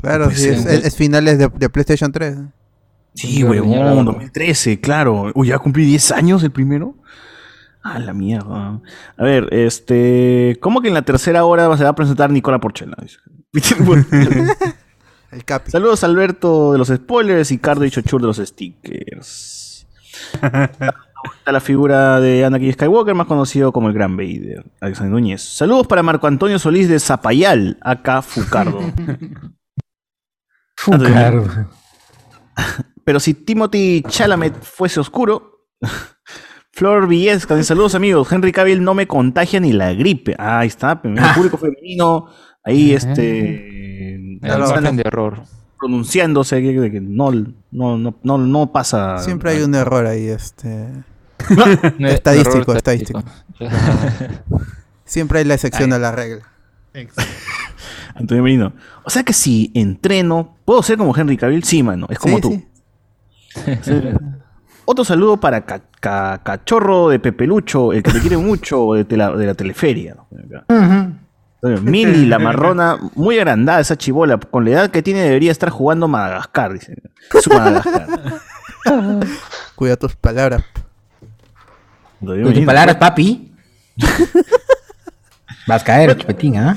Claro, sí, es, es- es finales de, de PlayStation 3. Sí, weón, reñaba. 2013, claro. Uy, ya cumplí 10 años el primero. Ah, la mierda. A ver, este. ¿Cómo que en la tercera hora se va a presentar Nicola Porchela? Dice. El Capi. Saludos a Alberto de los spoilers y Cardo y Chochur de los stickers. Está la figura de Anakin Skywalker, más conocido como el Gran Vader, Alexander Núñez. Saludos para Marco Antonio Solís de Zapayal, acá Fucardo. Fucardo. pero si Timothy Chalamet fuese oscuro. Flor Villesca, saludos amigos. Henry Cavill no me contagia ni la gripe. Ah, ahí está, el público femenino. Ahí este. El margen de error. Pronunciándose que, de que no, no, no, no, no pasa. Siempre hay un error ahí, este. Estadístico, error estadístico. Siempre hay la excepción a la regla. Antonio Merino. O sea que si entreno, ¿puedo ser como Henry Cavill? Sí, mano. Es como Sí, tú. sí. Sí. Otro saludo para Ca- Ca- Cachorro de Pepelucho, el que te quiere mucho de, tela- de la teleferia. ¿no? Acá. Mili, la marrona, muy agrandada esa chibola. Con la edad que tiene debería estar jugando Madagascar, dice. Su Madagascar. Cuida tus palabras. Con tus palabras, papi. Vas a caer, chupetín, ¿ah?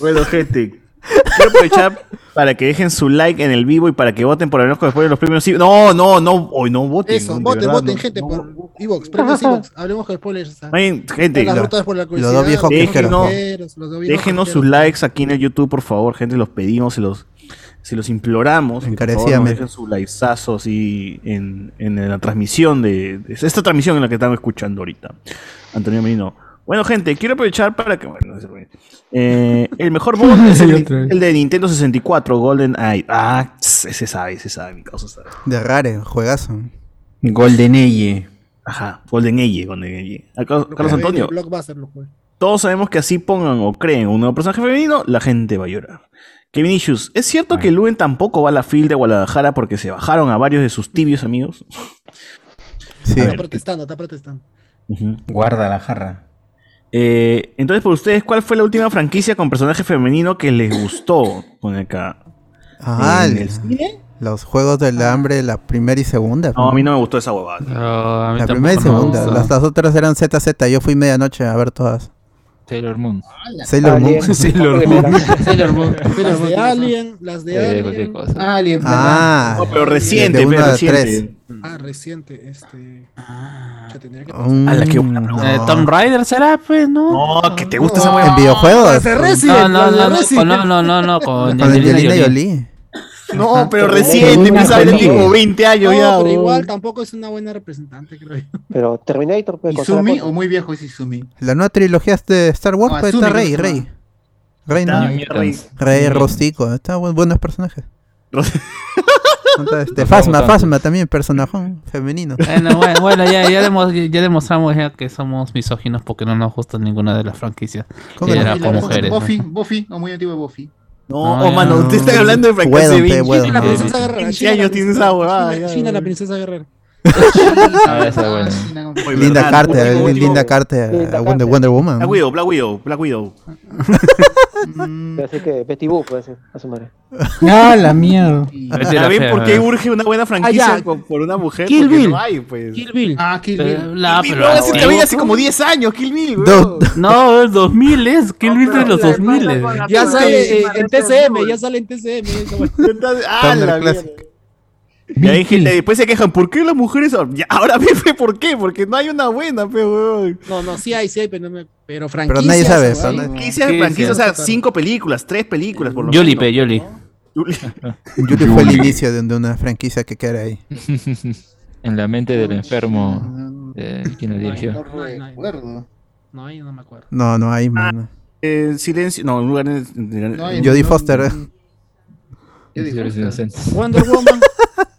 Bueno, gente, quiero aprovechar para que dejen su like en el vivo y para que voten por el después de los premios. No, no, no, hoy no voten. Eso, de voten, verdad, voten, no. gente, por Evox, premios Evox. Hablemos con spoilers. Oye, gente, Las la- rutas por la Los dos viejos quejeros. viajeros, los dos viejos Déjenos sus likes aquí en el YouTube, por favor, gente, los pedimos, los, se los imploramos. que por favor, nos Encarecidamente. dejen su likesazo así en, en la transmisión de, de esta transmisión en la que estamos escuchando ahorita. Antonio Merino. Bueno, gente, quiero aprovechar para que. Bueno, no se puede. Eh, el mejor mod es el, el de Nintendo 64, Golden Eye. Ah, ese sabe, ese sabe, mi causa sabe. De rare, juegazo. Golden Eye. Ajá, Golden Age, Golden Age. Carlos, Antonio, jugué. todos sabemos que así pongan o creen un nuevo personaje femenino, la gente va a llorar. Kevin Issues, ¿es cierto que Luen tampoco va a la fil de Guadalajara porque se bajaron a varios de sus tibios amigos? Sí. Está protestando, está protestando. Ujú. Guarda la jarra. Eh, entonces, por ustedes, ¿cuál fue la última franquicia con personaje femenino que les gustó? Pone acá. Ah, ¿En el- el cine? los juegos del hambre, la primera y segunda. No, a mí no me gustó esa huevada. No, La primera y segunda. Las, las otras eran ZZ. Yo fui medianoche a ver todas. Sailor Moon. Sailor Moon. Sailor Moon. Sailor Moon. Las de Alien, las de Eh, Alien. Alien, Ah, No, pero reciente, pero reciente. tres. Ah, reciente, este. Ya tendría que Mm, A la que. Eh, Tomb Raider será, pues, ¿no? No, que te gusta esa huevada. En videojuegos. No, no, no, no, no, no, no, no, con Con Angelina Angelina Jolie. No, pero reciente, me sale tipo 20 años No, ya. pero huevón. igual tampoco es una buena representante, creo yo. Pero Terminator puede contar ¿Izumi o muy viejo es Izumi? La nueva trilogía de Star Wars, No, pues está Rey, ¿cómo se Rey. Rey, ¿no? Mutants. Rey Rostico. Está bu- buenos personajes. Este, Fasma, Fasma también, personajón femenino. Bueno, bueno, bueno, ya, ya, demos- ya demostramos ya que somos misóginos porque no nos gusta ninguna de las franquicias. ¿Cómo que era con mujeres. ¿no? Buffy, Buffy, o muy antiguo Buffy. No, No, oh, mano, no. usted está hablando de 20 huevo. China, la princesa guerrera. 15 China, la años tiene princesa- esa huevada. China, ya, China, la princesa guerrera. Ah, esa es buena. Oye, Linda verdad, Carter, último, Lin- último. Linda Carter, Linda Wonder, Carter. Wonder Woman. Black Widow, Black Widow, Black Widow. Ser que Betty Boop puede ser, a su madre. Ah, la mierda. Betty ¿Ya la ven fea, por qué urge una buena franquicia Ah, por, por una mujer? Kill Bill. no hay, pues. Kill Bill. Ah, Kill Pero, Bill. la- Kill pero Bill, antiguo, veía hace como 10 años, Kill Bill. No, el 2000 es, Kill Bill de los 2000. Ya sale eh, en TCM, ya sale en TCM. ah, la mierda. Y hay gente, después se quejan, ¿por qué las mujeres? Ya, ahora ve por qué, porque no hay una buena, pe, weón. No, no, sí hay, sí hay, pero, no me- pero franquicias. Pero nadie sabe. huevada. pero nadie- Franquicia, Sí, franquicia, sí. o sea, cinco películas, tres películas, por lo Yoli, menos. pe, Yoli. Yoli. Yuri fue el inicio de, de una franquicia que queda ahí. En la mente del enfermo de quien lo dirigió. No recuerdo. No, ahí no me acuerdo. No, no hay, mano. Eh, silencio, no, un lugar en, No hay- Jodie Foster. eh. Señores inocentes. Wonder Woman.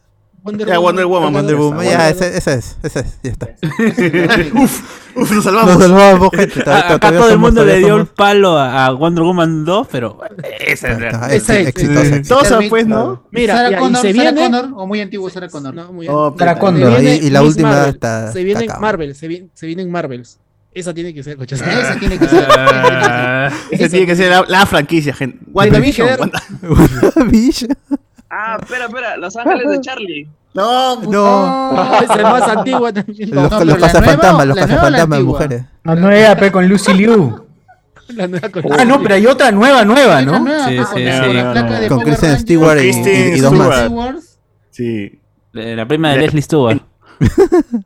Wonder Ya, Wonder Woman, Wonder Wonder Woman, ya, ese, ese es, ese es, ya está. uf, uf, nos Nos salvamos. salvamos, gente. Acá todo el mundo le dio el palo a a Wonder Woman 2, pero esa es la- ex- es. exitosa. Todos, pues, ¿no? Mira, Sarah Connor, se Sarah viene. Connor, o muy antiguo Sarah Connor. No, muy Oh. Sarah Connor. Y- y la Miss última Marvel. está- Se viene está cabrón. Marvel, se viene, se vienen Marvels. Esa tiene que ser. Esa tiene que ser. Ah, Esa tiene que ser la, franquicia, gente. WandaVision. Quedar- Wanda- Bicho. Ah, espera, espera. Los Ángeles de Charlie. No. No. Esa es más antigua también. Los, pero los la cazafantasmas, nueva- los la nueva la cazafantasmas mujeres. No, no era pe con Lucy Liu. La nueva con- Ah, no, pero hay otra nueva, nueva, ¿no? nueva, Sí, sí, con la- sí. la Con Kristen. Stewart y, y- y dos más. Sí. La prima de Leslie Stewart.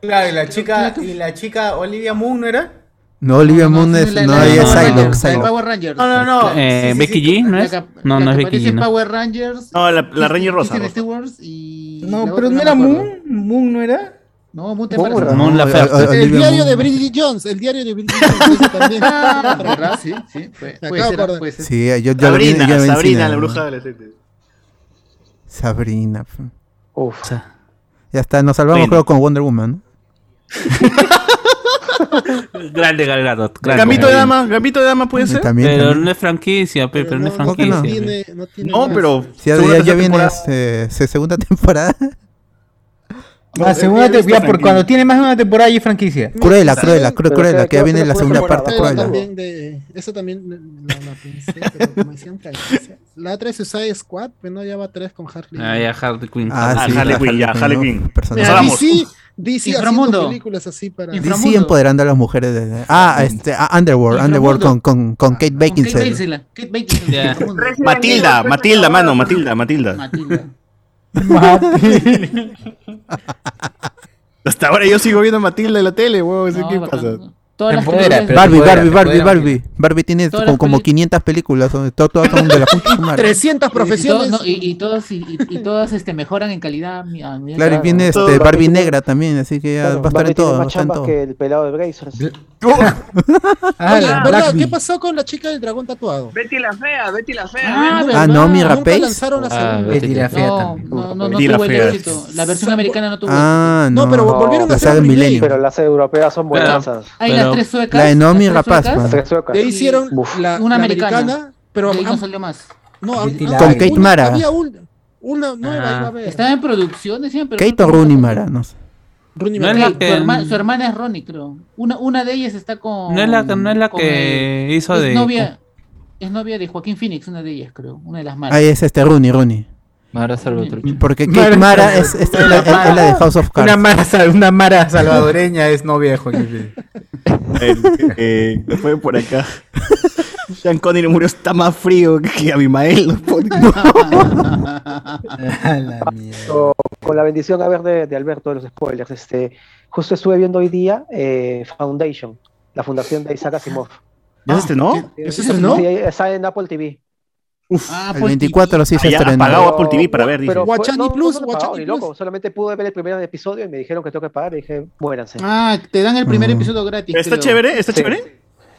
Claro, y la chica, y la chica Olivia Moon, ¿no era? No, Olivia Moon no, es, la- no, la- ella es la- la- Psylocke, la- Psylocke. Power Rangers. No, no, no. Eh, Sí, sí, Becky sí. G, ¿no La es? No, la no es Becky G. ¿no? Power Rangers. No, la, la Ranger Rosa. Y. No, la pero no era. Moon. Moon no era. No, Moon te parece. Moon No, Laferte. o- o- El Olivia diario Moon. de Bridget Jones, el diario de Bridget Jones ese también. Ah. Sí, sí. Puede, ser. Sí, yo, Sabrina, Sabrina, cine, la ¿no? bruja adolescente. Sabrina. Uf. Ya está, nos salvamos creo con Wonder Woman. Grande Gal Gadot. grande. Gambito de dama, Gambito de dama puede ser. También, Pero también. no es franquicia, pe, pero no es franquicia. tiene, no tiene No, más. pero. Sí, ya, segunda, ya, ya tercera viene eh, se- segunda temporada. La segunda he visto temporada, por cuando tiene más de una temporada y es franquicia. Cruela, Cruela, Cru- Pero Cruela, que- ya que viene la segunda segunda parte, Cruella. también de, eso también la, la pensé, pero como decían franquicia. La otra es Suicide Squad, pero no ya va tres con Harley. Ah, ya Harley Quinn. Ah, Ah, sí, Harley Quinn, ya, Harley. Quinn. Personaje. DC, Inframundo. películas así para. DC empoderando a las mujeres. de- ah, este, ah, Underworld, Underworld con, con, con Kate Beckinsale. Kate Beckinsale. Matilda, Matilda, mano, Matilda, Matilda. Matilda. Hasta ahora yo sigo viendo a Matilda en la tele, weón. ¿sí No, ¿Qué bacán. pasa? Todas las Empodera, películas- Barbie, Empodera, Barbie, Barbie, empodera, Barbie. Barbie tiene como, las como peli- 500 películas. Todas son de la puta madre. 300 Y, todo- profesiones. no, y, y todas, y, todas este, mejoran en calidad. mi- a nivel Claro, y viene este Barbie Barbie tiene- negra también, así que ya Claro, va a estar en todo. más Va a estar en chambas todo. que el pelado de Brazers. Ah, ¿verdad? Black ¿Qué pasó con la chica del dragón tatuado? Betty la fea, Betty la fea. Ah, Ah, no, mi la Ah. Betty la fea No, también. no, no, tuvo éxito. La versión americana no tuvo Ah, no. No, pero volvieron a la hacer. Pero las europeas son buenas. Las Pero- tres suecas. La de tres Rapaz. Tres suecas. De ahí hicieron Uf. la, Una la americana. americana, pero de ahí no salió más. no, la- Con Kate una- Mara. Había un- una nueva, Ah. iba a haber. Estaba en producción, decían, pero. Kate no- o Rooney Mara, no sé. Rooney No Mara. que- su, herma- su hermana es Ronnie, creo. Una, una de ellas está con. No es la, no es la que el- hizo es de. Novia, es novia de Joaquín Phoenix, una de ellas, creo. Una de las malas. Ahí es este Rooney, Rooney. Mara Salvatrucha. Porque Mara Kate Mara es, es la, es- es la de House of Una Cards. mara, una mara salvadoreña es novia de Joaquín Phoenix. Eh, fue por acá. Sean Connery murió, está más frío que Abimael. la mierda. Con, la bendición a ver de, de Alberto de los spoilers. Este, justo estuve viendo hoy día eh, Foundation, la fundación de Isaac Asimov. ¿Ya se estrenó? ¿Eso se estrenó? Sí, está en Apple TV. Ah, El pues, 24 sí se Ah, ya, estrenó. apagado Apple TV para ver, dice. pero fue- Guachani no, Plus, no pagado, ni loco. Plus. Solamente pude ver el primer episodio y me dijeron que tengo que pagar y dije, muéranse. Ah, te dan el primer Mm. episodio gratis. ¿Está creo. chévere? ¿Está Sí. chévere?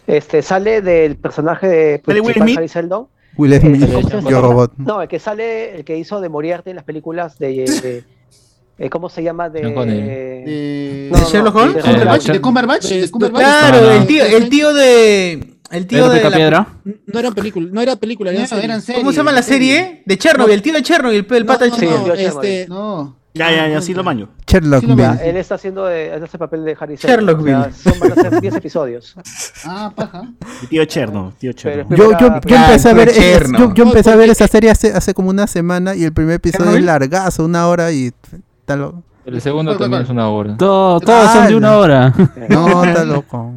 Este, sale del personaje de ¿Sale Will Smith? Harry Seldon. Will Eh, Smith. Yo Robot. No, el que sale, el que hizo de Moriarty en las películas de... de- eh, ¿Cómo se llama? De... De, Sherlock Holmes? de- Cumberbatch, de- de Cumberbatch, De- de Cumberbatch. Claro, el tío, el tío de. El tío de. La- Piedra. No era película, no era película, eran No, series. eran series. ¿Cómo se llama la serie? De Chernobyl, el tío de Chernobyl, el No, pata de el tío este, No. Ya, ya, ya, sí lo maño. Sherlock Sí Bill. Él está haciendo de, él hace papel de Harry Seldon. Chernobyl. son, van a ser 10 episodios. Ah, paja. El tío Cherno, tío Cherno. Yo, yo, yo Ah, empecé a ver, es- yo, yo No, empecé a ver esa serie hace, hace como una semana y el primer episodio es ¿Chernobyl? largazo, una hora y loco. El segundo ¿Cuál, también cuál? es una hora. Todo- todos son de una hora. No, está loco.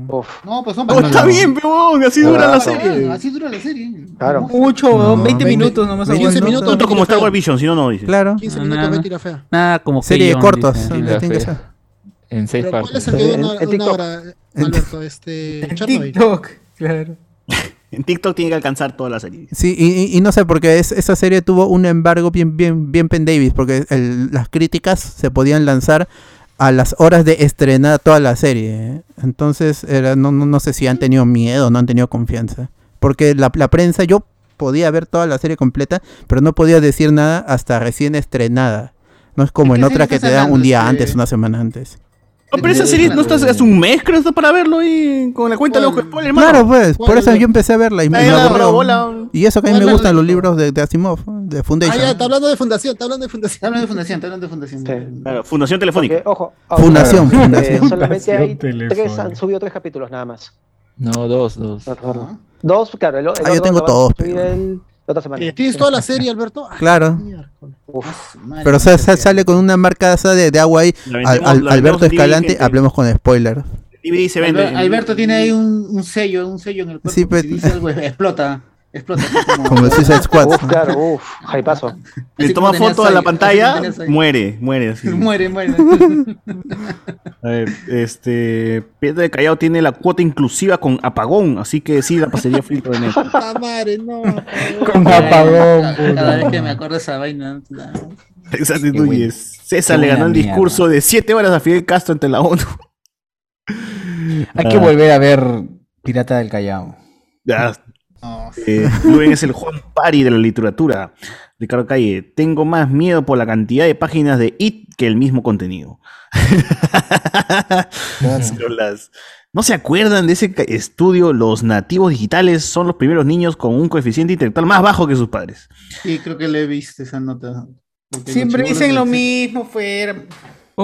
No, pues son Oh, está bien, peón, así dura la Ah, serie. Así dura la serie. Claro. Mucho, No, 20 veinte- minutos nomás. 15 aguanta. minutos. Como Star Wars Vision, si no, no, dice. Claro. 15 No, minutos nada. Betty la fea. Nada como Serie de cortos. tiene que ser. En seis Pero ¿cuál partes. es el que dura una, hora, Alberto? Este, Chernobyl. TikTok, claro. En TikTok tiene que alcanzar toda la serie. Sí, y, y- y no sé, porque es- esa serie tuvo un embargo bien, bien, bien Penn Davis, porque el- las críticas se podían lanzar a las horas de estrenar toda la serie. ¿eh? Entonces, era, no, no, no sé si han tenido miedo, no han tenido confianza. Porque la, la prensa, yo podía ver toda la serie completa, pero no podía decir nada hasta recién estrenada. No es como ¿De en otra que te dan un día antes, una semana antes. No, pero esa serie no está hace un mes, creo, para verlo ahí con la cuenta de los ¿Cuál? spoilers, hermano. Claro, pues, por ¿Cuál eso es? yo empecé a verla y me, aburrió. Y eso que a mí ¿Cuál me gustan los libros de, de Asimov, de Ah, Foundation. ya, está hablando de fundación, está hablando de fundación. Está hablando de fundación, está hablando de fundación. Sí. Claro, Fundación Telefónica. Porque, ojo, ahora, Fundación, eh, fundación. solamente hay tres, han subido tres capítulos nada más. No, dos, dos. Ajá. Dos, claro. El, el Ah, yo tengo todos, pero- el- la otra semana. Eh, ¿Tienes toda la serie, Alberto? Ah, Claro. Uf. Madre Pero sale con una marca de, de agua ahí. Al- al- Alberto Escalante, hablemos con spoiler. DVD se vende. Alber- Alberto tiene ahí un, un sello, un sello en el cuerpo. Sí, pues- si dice algo explota. Explota. así como- Como el Suicide Squad. Uf, claro, uf, hypazo. Le toma foto a la pantalla, muere, muere así. Muere, muere. A ver, este. Piedra de Callao tiene la cuota inclusiva con apagón, así que sí, la pasaría filtro de net. Puta madre, no. Con apagón. Cada, vez que me acuerdo de esa vaina. César Qué le ganó el discurso de 7 horas a Fidel Castro ante la ONU. Hay que Ah. volver a ver Pirata del Callao. Ya, No, Eh, es el Juan Pari de la literatura. Ricardo Calle, tengo más miedo por la cantidad de páginas de IT que el mismo contenido. Las- ¿No se acuerdan de ese estudio? Los nativos digitales son los primeros niños con un coeficiente intelectual más bajo que sus padres. Sí, creo que le he visto esa nota. Porque Siempre dicen lo mismo, fuera.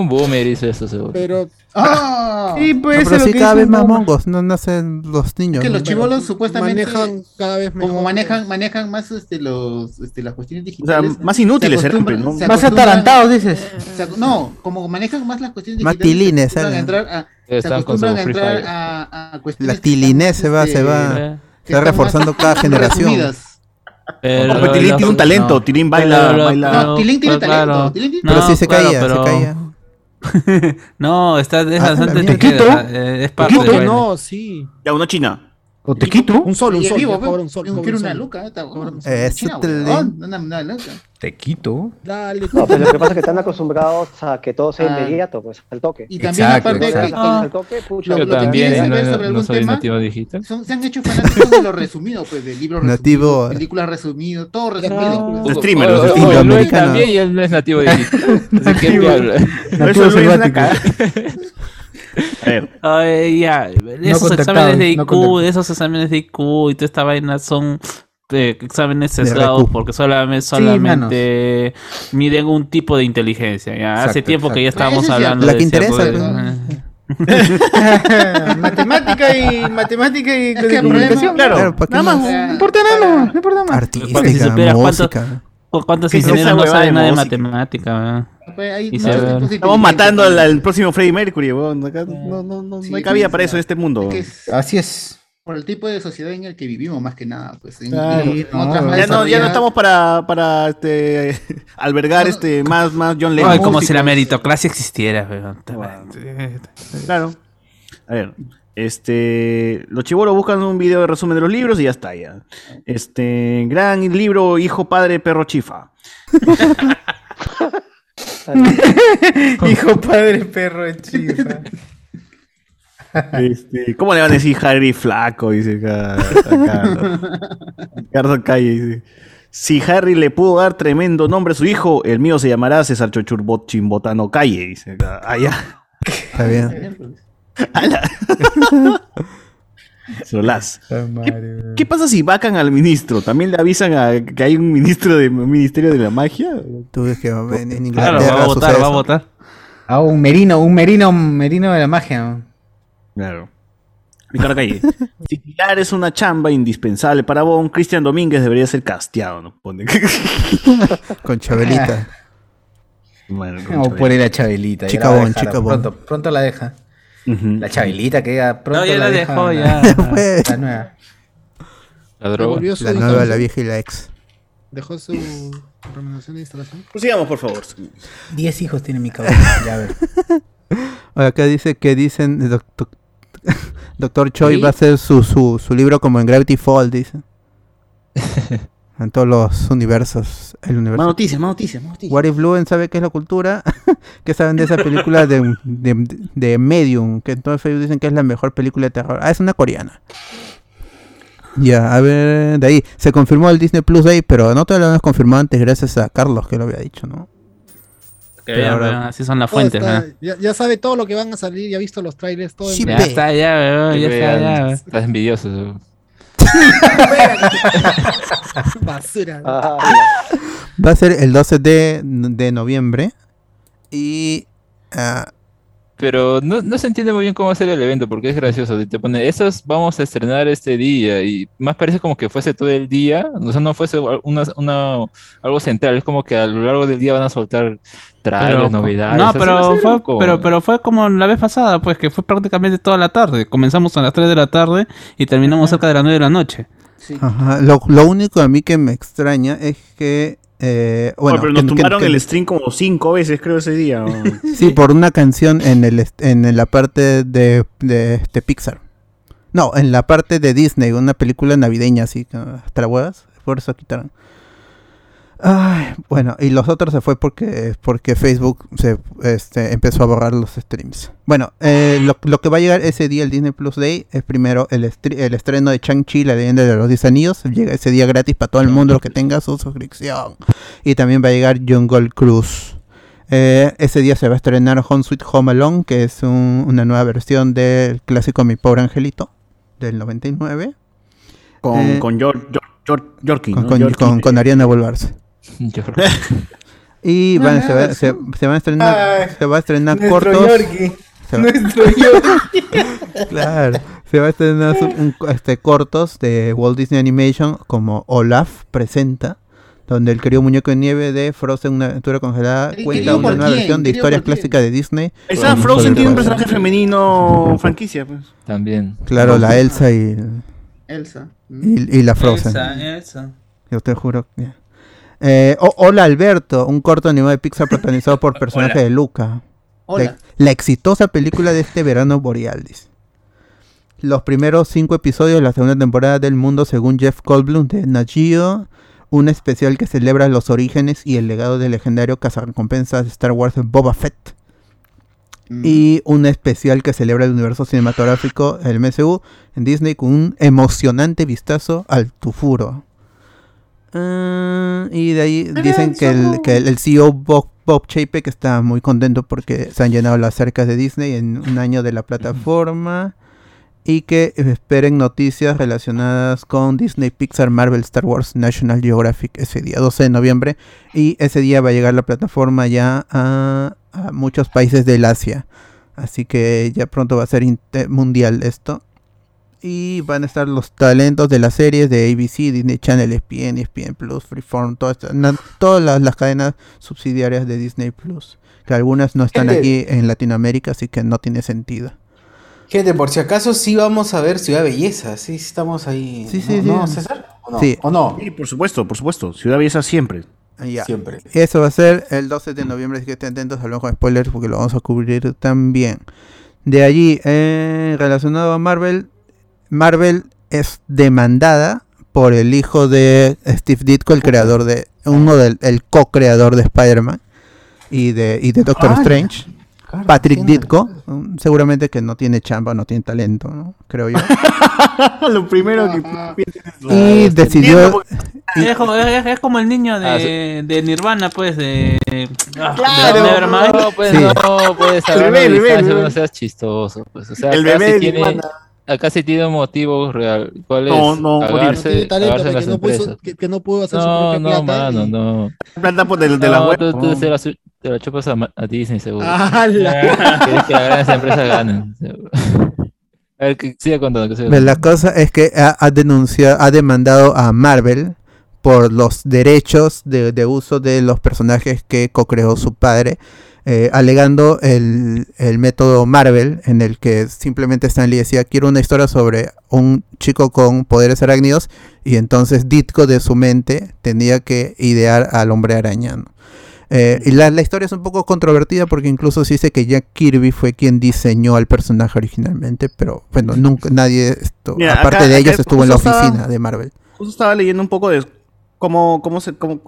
Un boomer hizo eso seguro. Pero ¡Ah! Sí, No, pues pero eso es sí, lo que cada vez más mongos, no nacen los niños. que ¿no? los chivolos supuestamente manejan cada vez mejor. como manejan manejan más este los este, las cuestiones O sea, digitales más inútiles se pero, ¿no? se Más atarantados, dices. se no como manejan más las cuestiones Más digitales tilines, se acostumbran a se acostumbran a entrar a, a cuestiones La tilinés se va, este, se va. Eh, que Se va reforzando más- cada más generación. resumidas. Pero Porque Tilín tiene un talento, no. Tilín baila, Pero- baila. No, Tilín tiene pero talento, claro. Tilín tiene Pero No, sí se claro, caía, pero- se caía. No, está es Ah, bastante mierda. te eh, es parte baile. no, sí. Ya, una china. ¿O te quito? Un sol, un sol. vivo, cobra un sol. quiero un una sol. luca, está bueno. Eso China, te huevón, le- una- luca. Te quito. Dale, No, pero lo que pasa es que están acostumbrados a que todo sea Ah. inmediato, pues, al toque. Y también Exacto, aparte que Al toque, pucha, Lo- Yo también no, saber sobre no algún soy tema, nativo digital. Son, se han hecho fanáticos de lo resumido, pues, de libros Nativo- resumidos, películas resumidas, todo resumido. No. pues. El streamer, Oh, los oh, streamers. oh, también y él no es nativo digital. Así que Nativo selvático. cagada. A ver, Ay, ya, esos exámenes de IQ, esos exámenes de IQ y toda esta vaina son eh, exámenes sesgados porque solamente, solamente miden un tipo de inteligencia. Ya. Hace Exacto, tiempo que ya estábamos hablando La de que interesa, de- pues. matemática y matemática y Es que comunicación. claro. ¿para qué Nada más. No importa nada más. No importa más. Si supieras. ¿Cuántos ¿Qué es esa ingenieros no saben nada de música? matemática? ¿verdad? Pues, Y se- estamos matando al, al próximo Freddie Mercury, weón. Acá no, no, no, Sí, no hay cabida para eso en este mundo. Es que es Así es. por el tipo de sociedad en el que vivimos, más que nada. Pues, en, Claro, en- en no, otras más Ya no, ya no estamos para, para este, albergar este, más, más John Lennon. Como si la meritocracia existiera. weón. Claro. A ver, este, los chibolos buscan un video de resumen de los libros y ya está ya. Este, gran libro Hijo, Padre, Perro, Chifa. Hijo, padre, perro de chifa. Este, ¿Cómo le van a decir Harry Flaco? Dice acá, acá. Ricardo Calle dice. Si Harry le pudo dar tremendo nombre a su hijo, el mío se llamará César Chochurbot Chimbotano Calle. Dice acá. Ah, ya. Está bien. Solás. ¿Qué pasa si vacan al ministro? ¿También le avisan a que hay un ministro de un ministerio de la magia? Tú ves que en, en Claro, Inglaterra va a votar, va a votar. Ah, un merino, un merino, un merino de la magia. ¿no? Claro. Ricardo Calle. Si Pilar es una chamba indispensable para Bon, Cristian Domínguez debería ser casteado, ¿no? Pone. Con Chabelita. Bueno, O por ir a Chabelita. Chica Bon, chica Bon. Pronto, pronto la deja. La Chabelita que ya pronto No, ya la dejó, ya. La nueva. La droga. La nueva, la vieja y la ex. Dejó su recomendación de instalación. Prosigamos, por favor. Diez hijos tiene mi cabrón. Ya a ver. Ahora, Acá dice que dicen doctor, doctor Choi ¿Sí? va a hacer su, su, su libro como en Gravity Falls, dice. En todos los universos. El Más universo. noticias, más noticias, más noticias. What if Bluen sabe qué es la cultura? ¿Qué saben de esa película de, de, de Medium? Que en todo el Facebook dicen que es la mejor película de terror. Ah, es una coreana. Ya, a ver, de ahí. Se confirmó el Disney Plus ahí, pero no te lo habíamos confirmado antes gracias a Carlos que lo había dicho, ¿no? Que ahora- así son las fuentes, está- ¿no? ya, ya sabe todo lo que van a salir, ya ha visto los trailers, todo. en Sí, plan. Ya está, ya, ya está, ya. Estás envidioso. Basura. Ah, Va a ser el 12 de, de noviembre. Y. ah, Pero no, no se entiende muy bien cómo hacer el evento, porque es gracioso. Te pone, estos vamos a estrenar este día, y más parece como que fuese todo el día, o sea, no fuese una, una- algo central, es como que a lo largo del día van a soltar trailers, novedades. No, pero fue, pero, pero fue como la vez pasada, pues, que fue prácticamente toda la tarde. Comenzamos a las 3 de la tarde y terminamos cerca de las 9 de la noche. Ajá, Lo, lo único a mí que me extraña es que. Eh, bueno, pero nos que- tumbaron que- el stream como cinco veces, creo, ese día. ¿no? Sí, por una canción en el en la parte de, de, de Pixar. No, en la parte de Disney, una película navideña así, hasta la huevas, por eso quitaron. Ay, bueno, y los otros se fue porque porque Facebook se este, empezó a borrar los streams. Bueno, eh, lo, lo que va a llegar ese día, el Disney Plus Day, es primero el, el estreno de Chang-Chi, la leyenda de los 10 anillos. Llega ese día gratis para todo el mundo, que tenga su suscripción. Y también va a llegar Jungle Cruise. Eh, ese día se va a estrenar Home Sweet Home Alone, que es un- una nueva versión del clásico Mi Pobre Angelito, del 99. Con, Eh, con Yor- Yor- Yorkie, con, ¿no? con- Yorkie. con- con Ariana Bolvarse. Y van, se, va, se- se van a estrenar, Ay, se va a estrenar nuestro cortos. Yorkie. Se va- Nuestro Yorkie. claro, se va a estrenar su- un- este, cortos de Walt Disney Animation como Olaf presenta, donde el querido muñeco de nieve de Frozen, una aventura congelada, ¿Querido cuenta una nueva quién? versión de ¿Querido historias clásicas de Disney. Esa Frozen tiene un personaje femenino franquicia, pues. También. Claro, la Elsa y, Elsa. y, y la Frozen. Elsa, Elsa. Yo te juro. que- Eh, Hola Alberto, un corto animado de Pixar protagonizado por personaje Hola. de Luca. Hola. La, la exitosa película de este verano boreal, dice. Los primeros cinco episodios de la segunda temporada del mundo según Jeff Goldblum de Nat Geo, un especial que celebra los orígenes y el legado del legendario cazarrecompensas de Star Wars Boba Fett. Y un especial que celebra el universo cinematográfico del MCU en Disney con un emocionante vistazo al futuro. Ah, y de ahí dicen que el, que el, CEO Bob, Bob Chapek está muy contento porque se han llenado las cercas de Disney en un año de la plataforma. Y que esperen noticias relacionadas con Disney, Pixar, Marvel, Star Wars, National Geographic ese día, 12 de noviembre. Y ese día va a llegar la plataforma ya a, a muchos países del Asia. Así que ya pronto va a ser mundial esto. Y van a estar los talentos de las series de ABC, Disney Channel, ESPN, ESPN Plus, Freeform, todas, estas- na- todas las, las cadenas subsidiarias de Disney Plus. Que algunas no están Gente. aquí en Latinoamérica, así que no tiene sentido. Gente, por si acaso sí vamos a ver Ciudad Belleza, sí, sí estamos ahí. Sí, ¿no? sí, sí. ¿No, César? ¿O no? Sí. ¿O no? Sí, por supuesto, por supuesto. Ciudad Belleza siempre. Ya. Siempre. Eso va a ser el 12 de noviembre, así que estén atentos, hablamos con spoilers porque lo vamos a cubrir también. De allí, eh, relacionado a Marvel, Marvel es demandada por el hijo de Steve Ditko, el creador de, uno del, el co-creador de Spider-Man y de, y de Doctor ¡Hala! Strange. Claro, Patrick Ditko, mm, seguramente que no tiene chamba, no tiene talento, ¿no? creo yo. Lo primero que y decidió, Es como, es- es como el niño de, Ah, de Nirvana, pues, de. ah, Claro. de Nevermind. No, pues Sí. no, puedes El hablar bebé, de el bebé, distancia, el bebé. no seas chistoso. Pues. O sea, El bebé de tiene, Nirvana. Acá sí tiene un motivo real. ¿Cuál es? No, no, tiene talento, cagarse en que no, pudo, empresas. que, que no pudo hacer su No, propia no, plata. mano, y- no. Plata pues, de, de la No, web. tú, tú no. se, la, su- te la chupas a, a Disney, seguro. ¡Hala! Quieres que las grandes empresas ganen. A ver, que siga contando. Que siga la cosa es que ha, ha denunciado, ha demandado a Marvel por los derechos de, de uso de los personajes que co-creó su padre, eh, alegando el, el método Marvel, en el que simplemente Stanley decía, quiero una historia sobre un chico con poderes arácnidos, y entonces Ditko de su mente tenía que idear al hombre araña. ¿no? Eh, y la, la historia es un poco controvertida porque incluso se dice que Jack Kirby fue quien diseñó al personaje originalmente, pero bueno, nunca nadie, esto, Mira, aparte acá- de ellos, estuvo en la estaba- oficina de Marvel. Justo estaba leyendo un poco de cómo, cómo, se, cómo,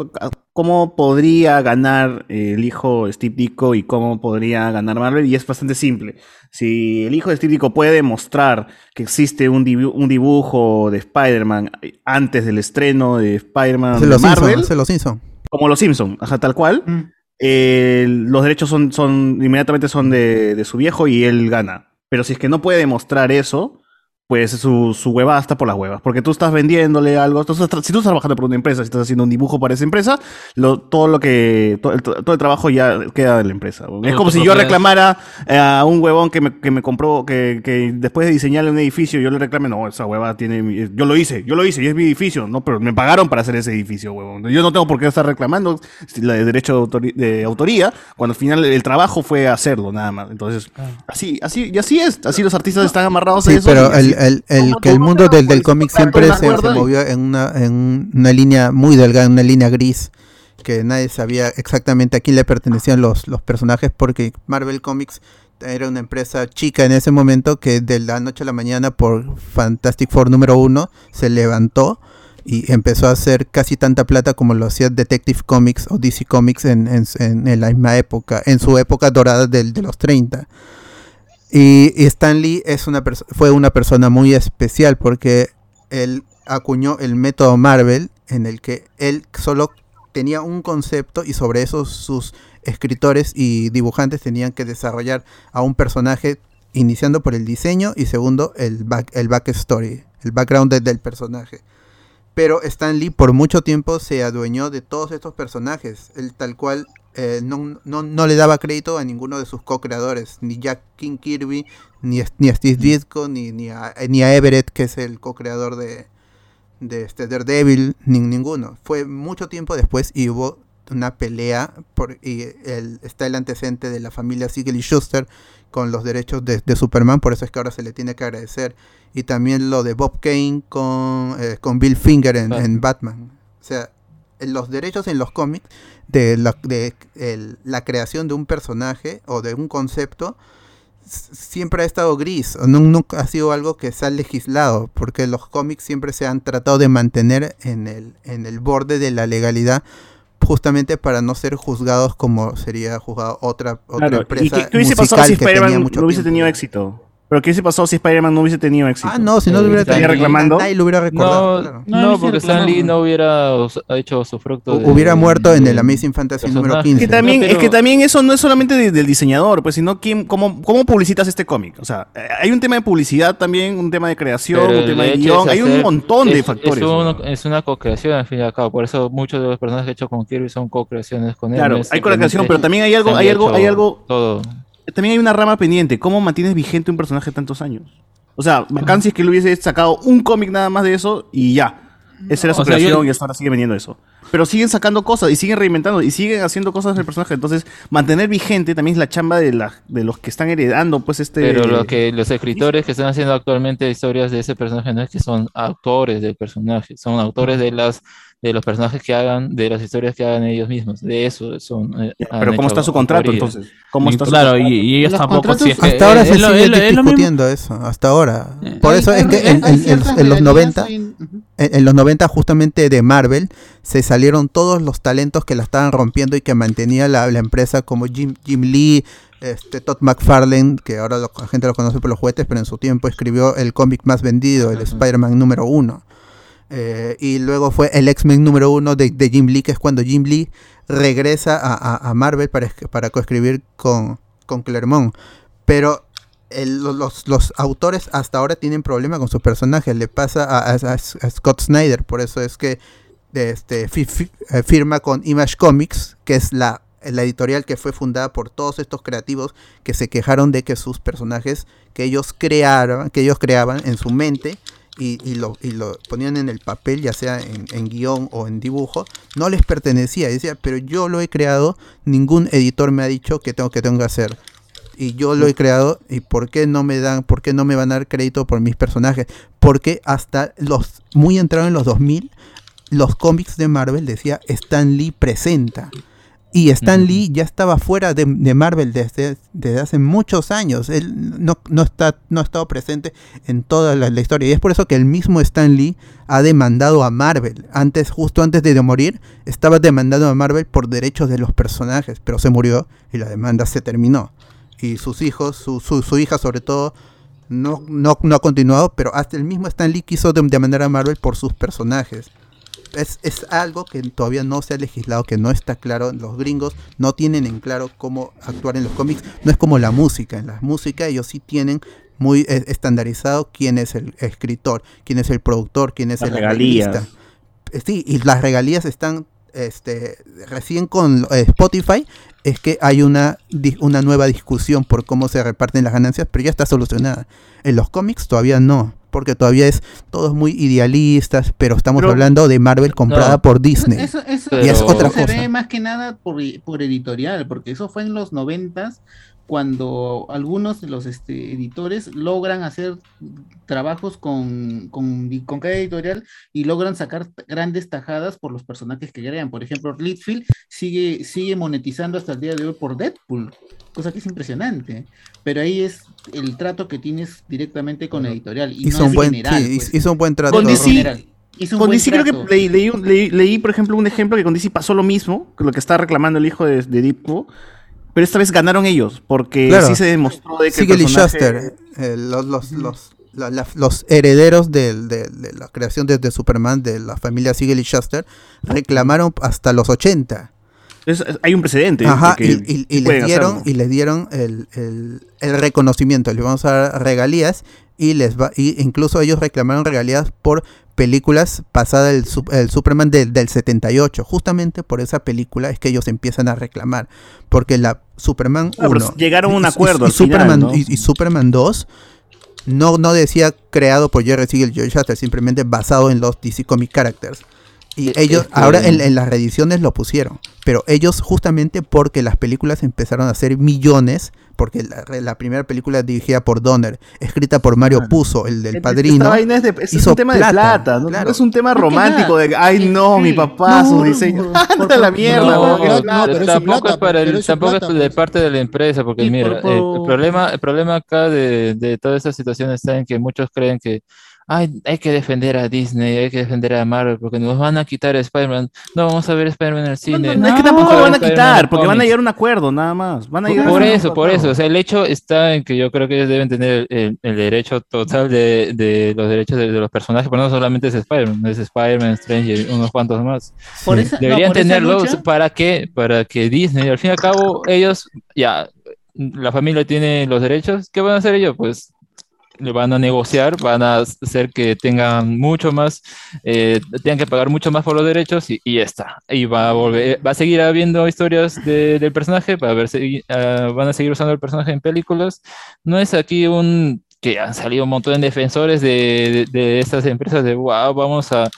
cómo podría ganar el hijo de Steve Ditko y cómo podría ganar Marvel, y es bastante simple. Si el hijo de Steve Ditko puede demostrar que existe un, dibu- un dibujo de Spider-Man haces del estreno de Spider-Man Hace de los Marvel, los Simpsons. como los Simpsons, ajá, tal cual, eh, los derechos son, son inmediatamente son de, de su viejo y él gana. Pero si es que no puede demostrar eso, pues su, su huevada está por las huevas. Porque tú estás vendiéndole algo. tú estás tra- si tú estás trabajando por una empresa, si estás haciendo un dibujo para esa empresa, lo, todo lo que. Todo el, todo el trabajo ya queda de la empresa. Es como si yo reclamara a un huevón que me, que me compró, que, que después de diseñarle un edificio, yo le reclame, no, esa huevada tiene. mi- Yo lo hice, yo lo hice, y es mi edificio, ¿no? Pero me pagaron para hacer ese edificio, huevón. Yo no tengo por qué estar reclamando de derecho de, autori- de autoría, cuando al final el trabajo fue hacerlo, nada más. Entonces, así, así, y así es. Así los artistas están amarrados a Sí, eso. pero el, el, el- que el mundo del, del cómic siempre se, se movió en una, en una línea muy delgada, en una línea gris, que nadie sabía exactamente a quién le pertenecían los, los personajes, porque Marvel Comics era una empresa chica en ese momento que de la noche a la mañana por Fantastic Four número uno se levantó y empezó a hacer casi tanta plata como lo hacía Detective Comics o DC Comics en, en- en- en la misma época, en su época dorada del- de los 30. Y, Stan Lee es una fue una persona muy especial porque él acuñó el método Marvel en el que él solo tenía un concepto y sobre eso sus escritores y dibujantes tenían que desarrollar a un personaje iniciando por el diseño y segundo el back, el backstory, el background de- del personaje. Pero Stan Lee por mucho tiempo se adueñó de todos estos personajes. Él tal cual eh, no, no- no le daba crédito a ninguno de sus co-creadores. Ni Jack King Kirby, ni, a- ni a Steve Ditko, ni, ni, a, ni a Everett, que es el co-creador de, de este Daredevil, ni ninguno. Fue mucho tiempo después y hubo una pelea por, y el, está el antecedente de la familia Siegel y Schuster con los derechos de, de Superman, por eso es que ahora se le tiene que agradecer. Y también lo de Bob Kane con, eh, con Bill Finger en, en Batman. O sea, los derechos en los cómics de, la, de el- la creación de un personaje o de un concepto siempre ha estado gris, o nu- nunca ha sido algo que se ha legislado, porque los cómics siempre se han tratado de mantener en el, en el borde de la legalidad, justamente para no ser juzgados como sería juzgado otra, otra Claro, empresa ¿y qué, hubiese pasado si Spider-Man no hubiese tiempo. tenido éxito? ¿Pero qué hubiese pasado si Spider-Man no hubiese tenido éxito? Ah, no, si no lo hubiera ¿Estaría tenido, reclamando? nadie lo hubiera recordado. No, claro. no, porque Stan Lee no hubiera hecho su fruto. Hu- hubiera muerto en el Amazing Fantasy número personaje. 15. Que también, No, Es que también eso no es solamente de- del diseñador, pues, sino quién, cómo, cómo publicitas este cómic. O sea, eh, hay un tema de publicidad también, un tema de creación, Pero un tema de guion, hay un montón de es- factores. Es, ¿no? uno- es una co-creación al fin y al cabo. Por eso muchos de los personajes que he hecho con Kirby son co-creaciones con él. Claro, hay co-creación, pero también hay algo- se hay algo- hay algo- Todo. También hay una rama pendiente. ¿Cómo mantienes vigente un personaje tantos años? O sea, es que le hubiese sacado un cómic nada más de eso y ya. Esa era su O sea, creación yo- y hasta ahora sigue vendiendo eso. Pero siguen sacando cosas y siguen reinventando y siguen haciendo cosas del personaje. Entonces, mantener vigente también es la chamba de, la, de los que están heredando, pues, este. Pero lo que los escritores que están haciendo actualmente historias de ese personaje no es que son autores del personaje, son autores de las de los personajes que hagan, de las historias que hagan ellos mismos. De eso son. eh, pero ¿cómo está su contrato, entonces? ¿Cómo está claro, contrato? y, y ellos Los tampoco, si es contratos- que- Hasta ahora es se sigue es lo- es lo mismo. discutiendo eso, hasta ahora. Por Hay- eso es hay- que en, los regalías 90, en- ujú. en, en los 90 justamente de Marvel, se salieron todos los talentos que la estaban rompiendo y que mantenía la, la empresa como Jim, Jim Lee, este, Todd McFarlane, que ahora lo- la gente lo conoce por los juguetes, pero en su tiempo escribió el cómic más vendido, el Spider-Man número uno. Eh, y luego fue el X-Men número uno de, Jim Lee, que es cuando Jim Lee regresa a, a- a Marvel para, para coescribir con, con Claremont. Pero los, los autores hasta ahora tienen problema con sus personajes. Le pasa a, a- Scott Snyder, por eso es que este, eh, firma con Image Comics, que es la, la editorial que fue fundada por todos estos creativos que se quejaron de que sus personajes que ellos crearon, que ellos creaban en su mente y, y lo, y lo ponían en el papel, ya sea en, guion o en dibujo, no les pertenecía. Decía, pero yo lo he creado, ningún editor me ha dicho que tengo que tengo que hacer. Y yo lo he creado, ¿y por qué no me dan, por qué no me van a dar crédito por mis personajes? Porque hasta los, muy entrados en los 2000, los cómics de Marvel decía Stan Lee presenta. Y Stan Lee ya estaba fuera de, de Marvel desde, desde hace muchos años. Él no, no, está, no ha estado presente en toda la, la historia. Y es por eso que el mismo Stan Lee ha demandado a Marvel. Antes, justo antes de morir, estaba demandando a Marvel por derechos de los personajes. Pero se murió y la demanda se terminó. Y sus hijos, su, su, su hija sobre todo, no, no, no ha continuado. Pero hasta el mismo Stan Lee quiso dem- demandar a Marvel por sus personajes es, es algo que todavía no se ha legislado, que no está claro. Los gringos no tienen en claro cómo actuar en los cómics. No es como la música. En la música ellos sí tienen muy eh, estandarizado quién es el escritor, quién es el productor, quién es el. Eh, Sí, y las regalías están este, recién con eh, Spotify. Es que hay una, una nueva discusión por cómo se reparten las ganancias, pero ya está solucionada. En los cómics todavía no, porque todavía es todos muy idealistas, pero estamos Pero- hablando de Marvel comprada No. por Disney. Eso, eso- y es otra se cosa. ve más que nada por, por editorial, porque eso fue en los noventas, cuando algunos de los este, editores logran hacer trabajos con, con, con cada editorial y logran sacar grandes tajadas por los personajes que crean. Por ejemplo, Litfield sigue, sigue monetizando hasta el día de hoy por Deadpool, cosa que es impresionante. Pero ahí es el trato que tienes directamente con la editorial. Y Hizo no un es buen, general, sí, pues. hizo un buen trato. Con DC, general. Hizo un con buen DC creo que trato. leí, leí, un- leí- leí, por ejemplo, un ejemplo que con DC pasó lo mismo, que lo que está reclamando el hijo de, de Deadpool, pero esta vez ganaron ellos, porque Claro. sí se demostró de que el Siegel y personaje- Shuster, eh, los, los, los, la- la- los herederos de, de la creación de, de Superman, de la familia Siegel y Shuster, reclamaron hasta los 80. Es- es- hay un precedente. Ajá, de y, les dieron, hacerlo. y les dieron el, el- el reconocimiento, les vamos a dar regalías y les va, y incluso ellos reclamaron regalías por películas pasadas el, Sup- el Superman de- del 78. Justamente por esa película es que ellos empiezan a reclamar. Porque la Superman Ah, pero 1 llegaron a un y- acuerdo y, al final, Superman, ¿no? y, y Superman 2 no, no decía creado por Jerry Siegel y Joe Shuster, simplemente basado en los DC Comic Characters. Y ellos, que- ahora en, en las reediciones lo pusieron. Pero ellos justamente porque las películas empezaron a hacer millones, porque la, la primera película dirigida por Donner, escrita por Mario Puzo, el del Esta padrino. es, de- es hizo un tema de plata, ¿no? claro. No es un tema romántico de, ay no, mi papá, No, su diseño. Anda a la mierda, No, es pero tampoco es para el, tampoco plata, es de parte de la empresa, porque mira, por- el- por- el, problema, el problema acá de, de toda esta situación está en que muchos creen que ay, hay que defender a Disney, hay que defender a Marvel, porque nos van a quitar a Spider-Man. No vamos a ver Spider-Man en el No, cine. no, es que tampoco lo van a quitar, porque van a llegar a un acuerdo, nada más. Van a Por, llegar eso, por eso. O sea, el hecho está en que yo creo que ellos deben tener el, el derecho total de, de los derechos de, de los personajes, pero no solamente es Spider-Man, es Spider-Man, Strange y unos cuantos más. Por esa- no, Deberían por tenerlos para que, para que Disney, al fin y al cabo, ellos, ya, la familia tiene los derechos, ¿qué van a hacer ellos? Pues le van a negociar, van a hacer que tengan mucho más, eh, tengan que pagar mucho más por los derechos y, y ya está. Y va a volver, va a seguir habiendo historias de- del personaje, va a haber, segui- ah, van a seguir usando el personaje en películas. No es aquí un que han salido un montón de defensores de, de, de estas empresas de wow, vamos a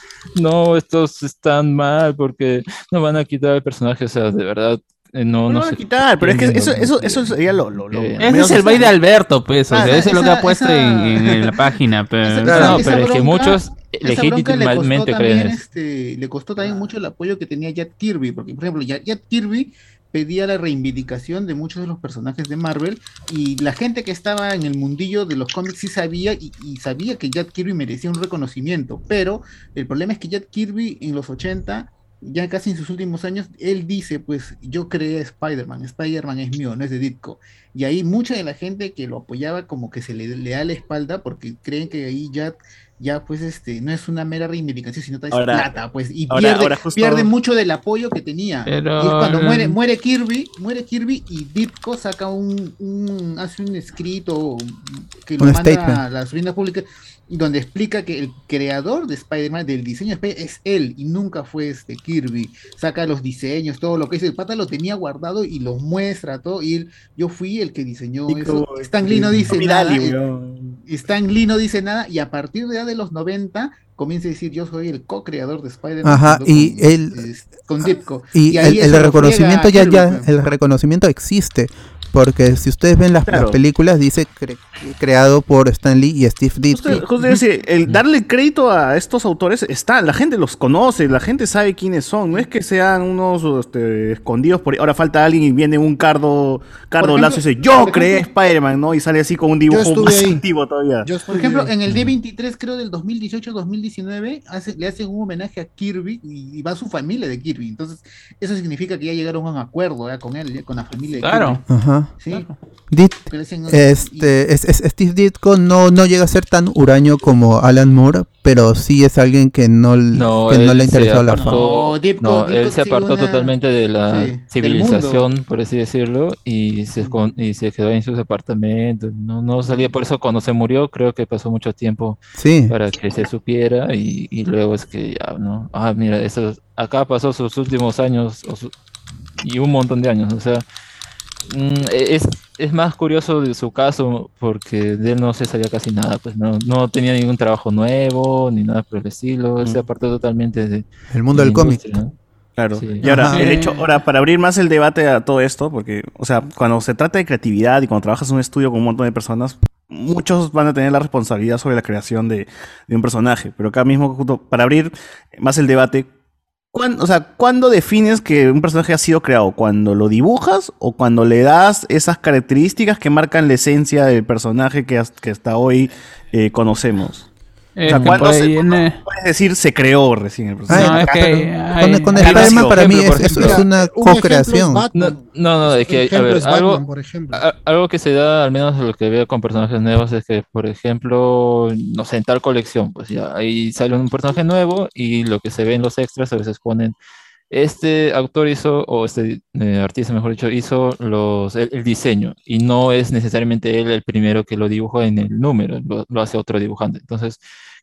no, estos están mal porque no van a quitar el personaje, o sea, de verdad, no, No no sé. quitar, pero es que eso, ¿no? eso, eso sería lo, lo, lo Eh, Ese menos es el baile de. Alberto, pues. O sea, Ah, eso es lo que ha puesto esa- en, en la página. Pero Esa- No, no, esa pero es que muchos legítimamente creen este, le costó también mucho el apoyo que tenía Jack Kirby, porque por ejemplo, Jack, Jack Kirby pedía la reivindicación de muchos de los personajes de Marvel y la gente que estaba en el mundillo de los cómics sí sabía y, y sabía que Jack Kirby merecía un reconocimiento, pero el problema es que Jack Kirby en los 80 ya casi en sus últimos años, él dice, pues yo creé a Spider-Man, Spider-Man es mío, no es de Ditko. Y ahí mucha de la gente que lo apoyaba como que se le, le da la espalda porque creen que ahí ya, ya pues este, no es una mera reivindicación, sino es Ahora- plata, pues, y ahora- pierde, ahora justo- pierde mucho del apoyo que tenía. Pero- Y es cuando muere, muere Kirby, muere Kirby y Ditko saca un, un hace un escrito que lo Un manda statement. a las ruinas públicas donde explica que el creador de Spider-Man, del diseño de Spider-Man, es él y nunca fue este Kirby. Saca los diseños, todo lo que dice. El pata lo tenía guardado y lo muestra todo. Y él, yo fui el que diseñó eso. Stan Lee no dice nada. Stan Lee no dice nada. Y a partir de, ya de los 90 comienza a decir: Yo soy el co-creador de Spider-Man. Ajá, y con, él- es- con Ditko. Y, ahí el, el reconocimiento ya, ya, el reconocimiento existe. Porque si ustedes ven las, las películas, dice cre- creado por Stan Lee y Steve Ditko. Justo, decir, el darle crédito a estos autores está, la gente los conoce, la gente sabe quiénes son, no es que sean unos este, escondidos por ahí. Ahora falta alguien y viene un cardo, cardo Por lazo y ejemplo- dice, yo creé ejemplo- Spider-Man, ¿no? Y sale así con un dibujo más ahí. antiguo todavía. Yo Por ejemplo, en el D23, creo del 2018-2019, hace, le hacen un homenaje a Kirby y, y va su familia de Kirby. Entonces, eso significa que ya llegaron a un acuerdo con él, con la familia de Claro. Ajá. Sí. Dit- este, es, es- Steve Ditko no, no llega a ser tan huraño como Alan Moore, pero sí es alguien que no, No, que no él le interesado la fama. No, Ditko- no, Ditko él se apartó una- totalmente de la sí, civilización, por así decirlo, y se, y se quedó en sus apartamentos. No, no salía, por eso cuando se murió, creo que pasó mucho tiempo Sí. para que se supiera, y, y luego es que ya, ¿no? Ah, mira, eso, acá pasó sus últimos años o su- y un montón de años, o sea, es, es más curioso de su caso porque de él no se sabía casi nada, pues no, no tenía ningún trabajo nuevo ni nada por el estilo, él se apartó totalmente de, El mundo de del cómic. Claro. Sí. Y ahora, Ajá. el hecho, ahora, para abrir más el debate a todo esto, porque, o sea, cuando se trata de creatividad y cuando trabajas en un estudio con un montón de personas, muchos van a tener la responsabilidad sobre la creación de, de un personaje. Pero acá mismo, justo para abrir más el debate, ¿cuán- o sea, ¿cuándo defines que un personaje ha sido creado? ¿Cuando lo dibujas o cuando le das esas características que marcan la esencia del personaje que hasta hoy eh, conocemos? Eh, o sea, ¿cuándo se- cuándo viene- puedes decir se creó recién el personaje? No, es que Con, hay- con hay- Spider-Man para mí ejemplo, es, es una co-creación. No, no, es que, a ver, es Batman, algo, por ejemplo. a- algo que se da, al menos lo que veo con personajes nuevos, es que, por ejemplo, no sé, en tal colección, pues ya ahí sale un personaje nuevo y lo que se ve en los extras a veces ponen, este autor hizo, o este eh, artista, mejor dicho, hizo los, el, el diseño y no es necesariamente él el primero que lo dibujó en el número, lo, lo hace otro dibujante. Entonces,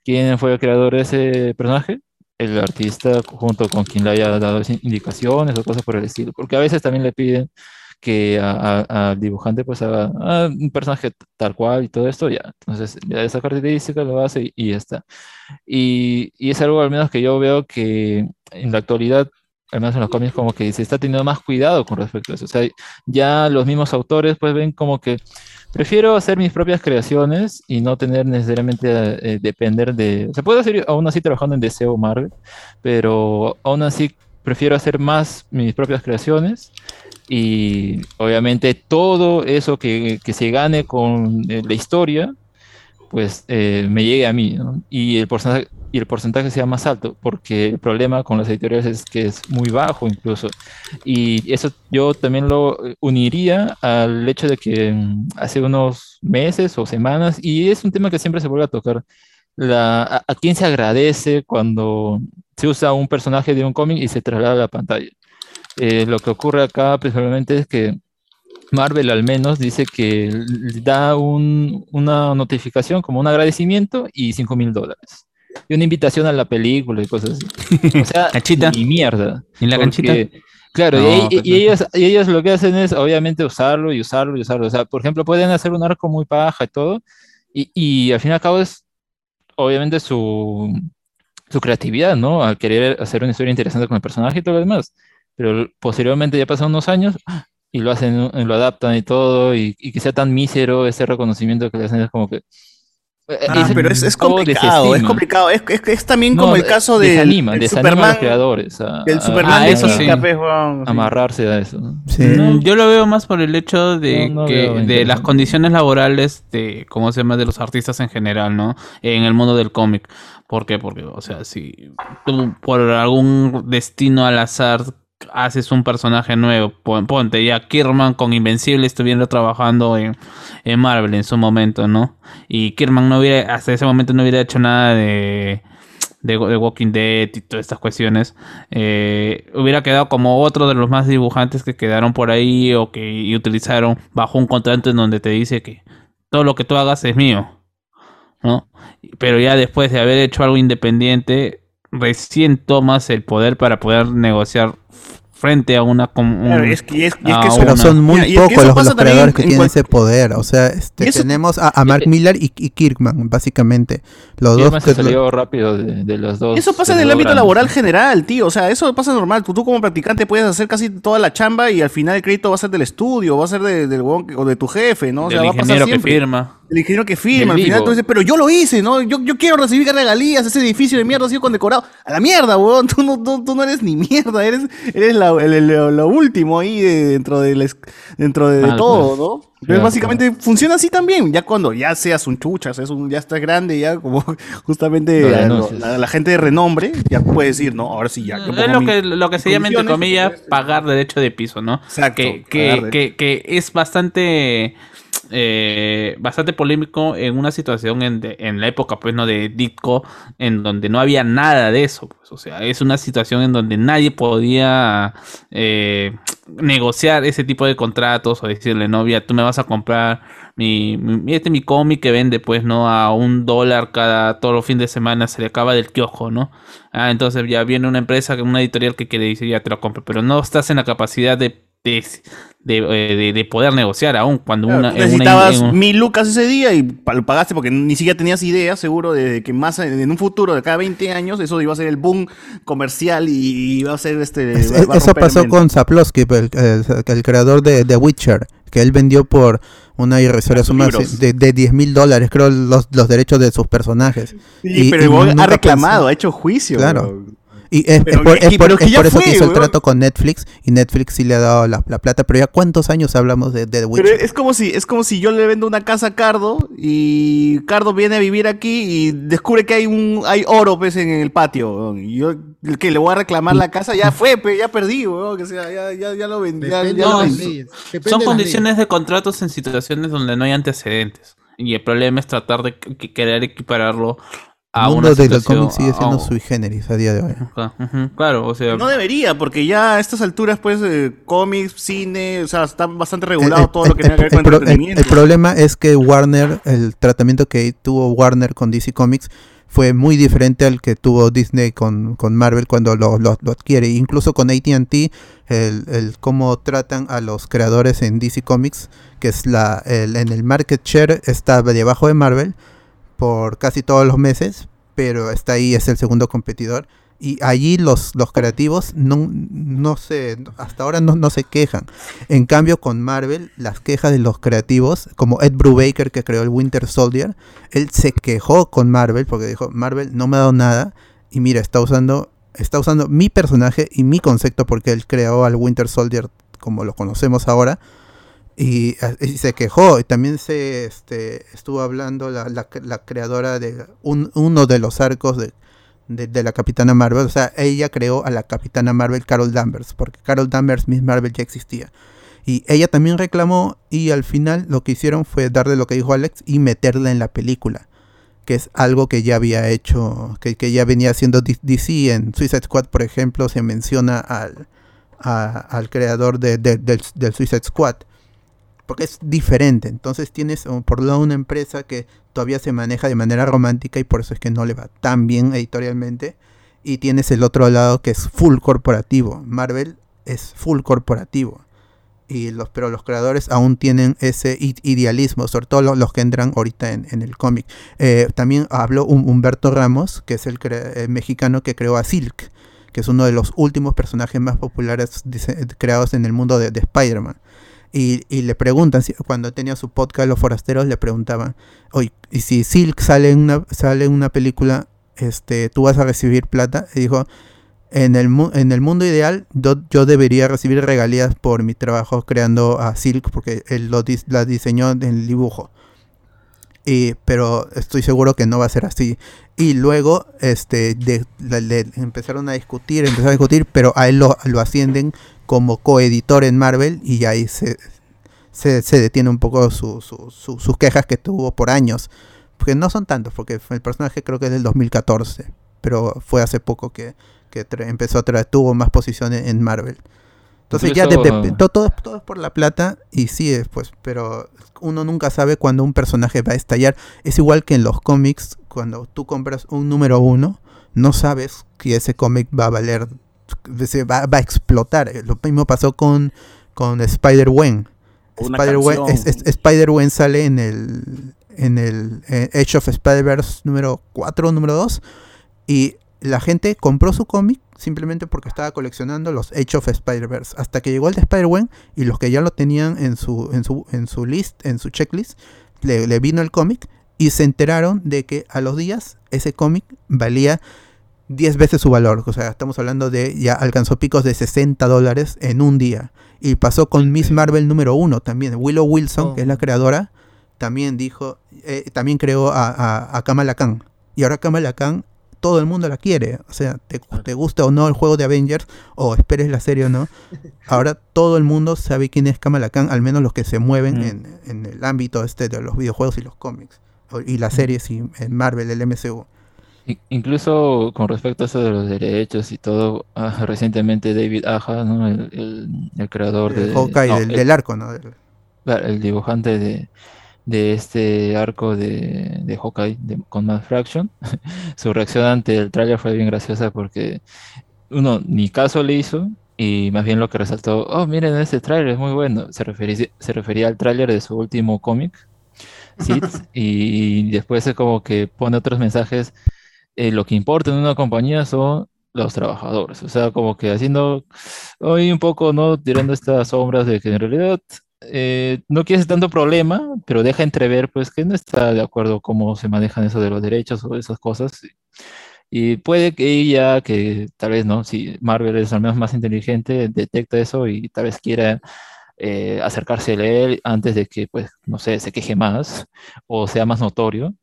¿quién fue el creador de ese personaje? El artista junto con quien le haya dado indicaciones o cosas por el estilo, porque a veces también le piden que al dibujante pues haga ah, un personaje tal cual y todo esto, ya. Entonces, esa característica lo hace y, y ya está. Y, y es algo al menos que yo veo que en la actualidad, al menos en los cómics, como que se está teniendo más cuidado con respecto a eso. O sea, ya los mismos autores pues ven como que prefiero hacer mis propias creaciones y no tener necesariamente eh, depender de... Se puede hacer aún así trabajando en DC o Marvel, pero aún así prefiero hacer más mis propias creaciones y obviamente todo eso que, que se gane con eh, la historia, pues eh, me llegue a mí. Y el porcentaje, sea más alto, porque el problema con las editoriales es que es muy bajo incluso. Y eso yo también lo uniría al hecho de que mm, hace unos meses o semanas, y es un tema que siempre se vuelve a tocar, a, a quién se agradece cuando se usa un personaje de un cómic y se traslada a la pantalla. Eh, lo que ocurre acá principalmente es que Marvel al menos dice que da un- una notificación como un agradecimiento y 5 mil dólares. Y una invitación a la película y cosas así. O sea, Canchita. ni mierda. ¿Y la canchita? Claro, y- No, y, pues y no. ellos, y ellos lo que hacen es obviamente usarlo y usarlo y usarlo. O sea, por ejemplo, pueden hacer un arco muy paja y todo. Y, y al fin y al cabo es obviamente su, su creatividad, ¿no? Al querer hacer una historia interesante con el personaje y todo lo demás. Pero posteriormente ya pasan unos años y lo hacen, lo adaptan y todo, y, y que sea tan mísero ese reconocimiento que le hacen es como que... eh, Ah, ese pero es, es complicado, es complicado. Es, es, es también No, como el caso del, desanima, del desanima a Superman. los creadores a- del a- Superman Ah, de eso sí. sí. amarrarse a eso. ¿no? Mm, Yo lo veo más por el hecho de No, no que de las condiciones laborales de cómo se llama de los artistas en general, ¿no? En el mundo del cómic. ¿Por qué? Porque, o sea, si tú por algún destino al azar haces un personaje nuevo, pon- ponte ya Kirman con Invencible estuviera trabajando en, Marvel en su momento, ¿no? Y Kirman no hubiera, hasta ese momento no hubiera hecho nada de de, Walking Dead y todas estas cuestiones, eh, hubiera quedado como otro de los más dibujantes que quedaron por ahí o que utilizaron bajo un contrato en donde te dice que todo lo que tú hagas es mío, ¿no? Pero ya después de haber hecho algo independiente, recién tomas el poder para poder negociar frente a una... com- Claro, un- es que- es- es Pero una- son muy Mira, y es que pocos los, los creadores que en tienen cual- ese poder. O sea, este, eso- tenemos a, a Mark Eh, Miller y, y Kirkman, básicamente. Los Y dos se que- salió rápido de, de los dos. Eso pasa en el ámbito grandes, laboral general, tío. O sea, eso pasa normal. Tú, tú como practicante puedes hacer casi toda la chamba y al final el crédito va a ser del estudio, va a ser de- del o de tu jefe, ¿no? O sea, del va a pasar ingeniero que siempre. firma. El ingeniero que firma, al final tú dices, pero yo lo hice, ¿no? Yo, yo quiero recibir regalías, ese edificio de mierda ha sido condecorado. A la mierda, weón, tú no, tú, tú no eres ni mierda, eres, eres la- el- el- lo, lo último ahí de- dentro de, la es- dentro de, de todo. ¿no? Entonces, Claro, básicamente funciona así también, ya cuando ya seas un chucha, seas un, ya estás grande, ya como justamente la, denuncias. la- la gente de renombre, ya puedes decir, no, ahora sí, ya. yo Es lo mi- que, lo que se llama, entre comillas, pagar derecho de piso, ¿no? Exacto, Que, que, que, que es bastante eh, bastante polémico en una situación en, la época, pues, ¿no? De Ditko, en donde no había nada de eso. Pues, o sea, es una situación en donde nadie podía eh, negociar ese tipo de contratos o decirle, no, mira, tú me vas a comprar mi, este mi cómic que vende, pues, ¿no? A un dólar cada todos los fines de semana, se le acaba del kiosco, ¿no? Ah, entonces ya viene una empresa, una editorial que quiere decir, ya te lo compro, pero no estás en la capacidad de de, de, eh, de- de poder negociar aún cuando una, Necesitabas mil lucas ese día y lo pagaste porque ni siquiera tenías idea, seguro, de que más en un futuro, de cada 20 años, eso iba a ser el boom comercial y iba a ser este. Es- va- eso pasó con Zaplowski, el, el- el creador de The Witcher, que él vendió por una irrisoria suma de, de 10 mil dólares, creo, los, los derechos de sus personajes. Sí, pero el huevón nunca ha reclamado, pensó- ha hecho juicio. Claro. Y es, Pero es por, es que- por- pero que es ya por eso que hizo el trato con Netflix y Netflix sí le ha dado la, la plata. Pero ya cuántos años hablamos de, de The Witcher. Pero es como si es como si yo le vendo una casa a Cardo y Cardo viene a vivir aquí y descubre que hay un hay oro pues en el patio. weón. Y yo el que le voy a reclamar la casa ya fue, pe, ya perdí, weón, que sea, ya, ya, ya lo vendí. ya- leyes. Son de condiciones de contratos en situaciones donde no hay antecedentes. Y el problema es tratar de que- que querer equipararlo a el una mundo de los cómics sigue siendo a- sui generis a día de hoy. Ujú, Claro, o sea. No debería, porque ya a estas alturas, pues, eh, cómics, cine, o sea, está bastante regulado el- todo lo que el- tenga que ver el con pro- el- entretenimiento. el problema es que Warner, el tratamiento que tuvo Warner con DC Comics fue muy diferente al que tuvo Disney con, con Marvel cuando lo, lo- lo adquiere. Incluso con ATT, el, el cómo tratan a los creadores en DC Comics, que es la el- en el market share está debajo de Marvel por casi todos los meses, pero está ahí, es el segundo competidor. Y allí los, los creativos no, no se, hasta ahora no, no se quejan. En cambio, con Marvel, las quejas de los creativos, como Ed Brubaker que creó el Winter Soldier, él se quejó con Marvel porque dijo, Marvel no me ha dado nada y mira, está usando, está usando mi personaje y mi concepto porque él creó al Winter Soldier como lo conocemos ahora. Y, y se quejó y también se este, estuvo hablando la, la- creadora de un- uno de los arcos de, de, la Capitana Marvel. O sea, ella creó a la Capitana Marvel Carol Danvers, porque Carol Danvers, Miss Marvel, ya existía. Y ella también reclamó y al final lo que hicieron fue darle lo que dijo Alex y meterla en la película. Que es algo que ya había hecho, que, que ya venía haciendo DC en Suicide Squad, por ejemplo, se menciona al, al creador de- de- del, del Suicide Squad porque es diferente. Entonces tienes por lado una empresa que todavía se maneja de manera romántica y por eso es que no le va tan bien editorialmente. Y tienes el otro lado que es full corporativo. Marvel es full corporativo. Y los, pero los creadores aún tienen ese idealismo, sobre todo lo- los, que entran ahorita en, el cómic. Eh, también habló Humberto Ramos, que es el, el mexicano que creó a Silk, que es uno de los últimos personajes más populares creados en el mundo de, de Spider-Man. Y, y le preguntan, cuando tenía su podcast Los Forasteros, le preguntaban, oye, ¿y si Silk sale en una, sale en una película, este, tú vas a recibir plata? Y dijo, en el, mu- en el mundo ideal, yo, yo debería recibir regalías por mi trabajo creando a Silk, porque él lo dis- la diseñó en el dibujo. Y, pero estoy seguro que no va a ser así. Y luego este, de- le empezaron a discutir, empezaron a discutir, pero a él lo, lo ascienden como coeditor en Marvel y ahí se, se, detiene un poco su- su- su- sus quejas que tuvo por años. Porque no son tantos, porque el personaje creo que es del 2014, pero fue hace poco que, que empezó a traer, tuvo más posiciones en Marvel. Entonces ya de- todo, todo es por la plata y sí es pues, pero uno nunca sabe cuándo un personaje va a estallar. Es igual que en los cómics, cuando tú compras un número uno, no sabes que ese cómic va a valer, se va, va a explotar. Eh, Lo mismo pasó con, con es- es- Spider-Gwen sale en el, en el eh, Age of Spider-Verse número 4, número 2, y la gente compró su cómic simplemente porque estaba coleccionando los Age of Spider-Verse. Hasta que llegó el de Spider-Gwen y los que ya lo tenían en su, en su, en su list, en su checklist, le, le vino el cómic y se enteraron de que a los días ese cómic valía 10 veces su valor. O sea, estamos hablando de ya alcanzó picos de 60 dólares en un día. Y pasó con Miss Marvel número 1 también. Willow Wilson, que es la creadora, también dijo, eh, también creó a, a, a Kamala Khan. Y ahora Kamala Khan, todo el mundo la quiere. O sea, te, te gusta o no el juego de Avengers, o esperes la serie o no. Ahora todo el mundo sabe quién es Kamala Khan, al menos los que se mueven Mm. en, en el ámbito este de los videojuegos y los cómics. Y las series y en Marvel, el MCU. Incluso con respecto a eso de los derechos y todo, ah, recientemente David Aja, ¿no? el, el- el creador De de... Hawkeye, no, del, el- del arco, ¿no? Claro, el dibujante de, de este arco de, de Hawkeye de- con Mad Fraction, su reacción ante el tráiler fue bien graciosa porque uno ni caso le hizo y más bien lo que resaltó, oh, miren, ese tráiler es muy bueno, se refería, se refería al tráiler de su último cómic, y después es como que pone otros mensajes, eh, lo que importa en una compañía son los trabajadores, o sea, como que haciendo hoy un poco, ¿no? Tirando estas sombras de que en realidad eh, no quiere ser tanto problema, pero deja entrever pues que no está de acuerdo cómo se manejan eso de los derechos o esas cosas. Y puede que ella, que tal vez no, si Marvel es al menos más inteligente, detecta eso y tal vez quiera eh, acercarse a él antes de que, pues, no sé, se queje más o sea más notorio,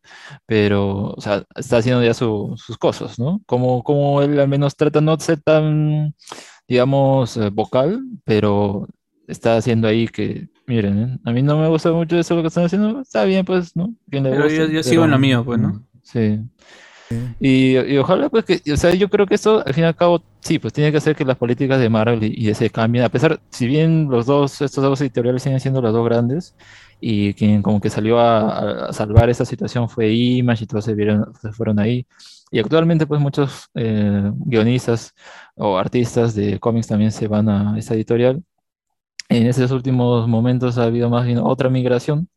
pero, o sea, está haciendo ya su- sus cosas, ¿no? Como, como él al menos trata no ser tan, digamos, eh, vocal, pero está haciendo ahí que, miren, ¿eh? a mí no me gusta mucho eso lo que están haciendo, está bien, pues, ¿no? Pero guste, yo- yo sigo en lo pero, mío, pues, ¿no? Sí. Y, y ojalá, pues, que, o sea, yo creo que esto, al fin y al cabo, sí, pues tiene que hacer que las políticas de Marvel y, y ese cambien, a pesar, si bien los dos, estos dos editoriales siguen siendo los dos grandes, y quien como que salió a, a salvar esta situación fue Image y todos se, vieron, se fueron ahí. Y actualmente, pues, muchos eh, guionistas o artistas de cómics también se van a esta editorial. En esos últimos momentos ha habido más bien otra migración,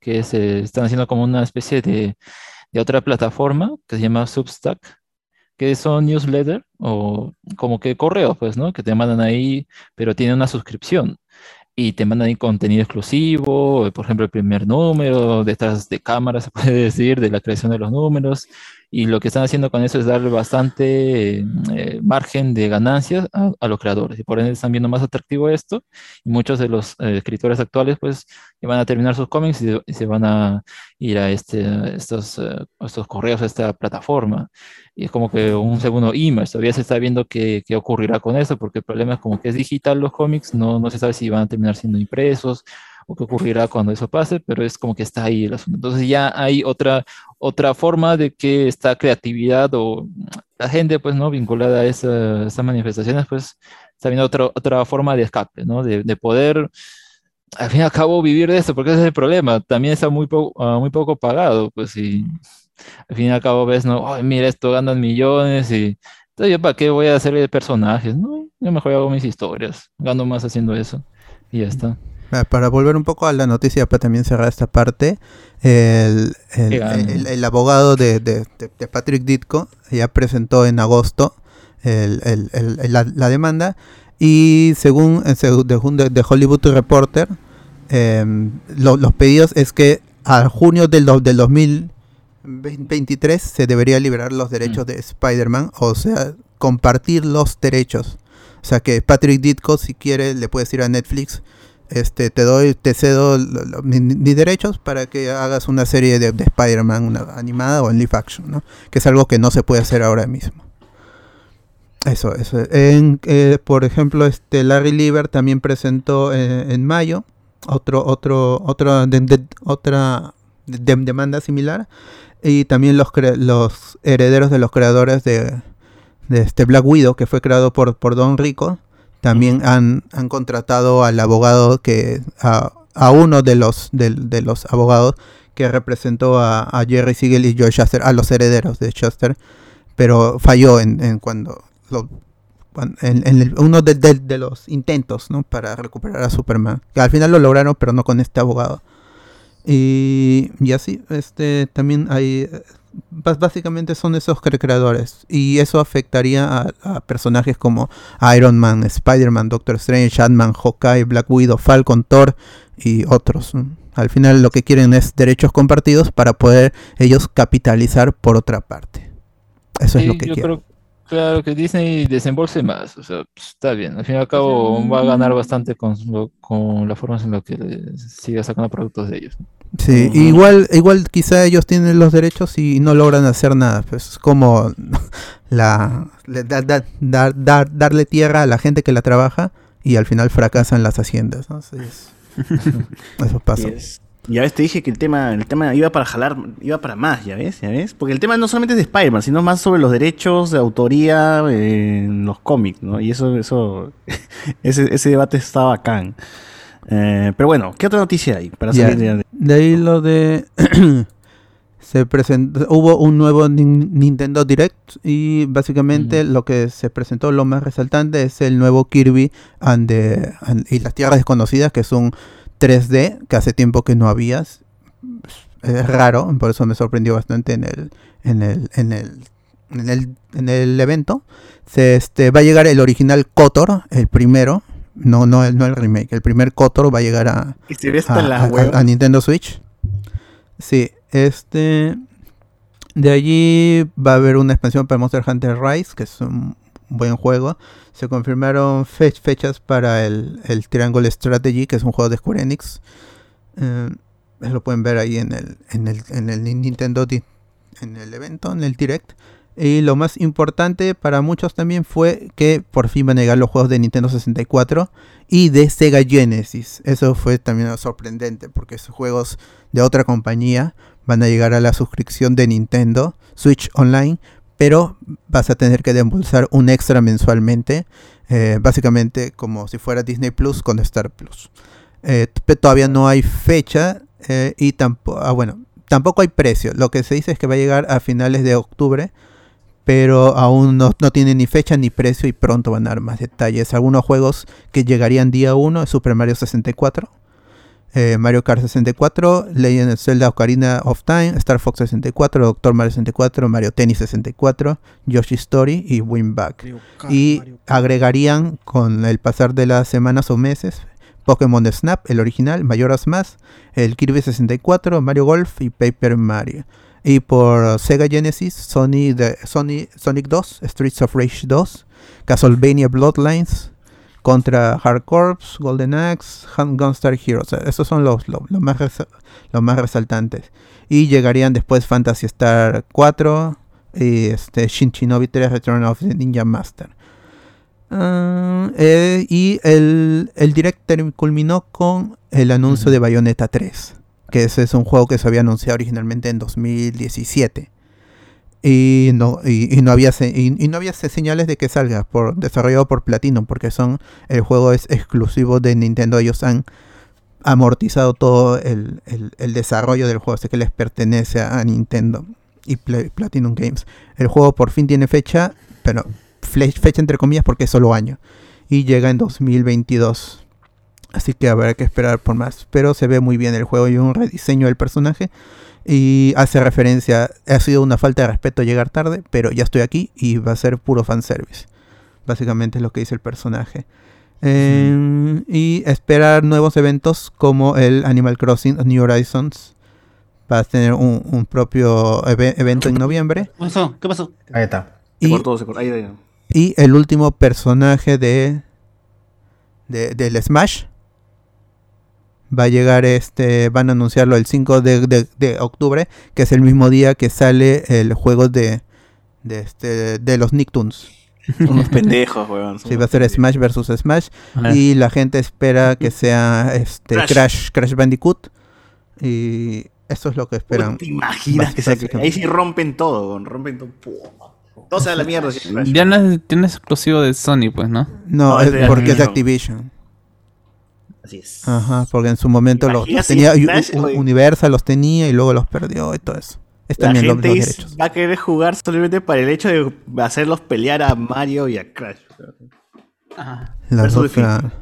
que se están haciendo como una especie de, de otra plataforma que se llama Substack, que son newsletter o como que correos, pues, ¿no? Que te mandan ahí, pero tienen una suscripción y te mandan ahí contenido exclusivo, por ejemplo, el primer número, detrás de cámara, se puede decir, de la creación de los números. Y lo que están haciendo con eso es darle bastante eh, margen de ganancias a, a los creadores. Y por ende están viendo más atractivo esto. Y muchos de los eh, escritores actuales, pues, van a terminar sus cómics y, y se van a ir a este, estos, eh, estos correos, a esta plataforma. Y es como que un segundo image. Todavía se está viendo qué, qué ocurrirá con eso, porque el problema es como que es digital los cómics, no, no se sabe si van a terminar siendo impresos o qué ocurrirá cuando eso pase, pero es como que está ahí el asunto. Entonces ya hay otra, otra forma de que esta creatividad o la gente, pues, ¿no? Vinculada a esa- estas manifestaciones, pues, está viendo otra, otra forma de escape, ¿no? De, de poder, al fin y al cabo, vivir de esto, porque ese es el problema. También está muy, po- ah, muy poco pagado, pues, y al fin y al cabo ves, ¿no? Ay, mira, esto ganan millones y... Entonces, ¿yo para qué voy a hacer personajes? No, yo mejor hago mis historias, gano más haciendo eso y ya está. Ah, Para volver un poco a la noticia, para también cerrar esta parte, el, el abogado de, de- de- de Patrick Ditko ya presentó en agosto la, la demanda y según, según de, de Hollywood Reporter, em, lo- los pedidos es que a junio del, do- del 2023 se debería liberar los derechos de Spider-Man, o sea, compartir los derechos. O sea que Patrick Ditko, si quiere, le puedes ir a Netflix, este, te doy, te cedo mis derechos para que hagas una serie de, de Spider-Man, animada o en live action, ¿no? Que es algo que no se puede hacer ahora mismo. Eso, eso. Eh, por ejemplo, este Larry Lieber también presentó eh, en mayo otro, otro, otro otra de- demanda similar y también los, los herederos de los creadores de, de este Black Widow que fue creado por, por Don Rico también han, han contratado al abogado que a, a uno de los de, de los abogados que representó a, a Jerry Siegel y Joe Shuster a los herederos de Shuster pero falló en, en cuando lo- en, en uno de, de- los intentos ¿no? para recuperar a Superman que al final lo lograron pero no con este abogado y, y así este también hay básicamente son esos cre- creadores y eso afectaría a, a personajes como Iron Man, Spider-Man, Doctor Strange, Ant-Man, Hawkeye, Black Widow, Falcon, Thor y otros. Al final lo que quieren es derechos compartidos para poder ellos capitalizar por otra parte. Eso es Sí, lo que quieren. creo, claro, que Disney desembolse más, o sea, pues, está bien, al fin y al cabo va a ganar bastante con, lo- con las formas en las que siga sacando productos de ellos. Sí, igual, igual quizá ellos tienen los derechos y no logran hacer nada. Pues es como la le da- da- dar, dar- darle tierra a la gente que la trabaja y al final fracasan las haciendas. ¿no? Eso pasa. Yes. Ya ves, te dije que el tema, el tema iba para jalar, iba para más, ya ves, ya ves. Porque el tema no solamente es de Spider-Man, sino más sobre los derechos de autoría en los cómics, ¿no? Y eso, eso, ese, ese debate está bacán. Eh, pero bueno, ¿qué otra noticia hay? Para salir de- de ahí lo de se presentó, hubo un nuevo Nin- Nintendo Direct y básicamente lo que se presentó, lo más resaltante, es el nuevo Kirby and the- and- y las Tierras Desconocidas, que es un 3D que hace tiempo que no habías. Es raro, por eso me sorprendió bastante en el, en el, en el, en el, en el evento. Se, este, va a llegar el original KOTOR, el primero, no, no, el, no el remake, el primer KOTOR va a llegar a, Y a Nintendo Switch. Sí, este. De allí va a haber una expansión para Monster Hunter Rise, que es un buen juego. Se confirmaron fe- fechas para el, el Triangle Strategy, que es un juego de Square Enix. Eh, lo pueden ver ahí en el, en el, en el Nintendo en el evento, en el Direct. Y lo más importante para muchos también fue que por fin van a llegar los juegos de Nintendo 64 y de Sega Genesis. Eso fue también sorprendente porque esos juegos de otra compañía van a llegar a la suscripción de Nintendo Switch Online, pero vas a tener que desembolsar un extra mensualmente, eh, básicamente como si fuera Disney Plus con Star Plus. Eh, todavía no hay fecha eh, y tampoco, ah, bueno, tampoco hay precio. Lo que se dice es que va a llegar a finales de octubre, pero aún no, no tiene ni fecha ni precio y pronto van a dar más detalles. Algunos juegos que llegarían día 1 es Super Mario 64, eh, Mario Kart 64, Legend of Zelda Ocarina of Time, Star Fox 64, Doctor Mario 64, Mario Tennis 64, Yoshi Story y Winback. Y agregarían con el pasar de las semanas o meses Pokémon Snap, el original, Mayoras Más, el Kirby 64, Mario Golf y Paper Mario. Y por Sega Genesis, Sony de, Sony, Sonic 2, Streets of Rage 2, Castlevania Bloodlines, contra Hard Corps, Golden Axe, Gunstar Heroes. Esos son los, los, los más los más resaltantes. Y llegarían después Fantasy Star 4 y este, Shin Shinobi 3 Return of the Ninja Master. Ah, eh, y el, el direct culminó con el anuncio de Bayonetta 3, que ese es un juego que se había anunciado originalmente en 2017. Y no, y, no había y, y no había se- señales de que salga por desarrollado por Platinum, porque son el juego es exclusivo de Nintendo. Ellos han amortizado todo el, el- el desarrollo del juego, así que les pertenece a, Nintendo y Pla- Platinum Games. El juego por fin tiene fecha, pero fecha entre comillas porque es solo año. Y llega en 2022. Así que habrá que esperar por más. Pero se ve muy bien el juego y un rediseño del personaje. Y hace referencia, ha sido una falta de respeto llegar tarde, pero ya estoy aquí y va a ser puro fanservice. Básicamente es lo que dice el personaje. Eh, y esperar nuevos eventos como el Animal Crossing New Horizons. Va a tener un, un propio eve- evento en noviembre. ¿Qué pasó? ¿Qué pasó? Ahí está. Se Y- cortó, se cortó. Ahí, ahí. Y el último personaje de, de del Smash va a llegar este van a anunciarlo el 5 de, de- de octubre que es el mismo día que sale el juego de de este de los Nicktoons Son unos pendejos, weón. son Sí, va a ser Smash versus Smash y la gente espera que sea este Crash. Crash Crash, Bandicoot y eso es lo que esperan. ¿Te imaginas que se, Básicamente. ahí sí rompen todo, weón, rompen todo. Pum. Todo se da la mierda. si. Ya no es, ya no es exclusivo de Sony, pues, ¿no? No, No, es es de porque es de Activision. Así es. Ajá, porque en su momento los, los tenía, oye. Universal los tenía y luego los perdió y todo eso. Es La también los, gente los is- derechos. va a querer jugar solamente para el hecho de hacerlos pelear a Mario y a Crash. La versus otra-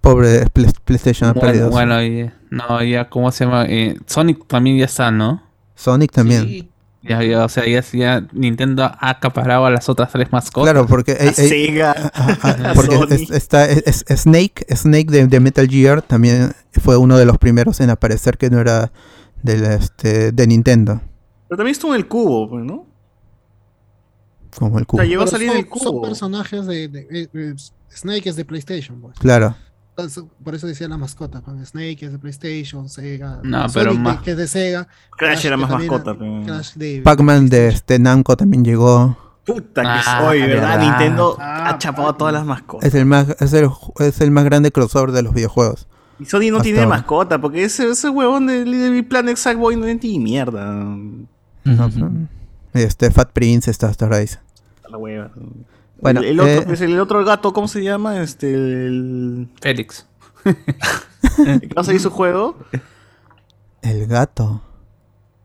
Pobre Play- PlayStation ha Bueno, perdido. bueno, y- no, ya, ¿cómo se llama? Eh, Sonic también ya está, ¿no? Sonic también. Ya, ya, o sea, ya, ya Nintendo ha acaparado a las otras tres mascotas. Claro, porque eh, eh, Sega, ah, ah, a porque Sony. es- está es- es- Snake, Snake de, de Metal Gear también fue uno de los primeros en aparecer que no era del, este, de Nintendo, Pero también estuvo en el cubo, pues, ¿no? como el O cubo. sea, llegó a salir son, del son cubo. personajes de, de- eh, eh, Snake es de PlayStation, pues. Claro. Por eso decía la mascota, con Snake es de PlayStation, Sega. No, Sonic pero de- más- que es de Sega. Crash era más mascota, pero- Crash de- Pac-Man de este Namco también llegó. Puta que Ah, soy, ¿verdad? verdad. Nintendo Ah, ha chapado todas las mascotas. Es el más es el, es el más grande crossover de los videojuegos. Y Sony no hasta tiene ahora. mascota, porque ese, ese huevón de Little Big Planet Sackboy no tiene mierda. No, no. Este Fat Prince está hasta. A la hueva. Bueno, el, el otro, eh, pues, el otro gato, ¿cómo se llama? Este, el... Félix. ¿Qué va a salir su juego? El gato.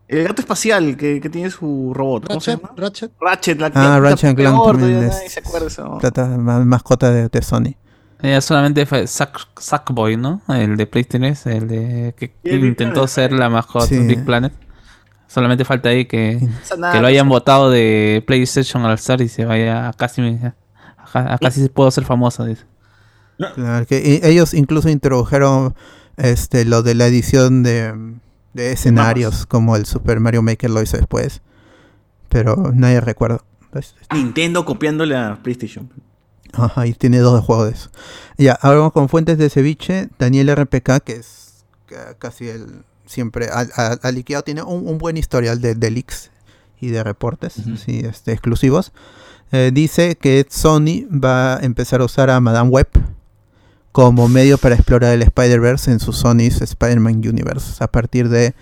El gato espacial que, que tiene su robot. ¿Cómo se Ratchet, llama? Ratchet. Ratchet, la Ah, Ratchet and Clank peor, también es nadie se acuerda de eso. mascota de, de Sony. Ella solamente fue Sack- Sackboy, ¿no? El de PlayStation, el de que Big intentó ser la mascota Sí. Big Planet. Solamente falta ahí que, que lo hayan votado de PlayStation al estar y se vaya a casi a, a casi puedo ser famoso, dice. Claro, que i- ellos incluso introdujeron este lo de la edición de, de escenarios, como el Super Mario Maker lo hizo después. Pero nadie recuerda. Nintendo copiándole a PlayStation. Ajá, y tiene dos juegos de eso. Ya, ahora vamos con fuentes de ceviche. Daniel RPK, que es ca- casi el. Siempre ha, ha- ha liqueado, tiene un, un buen historial de, de leaks y de reportes sí, este, exclusivos. Eh, dice que Sony va a empezar a usar a Madame Web como medio para explorar el Spider-Verse en su Sony's Spider-Man Universe. A partir de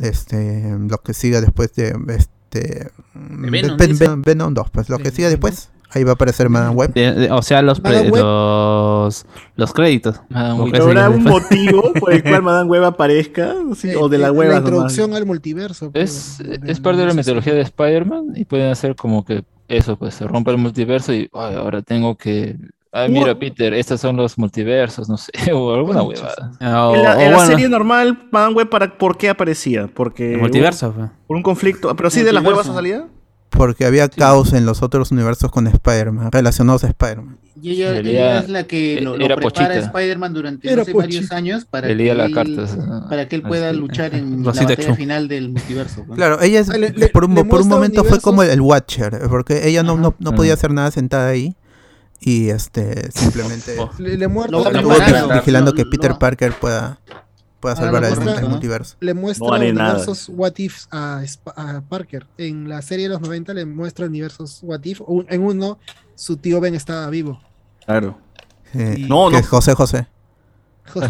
este lo que siga después de este De Venom, Ven-. Ven- Venom 2, pues lo que siga después, ahí va a aparecer Madame Web. De- de- o sea, los, pre- Madame Web. los, los créditos. Que ¿Habrá un motivo por el cual Madame Web aparezca? Sí, o de la Eh, hueva La nomás. introducción al multiverso. Es, pues, es parte de la mitología de Spider-Man y pueden hacer como que eso, pues se rompe el multiverso y "Ay, ahora tengo que. Ay, mira, Peter, estos son los multiversos, no sé, o alguna huevada. Ah, En la, en la serie normal, Madame Web, para, ¿por qué aparecía? Porque El multiverso. Por un conflicto. Pero sí, de las huevas salía. Porque había caos en los otros universos con Spider-Man, relacionados a Spider-Man. Y ella, es la que lo, lo era prepara a. Spider-Man durante Era no sé, varios años para que, las él, cartas, para que él pueda así. luchar en la batalla final del multiverso. Claro, ella es, Ah, le- por, un, le por un muestra momento fue como el, Watcher, porque ella no, no, no podía hacer nada sentada ahí y este simplemente Le, le Lo- le lo vi- vigilando lo- que lo- Peter Parker pueda, pueda salvar lo al, ¿no? multiverso. le muestra No haré nada. universos What If a, a Parker. En la serie de los 90 le muestra universos What If. Un- En uno, su tío Ben estaba vivo. Claro. Eh, No, que no. es José José.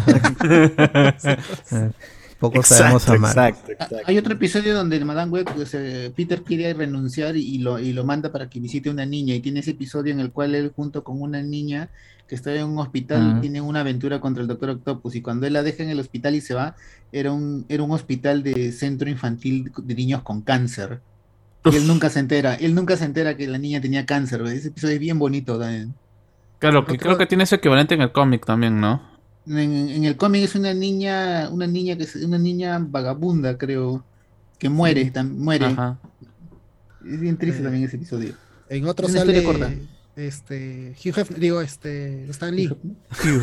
Eh, Poco sabemos Exacto, amar. exacto, Ah, exacto. Hay otro episodio donde el Madame Web, pues, eh, Peter quiere renunciar y lo, y lo manda para que visite una niña. Y tiene ese episodio en el cual él, junto con una niña que está en un hospital, tiene una aventura contra el Doctor Octopus. Y cuando él la deja en el hospital y se va, era un, era un hospital de centro infantil de niños con cáncer. Y él nunca se entera, él nunca se entera que la niña tenía cáncer. Ese episodio es bien bonito también. Claro, que creo que tiene su equivalente en el cómic también, ¿no? En, en el cómic es una niña, una niña que es una niña vagabunda, creo, que muere, tam- muere. Ajá. Es bien triste Eh, también ese episodio. En otro Es una sale historia corta. este Hugh Hefner, digo este Stan Lee.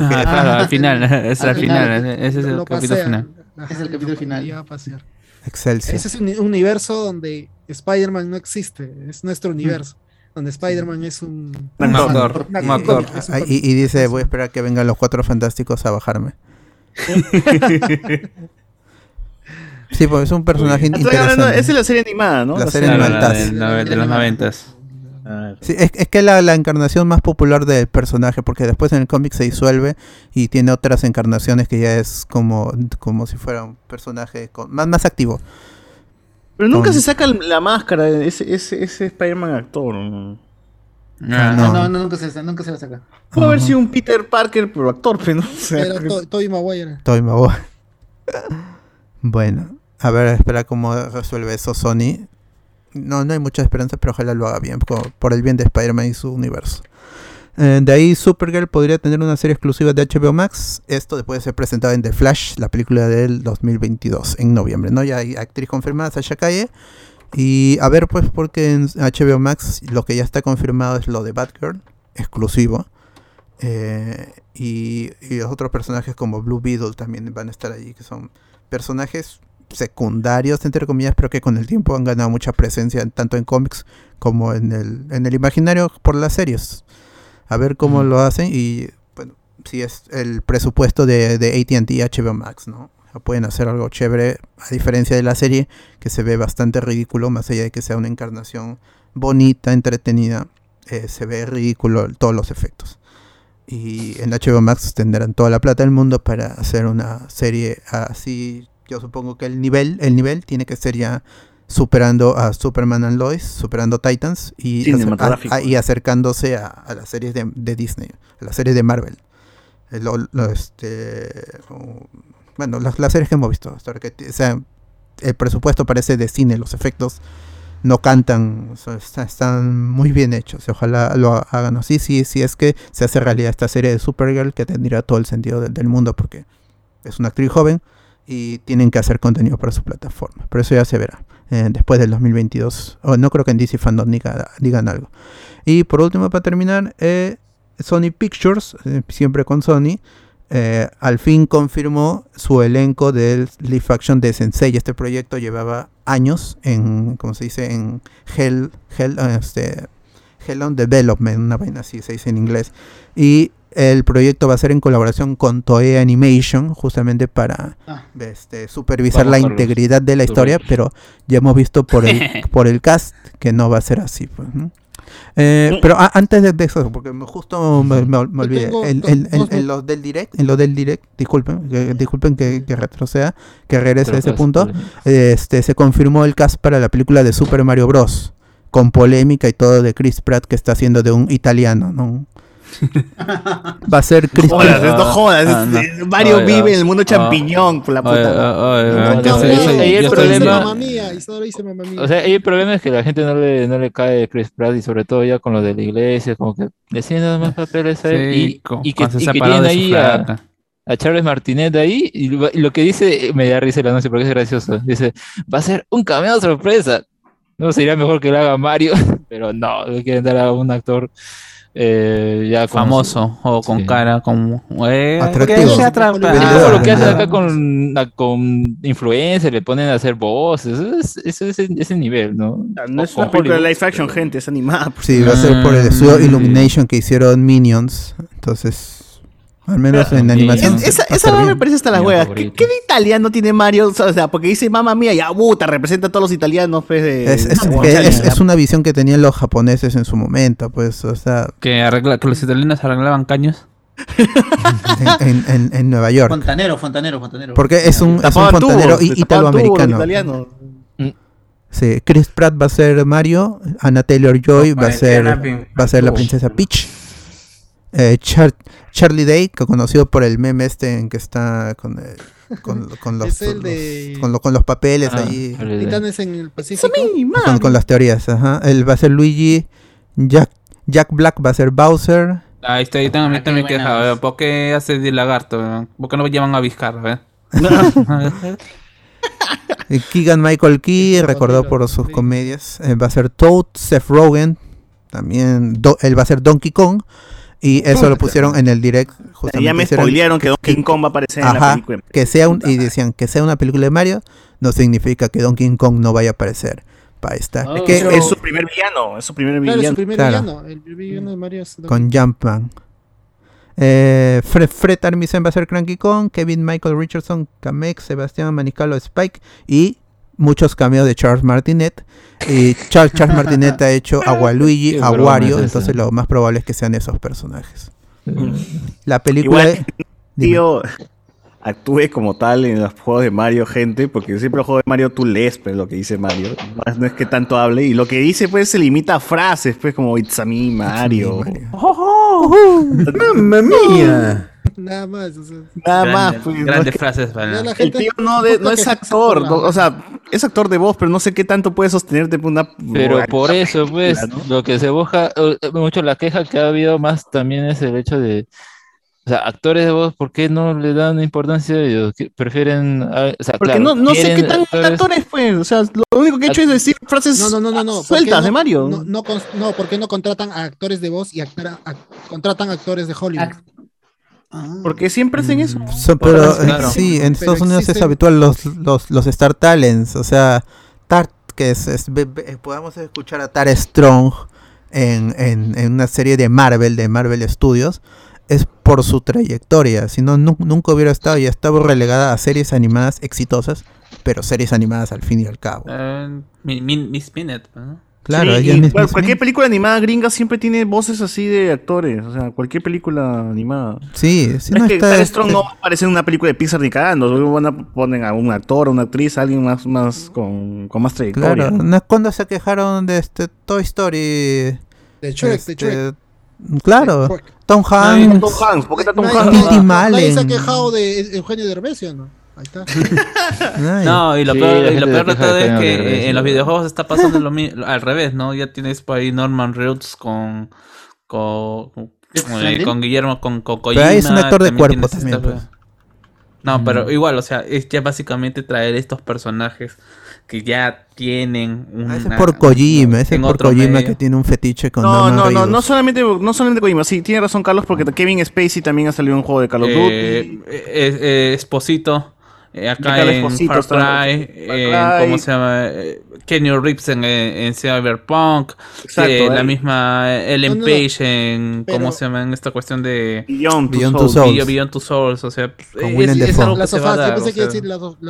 Ah, claro, al final, es Al al final, final. ese es el Lo capítulo final. Ajá, Es el capítulo lo- final. iba a pasear. Excelsior. Ese es un un universo donde Spider-Man no existe, es Mm. nuestro universo. Donde Spider-Man es un, Un actor, un actor. Ah, y, y dice, voy a esperar que vengan los cuatro fantásticos a bajarme. Sí, pues es un personaje esa es la serie animada, ¿no? La La serie animada. de los noventas. Sí, es, es que la, la encarnación más popular del personaje, porque después en el cómic se disuelve y tiene otras encarnaciones que ya es como, como si fuera un personaje con- más, más activo. Pero nunca Con- se saca la máscara, ese, ese, ese Spider-Man actor. ¿no? Ah, No, no. no, no, nunca se, nunca se la saca. Puede haber sido un Peter Parker, pero actor, pero no. Sea, Era To- Tobey Maguire. Tobey Maguire. bueno, a ver, espera cómo resuelve eso Sony. No, no hay mucha esperanza, pero ojalá lo haga bien, por, por el bien de Spider-Man y su universo. Eh, de ahí Supergirl podría tener una serie exclusiva de HBO Max. Esto después de ser presentado en The Flash, la película del 2022, en noviembre. ¿no? Ya hay actriz confirmada, Sasha Calle. Y a ver, pues, porque en HBO Max lo que ya está confirmado es lo de Batgirl, exclusivo. Eh, y, y los otros personajes como Blue Beetle también van a estar allí, que son personajes secundarios, entre comillas, pero que con el tiempo han ganado mucha presencia tanto en cómics como en el, en el imaginario por las series. A ver cómo lo hacen y, bueno, si es el presupuesto de, de ATT y HBO Max, ¿no? Pueden hacer algo chévere, a diferencia de la serie, que se ve bastante ridículo, más allá de que sea una encarnación bonita, entretenida, eh, se ve ridículo todos los efectos. Y en HBO Max tendrán toda la plata del mundo para hacer una serie así. Yo supongo que el nivel, el nivel tiene que ser ya superando a Superman and Lois, superando Titans y, a- a- y acercándose a, a las series de, de Disney, a las series de Marvel. Eh, lo- lo, este, bueno, las, las series que hemos visto, que o sea, el presupuesto parece de cine, los efectos no cantan, o sea, está- están muy bien hechos. Ojalá lo hagan así, si, si es que se hace realidad esta serie de Supergirl que tendría todo el sentido del, del mundo porque es una actriz joven y tienen que hacer contenido para su plataforma. Pero eso ya se verá eh, después del 2022. O no creo que en DC Fandom diga- digan algo. Y por último, para terminar, eh, Sony Pictures, eh, siempre con Sony, eh, al fin confirmó su elenco del live action de Sensei. Este proyecto llevaba años en, como se dice, en Hell, Hell, este, Hell on Development, una vaina así se dice en inglés. Y el proyecto va a ser en colaboración con Toei Animation, justamente para Ah. este, supervisar Vamos la los integridad de la historia, pero ya hemos visto por el, por el cast que no va a ser así. pues, ¿no? Eh, pero a- antes de, de eso, porque justo me, me- me olvidé, tengo en, en- en- dos en los del direct, en lo del direct, disculpen, que, disculpen que, que retroceda, que regrese a ese punto, este se confirmó el cast para la película de Super Mario Bros. con polémica y todo de Chris Pratt que está haciendo de un italiano, ¿no? Va a ser Chris Jodas, Pratt. no jodas. Ah, no. es- Mario Oye, vive ah, en el mundo ah, champiñón, por la puta. No, no, no, ahí el problema- mamá mía, Isadora dice mamá mía. O sea, ahí el problema es que la gente no le, no le cae Chris Pratt y sobre todo ya con lo de la iglesia, como que deciden nada más papeles a él Sí, y, con- y que, y que tienen ahí a, Charles Martinet ahí y lo, y lo que dice me da risa el anuncio porque es gracioso. Dice, va a ser un cameo sorpresa. No sería mejor que lo haga Mario, pero no, le quieren dar a un actor eh, ya con famoso o con Sí. cara como eh, Atractivo. que. Es como lo que hacen acá con, con influencers, le ponen a hacer voces, eso es, es ese, ese nivel, ¿no? No es O- una con película live action, gente, es animada. Sí, va a ser por el estudio Ah, Illumination que hicieron Minions. Entonces, al menos en animación. Es- esa esa me parece hasta las Mi huevas. ¿Qué, de italiano tiene Mario? O sea, porque dice mamá mía, ya puta, representa a todos los italianos, pues, de... Es, es- de- que es- es una visión que tenían los japoneses en su momento, pues, o sea, que arregla que los italianos arreglaban caños. en, en- en- en Nueva York. Fontanero, fontanero, fontanero. Porque es un, fontanero tubos italoamericano. italianos. Sí, Chris Pratt va a ser Mario, Anna Taylor Joy va a ser va a ser la princesa Peach. Eh, Char- Charlie Day, que conocido por el meme este en que está con, eh, con, con los, Es el los- de- con, lo- con los papeles Ah, Day. Titanes en el Pacífico. con, con las teorías. Ajá. Él va a ser Luigi, Jack, Jack Black va a ser Bowser. Ahí está, ahí también, Ah, también qué queja. ¿Por qué hace de lagarto? ¿Por qué no me llaman a Vizcar? a ver? eh, Keegan Michael Key, recordado por sus sí. comedias. eh, va a ser Toad, Seth Rogen. También do- él va a ser Donkey Kong. Y eso lo pusieron en el direct. Justamente Ya me spoilearon que Donkey Kong va a aparecer en la Ajá, película. que sea un, y decían que sea una película de Mario, no significa que Donkey Kong no vaya a aparecer para esta. Oh. Es que Pero es su primer villano, es su primer Claro, villano. su primer Claro. villano. El primer villano de Mario es con Jumpman. Eh, Fred, Fred Armisen va a ser Cranky Kong, Kevin Michael Richardson, Kamek, Sebastián Manicalo, Spike y muchos cameos de Charles Martinet. Y Charles, Charles Martinet ha hecho a Waluigi, a Wario, es entonces lo más probable es que sean esos personajes. La película... Igual Dime. tío actúe como tal en los juegos de Mario, gente, porque siempre los juegos de Mario tú lees pues, lo que dice Mario, no es que tanto hable, y lo que dice pues se limita a frases, pues como It's a me, Mario. ¡Mamma mía! Nada más. o sea, Nada más, Grandes, pues, no grandes es que- frases. ya para- la el tío no, de- no es actor, no, o sea, es actor de voz, pero no sé qué tanto puede sostenerte por una... Pero por eso, pues, ¿no? lo que se busca, eh, mucho la queja que ha habido más también es el hecho de, o sea, actores de voz, ¿por qué no le dan importancia a ellos? Prefieren, ah, o sea, Porque claro, no, no sé qué tan actores- actores, pues, o sea, lo único que he hecho es decir frases No, no, no, no, no. ¿por qué sueltas no- de Mario. No, no, no, ¿por qué no contratan a actores de voz y actora- a- contratan actores de Hollywood? Ah. Porque siempre hacen eso. So- Por pero eh, claro. sí, en Pero Estados Unidos es habitual los, los, los Star Talents, o sea, Tart, que es, ve- podemos escuchar a Tara Strong en, en, en una serie de Marvel, de Marvel Studios, es por su trayectoria, si no, nu- nunca hubiera estado y estaba relegada a series animadas exitosas, pero series animadas al fin y al cabo. Eh, mi- mi- Miss Minute, ¿no? Claro, Sí, y cualquier película animada gringa siempre tiene voces así de actores. O sea, cualquier película animada. Sí, sí, no es que está- Strong no va a aparecer en una película de Pixar ni cagando. Van a poner a un actor, a una actriz, a alguien más, más con, con más trayectoria. Claro, ¿no es cuando se quejaron de este Toy Story. De Shrek, de este, Shrek. Claro. Tom Hanks. Tom Hanks, ¿por qué está Tom Nadie- Hanks? Nadie- se ha quejado de Eugenio Derbez, ¿o no? Ahí está. No, y lo Sí, peor, y lo peor de todo es que eh, en los videojuegos está pasando lo mi- al revés, ¿no? Ya tienes por ahí Norman Reedus con con, con Guillermo, con, con Pero ahí es un Kojima, actor de cuerpo también, esta- pues. No, pero igual, o sea, es ya básicamente traer estos personajes que ya tienen una... Ah, Ese es por Kojima, ese es en por Kojima medio. que tiene un fetiche con No, Norman no, no, Reedus. no solamente, no solamente Kojima, sí, tiene razón Carlos, porque Kevin Spacey también ha salido en un juego de Call of Duty. Eh, eh, eh, Esposito, eh, acá en Far Cry, Far en, Cry. ¿cómo se llama? Eh, Kenny Reeves en, eh, en Cyberpunk, Exacto, eh, la eh. misma Ellen No, no, no. Page en, ¿cómo Pero- se llama? En esta cuestión de... Beyond, Beyond Two Souls. Souls. Beyond, Beyond Two Souls, o sea, Con es, es Dafoe. algo que se va a sofás, yo dar, pensé o que iba a sea.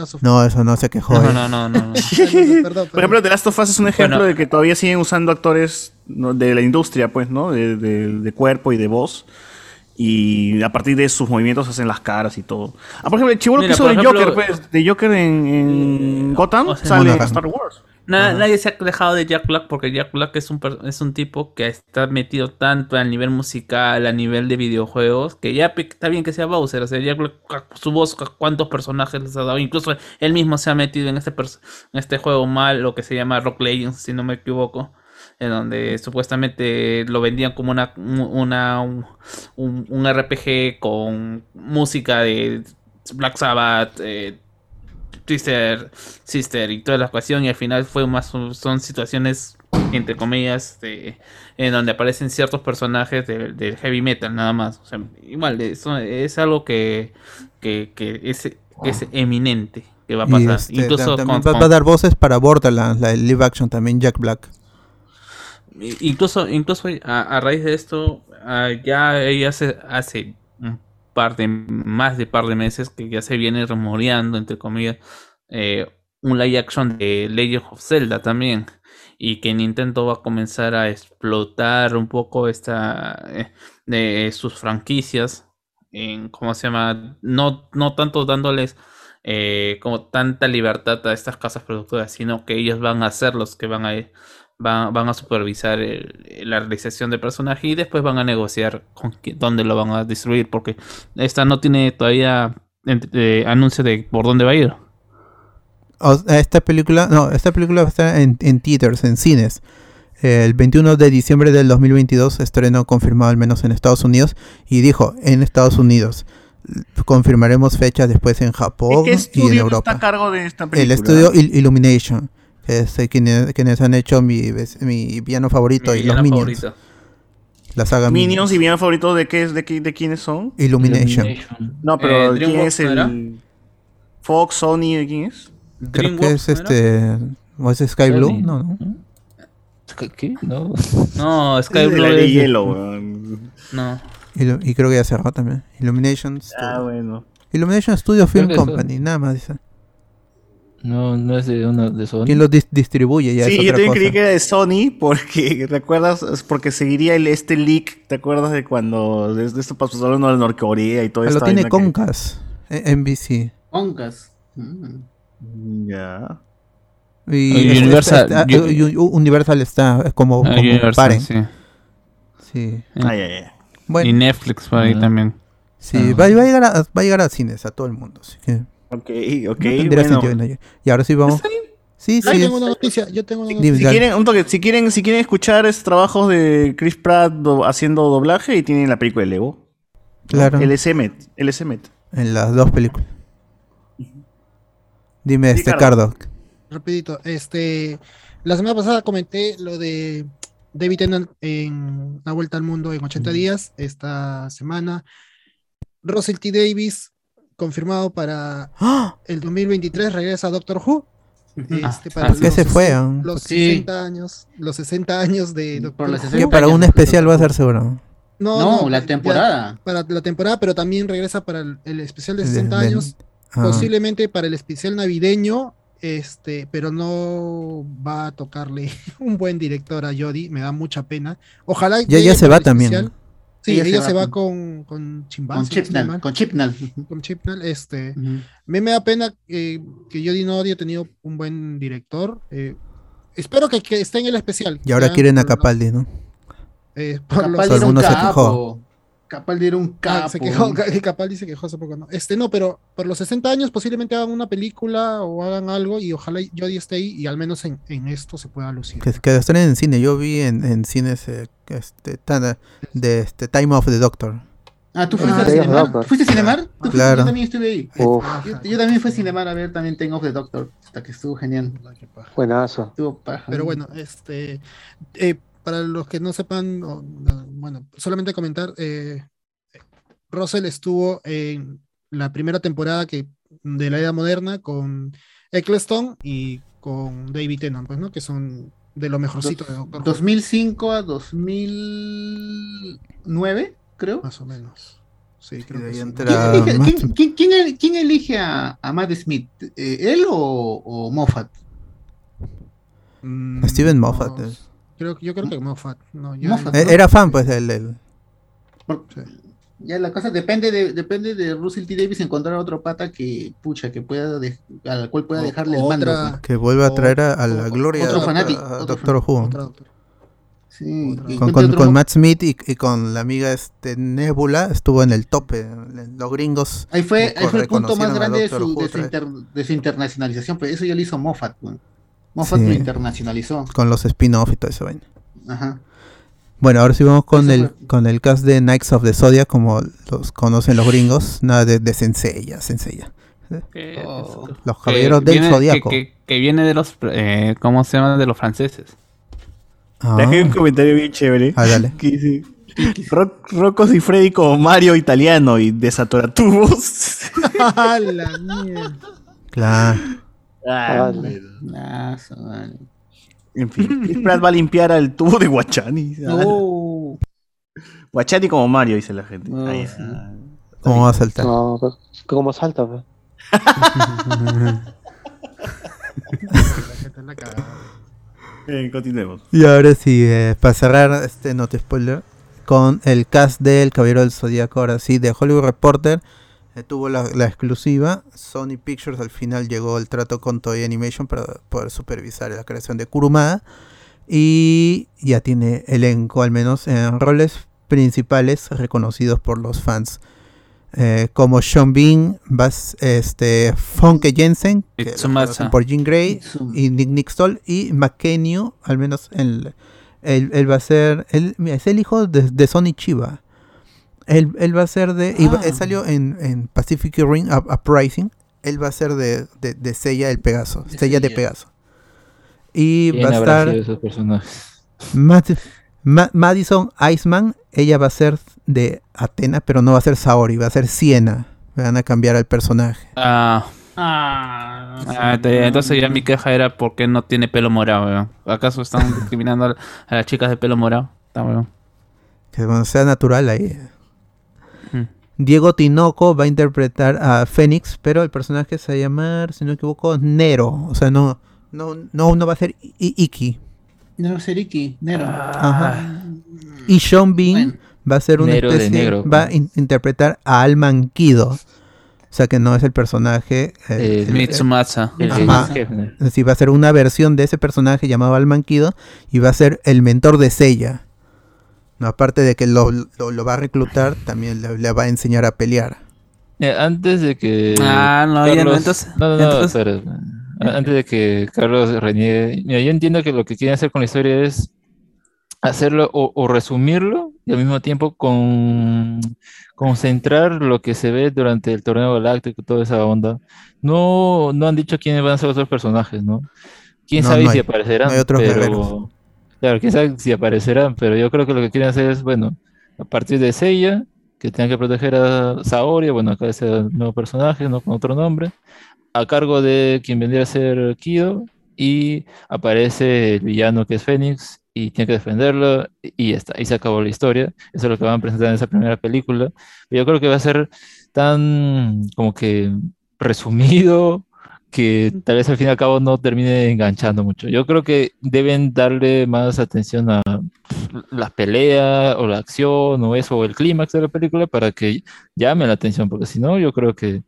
decir No, eso no se quejó. No, eh. no, no, no. no. Perdón, perdón. Por ejemplo, The Last of Us es un ejemplo Bueno. de que todavía siguen usando actores de la industria, pues, ¿no? De, de- de cuerpo y de voz. Y a partir de sus movimientos hacen las caras y todo. Ah, por ejemplo, el chivolo que hizo de ejemplo- Joker, pues, de Joker en, en Gotham, o sea, sale en. Star Wars. Na- Nadie se ha quejado de Jack Black porque Jack Black es un, es un tipo que está metido tanto a nivel musical, a nivel de videojuegos, que ya está bien que sea Bowser. O sea, Jack Black, su voz, cuántos personajes les ha dado. Incluso él mismo se ha metido en este, en este juego mal, lo que se llama Rock Legends, si no me equivoco. En donde supuestamente lo vendían como una, una un, un- RPG con música de Black Sabbath, eh, Twister, Sister y toda la ocasión y al final fue más son situaciones entre comillas de- en donde aparecen ciertos personajes del del heavy metal nada más o sea igual eso es algo que, que, que es, es eminente que va a pasar este, incluso con- también va, con- va a dar voces para Borderlands, la de live action también, Jack Black. Incluso incluso a, raíz de esto ah, ya hace hace un par de más de par de meses que ya se viene rumoreando entre comillas eh, un live action de Legend of Zelda también. Y que Nintendo va a comenzar a explotar un poco esta eh, de sus franquicias en cómo se llama no no tanto dándoles eh, como tanta libertad a estas casas productoras sino que ellos van a ser los que van a van, van a supervisar el- la realización del personaje y después van a negociar con dónde lo van a distribuir porque esta no tiene todavía eh, anuncio de por dónde va a ir esta película, no, esta película va a estar en, en theaters, en cines. El 21 de diciembre del 2022, estreno confirmado al menos en Estados Unidos. Y dijo, en Estados Unidos. Confirmaremos fechas después en Japón ¿Qué y en estudio Europa. está a cargo de esta El película? estudio Il- Illumination, que es eh, quienes, quienes han hecho mi, mi villano favorito Mi y los villano Minions. favorito. La saga Minions. Minions y bien favorito de qué es de, qué- de quiénes son? Illumination. No, pero Eh, ¿quién es ¿no era? el Fox, Sony, ¿de quién es? Creo que es este. ¿O es Sky Blue? No, no. ¿Qué? No. no Sky Blue de weón. no y creo que ya cerró también. Illumination Ah, Studio. bueno. Illumination Studio Film Company, nada más dice. No, no es de uno de Sony. ¿Quién los dis- distribuye? Ya Sí, es yo también cosa. creí que era de Sony porque, ¿recuerdas? Es Porque seguiría el, este leak, ¿te acuerdas de cuando de, de esto pasó solo en Norcorea y todo Ah, esto? lo tiene Concast, eh, NBC. Oncas. Mm. Ya. Y Ah, este- Universal- este- ah, U- Universal está eh, como, Ah, como Universal, paren. sí. Sí. Ay, ay, ay. Bueno, y Netflix por ahí Ah. también sí, va, va a llegar a, va a llegar a cines, a todo el mundo. Así que Ok, ok, no tendría bueno. sentido no. Y ahora sí vamos. Sí, Yo sí. tengo es- una noticia, yo tengo una noticia. Si quieren, un toque, si quieren, si quieren escuchar estos trabajos de Chris Pratt do- haciendo doblaje y tienen la película de Lego. Claro. El SMET. El SMET. En las dos películas. Dime, Sí, este Cardo. Cardo. Rapidito, este, la semana pasada comenté lo de David Tennant en La Vuelta al Mundo en 80 días. Esta semana, Russell T. Davis, confirmado para ¡Ah! el 2023, regresa a Doctor Who. Este, para ¿Por qué los se fue? 60 ah? Los Sí. 60 años, los 60 años de Doctor los Who. 60 Que para un especial va a ser seguro. No, No, la ya- temporada. para la temporada, pero también regresa para el, el especial de El de- 60 del- años, Ah. posiblemente para el especial navideño, este, pero no va a tocarle un buen director a Jodie, me da mucha pena. Ojalá Ya- ya se para va el también, especial. ¿no? Sí, Ella ella, se se va va con, con Chimbal, Con mal. Con Chipnall. Con Chibnall, este, a mí me da pena que, que Jodie no haya tenido un buen director. eh, espero que, que esté en el especial. Y ahora ya, quieren a Capaldi, ¿no? eh, por los- Capaldi el mundo se capo. Capaldi era un Ah, capo. se quejó, Ca- Capaldi se quejó hace poco, ¿no? Este, no, pero por los 60 años posiblemente hagan una película o hagan algo y ojalá Jodie esté ahí y al menos en, en esto se pueda lucir. Que, que estrenen en cine. Yo vi en, en cines eh, este, tan- de este, Time of the Doctor. Ah, ¿tú Ah, fuiste a sí, Cinemar? ¿Fuiste a Cinemar? ¿Tú fuiste? Claro. Yo también estuve ahí. Yo, yo también fui a Cinemar a ver también Ten of the Doctor, hasta que estuvo genial. buenazo. Estuvo paja. Pero bueno, este, eh, para los que no sepan, o, no, bueno, solamente comentar, eh, Russell estuvo en la primera temporada que, de la era moderna con Eccleston y con David Tennant, pues, ¿no? Que son de lo mejorcito de Doctor Who, 2005 a 2009, creo. más o menos. Sí, creo de que ahí sí. entra- ¿Quién elige, Matt- quién- quién- quién el- quién elige a, a Matt Smith? Eh, ¿Él o, o Moffat? Mm, Steven no, Moffat. eh. Creo, yo creo que Moffat. No, ya- Moffat. Eh, Era fan, pues, del. del- Por- Sí. Ya la cosa depende de, depende de Russell T. Davis encontrar otro pata que, pucha, que pueda, de- al cual pueda O- dejarle el otra- mando. pues. que vuelva a traer a, a la o- gloria otro a- fanático, a otro Doctor Who. Otra. Sí, Con, con- otro con mo- Matt Smith y, y con la amiga este Nebula estuvo en el tope. Los gringos. Ahí fue, ahí fue el punto más a grande de su, de, su otra vez. inter- de su internacionalización, pero eso ya lo hizo Moffat. pues. Moffat Sí. lo internacionalizó. Con los spin-off y todo eso. vaina. Ajá. Bueno, ahora sí vamos con el, fue. con el cast de Knights of the Zodiac, como los conocen los gringos. Nada de, de Senseiya, Senseiya. Que, Oh. Los caballeros del viene, Zodiaco. Que, que- que viene de los, eh, ¿cómo se llama? De los franceses. Ah, Dejé un comentario bien chévere. ah, dale. Que dice, "Ro- Rocco y Freddy como Mario italiano y desatoratubos. ¡Ah, la mierda! Claro. Ah, Vale. buenazo, vale. En fin, Chris Pratt va a limpiar al tubo de Guachani. No. Guachani como Mario, dice la gente. Ah, ya. sí. ¿Cómo va a saltar? No, pues, ¿cómo salta? pues? La gente la cagada. Bien, continuemos. Y ahora sí, eh, para cerrar este no te spoiler, con el cast del Caballero del Zodíaco, ahora sí, de Hollywood Reporter, eh, tuvo la, la exclusiva. Sony Pictures al final llegó el trato con Toei Animation para poder supervisar la creación de Kurumada. Y ya tiene elenco, al menos en roles principales reconocidos por los fans. eh, como Sean Bean, Bas, este, Funke Jensen, que por Jean Grey, y Nick Nick Stoll y McKenny, al menos él, él, él va a ser, él, mira, es el hijo de, de Sonny Chiba. Él, él va a ser de, Ah. él salió en, en Pacific Ring Up- Uprising, él va a ser de, de, de Seiya el Pegaso, De Seiya de. Pegaso. Y ¿Quién va a estar esos personajes? Mad- Ma- Madison Iceman, ella va a ser de Atena, pero no va a ser Saori, va a ser Siena. Van a cambiar al personaje. Ah, Ah, ah, te- entonces ya mi queja era por qué no tiene pelo morado, weón. ¿Acaso están discriminando a, a las chicas de pelo morado? Está weón. Que cuando sea natural ahí. Diego Tinoco va a interpretar a Fénix, pero el personaje se va a llamar, si no me equivoco, Nero. O sea, no, no, no, no va a ser I- Iki. No, Seriki, Nero. Ajá. Y Sean Bean Bueno. va a ser una Nero especie, negro. va a in- interpretar a Alman Kido. O sea que no es el personaje. eh, Eh, el- Mitsumasa. El jefe. Sí, va a ser una versión de ese personaje llamado Almanquido y va a ser el mentor de Seiya. No, aparte de que lo, lo- lo va a reclutar, también le, le va a enseñar a pelear. Eh, antes de que. Ah, no, ya no, entonces- No, no, no, entonces- espera. A- Antes de que Carlos reniegue. Mira, yo entiendo que lo que quieren hacer con la historia es hacerlo o, o resumirlo y al mismo tiempo con concentrar lo que se ve durante el torneo galáctico y toda esa onda. No, no han dicho quiénes van a ser los otros personajes, ¿no? Quién No, sabe no si hay- aparecerán, no hay otros pero guerreros. Claro, sabe si aparecerán, pero yo creo que lo que quieren hacer es, bueno, a partir de Seiya, que tengan que proteger a Saori, bueno, acá es el nuevo personaje, ¿no? Con otro nombre, a cargo de quien vendría a ser Kido, y aparece el villano que es Fénix, y tiene que defenderlo, y ya está, y se acabó la historia. Eso es lo que van a presentar en esa primera película. Yo creo que va a ser tan como que resumido que tal vez al fin y al cabo no termine enganchando mucho. Yo creo que deben darle más atención a las peleas o la acción o eso, o el clímax de la película para que llame la atención, porque si no, yo creo que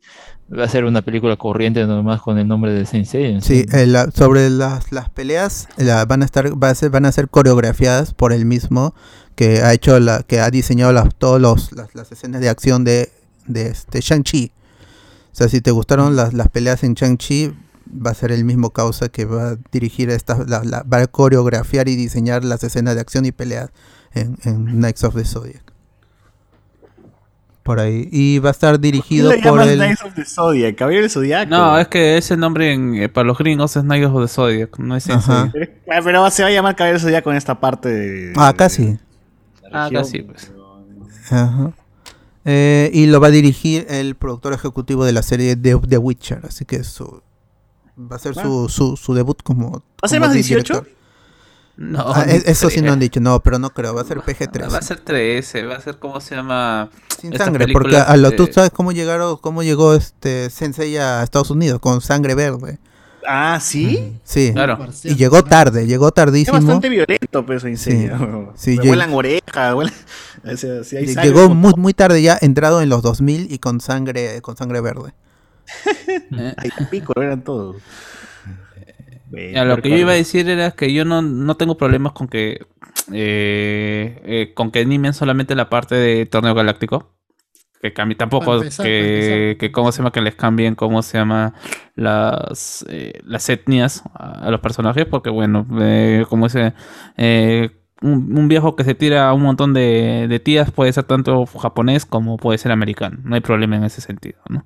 va a ser una película corriente nomás con el nombre de Sensei. Sí, eh, la- sobre las, las peleas la- van a estar va a ser- van a ser coreografiadas por él mismo que ha hecho la que ha diseñado las todos los las, las escenas de acción de de este Shang-Chi. O sea, si te gustaron las, las peleas en Shang-Chi, va a ser el mismo causa que va a dirigir esta la- la- va a coreografiar y diseñar las escenas de acción y peleas en, en Knights of the Zodiac. Por ahí. Y va a estar dirigido ¿Qué le por el Knights of the Zodiac? Caballero del Zodiaco. No, es que ese nombre en, eh, para los gringos es Knights of the Zodiac, no es. Ajá. Pero, ah, pero se va a llamar Caballero del Zodiaco en esta parte de... Ah, casi. Ah, región. casi, pues. Ajá. Eh, y lo va a dirigir el productor ejecutivo de la serie The, The Witcher, así que su, va a ser su, su, su debut como... ¿Va a ser más 18? director. No, Ah, eso sí no han dicho, no, pero no creo, va a ser PG-13. Va a ser 13, va a ser como se llama. Sin sangre, porque a lo, tú sabes cómo llegaron, cómo llegó este Sensei a Estados Unidos con sangre verde. Ah, ¿sí? Sí. Claro. Y llegó tarde, llegó Es tardísimo. bastante violento, pero eso enseña. Sí, lleg- vuelan orejas, vuelan... O sea, si hay Lle- sangre, Llegó como- muy, muy tarde ya, entrado en los 2000 y con sangre, con sangre verde. Ay, pico, eran todos. Ya, lo que yo iba a decir era que yo no, no tengo problemas con que eh, eh, con que animen solamente la parte de Torneo Galáctico. Que cambie. Tampoco empezar, que, que cómo se llama que les cambien cómo se llama las eh, las etnias a, a los personajes porque bueno eh, como dice eh, un, un viejo que se tira a un montón de, de tías puede ser tanto japonés como puede ser americano. No hay problema en ese sentido ¿no?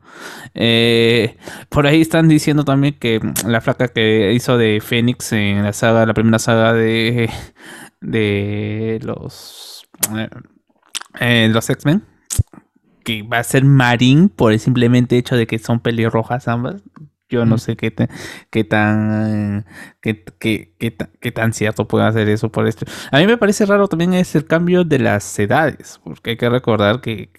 Por ahí están diciendo también que la flaca que hizo de Fénix en la saga, la primera saga de, de los, los X-Men, que va a ser Marín por el simplemente hecho de que son pelirrojas ambas. Yo no sé qué, te- qué tan qué, qué- qué qué tan cierto puede hacer eso por esto. A mí me parece raro también es el cambio de las edades, porque hay que recordar que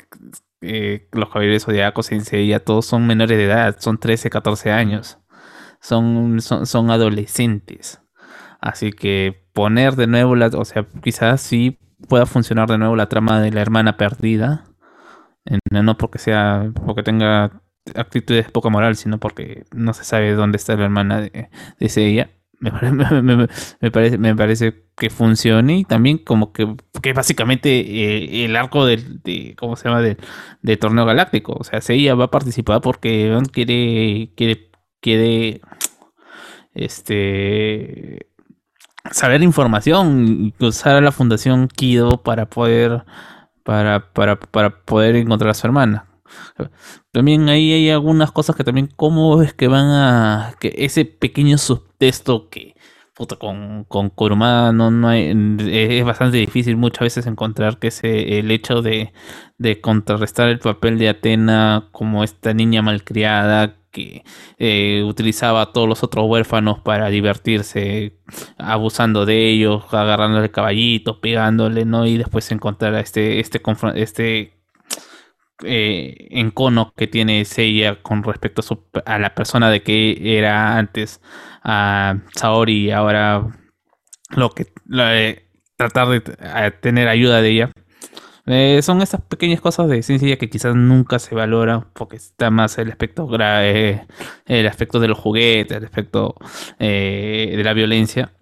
eh, los caballeros zodiacos en ya todos son menores de edad, son 13, 14 años. Son, son, son adolescentes. Así que poner de nuevo la, o sea, quizás sí pueda funcionar de nuevo la trama de la hermana perdida. No porque sea, porque tenga actitudes de poca moral, sino porque no se sabe dónde está la hermana de, de ella. Me, me- me- parece, me parece que funcione y también como que, que básicamente eh, el arco del, de, ¿cómo se llama? Del, del torneo galáctico. O sea, ella va a participar porque quiere, quiere, quiere, este, saber información y usar a la Fundación Kido para poder, para, para, para poder encontrar a su hermana. También ahí hay algunas cosas que también, ¿cómo es que van a... que ese pequeño subtexto que, puta, con, con Kurumada no, no hay, es bastante difícil muchas veces encontrar que ese, el hecho de, de contrarrestar el papel de Atena como esta niña malcriada que eh, utilizaba a todos los otros huérfanos para divertirse, abusando de ellos, agarrándole caballitos, pegándole, ¿no? Y después encontrar a este, este, este eh, encono que tiene Seiya con respecto a, su- a la persona de que era antes a Saori y ahora lo que de tratar de tener ayuda de ella. Eh, son esas pequeñas cosas de ciencia que quizás nunca se valoran porque está más el aspecto gra- eh, el aspecto de los juguetes, el aspecto eh, de la violencia.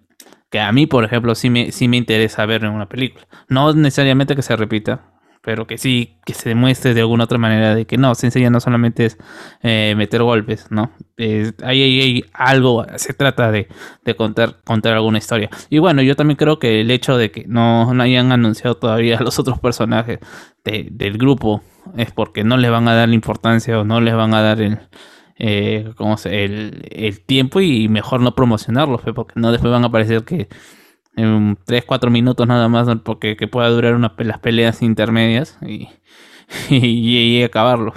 Que a mí, por ejemplo, sí me, sí me interesa ver en una película. No necesariamente que se repita, pero que sí que se demuestre de alguna otra manera de que no, Sensei no solamente es eh, meter golpes, ¿no? Hay, algo, se trata de, de contar, contar alguna historia. Y bueno, yo también creo que el hecho de que no, no hayan anunciado todavía a los otros personajes de- del grupo es porque no les van a dar la importancia o no les van a dar el, eh, ¿cómo se- el, el tiempo y mejor no promocionarlos, porque no después van a aparecer que en 3, 4 minutos nada más, porque que pueda durar una, las peleas intermedias y, y, y acabarlo.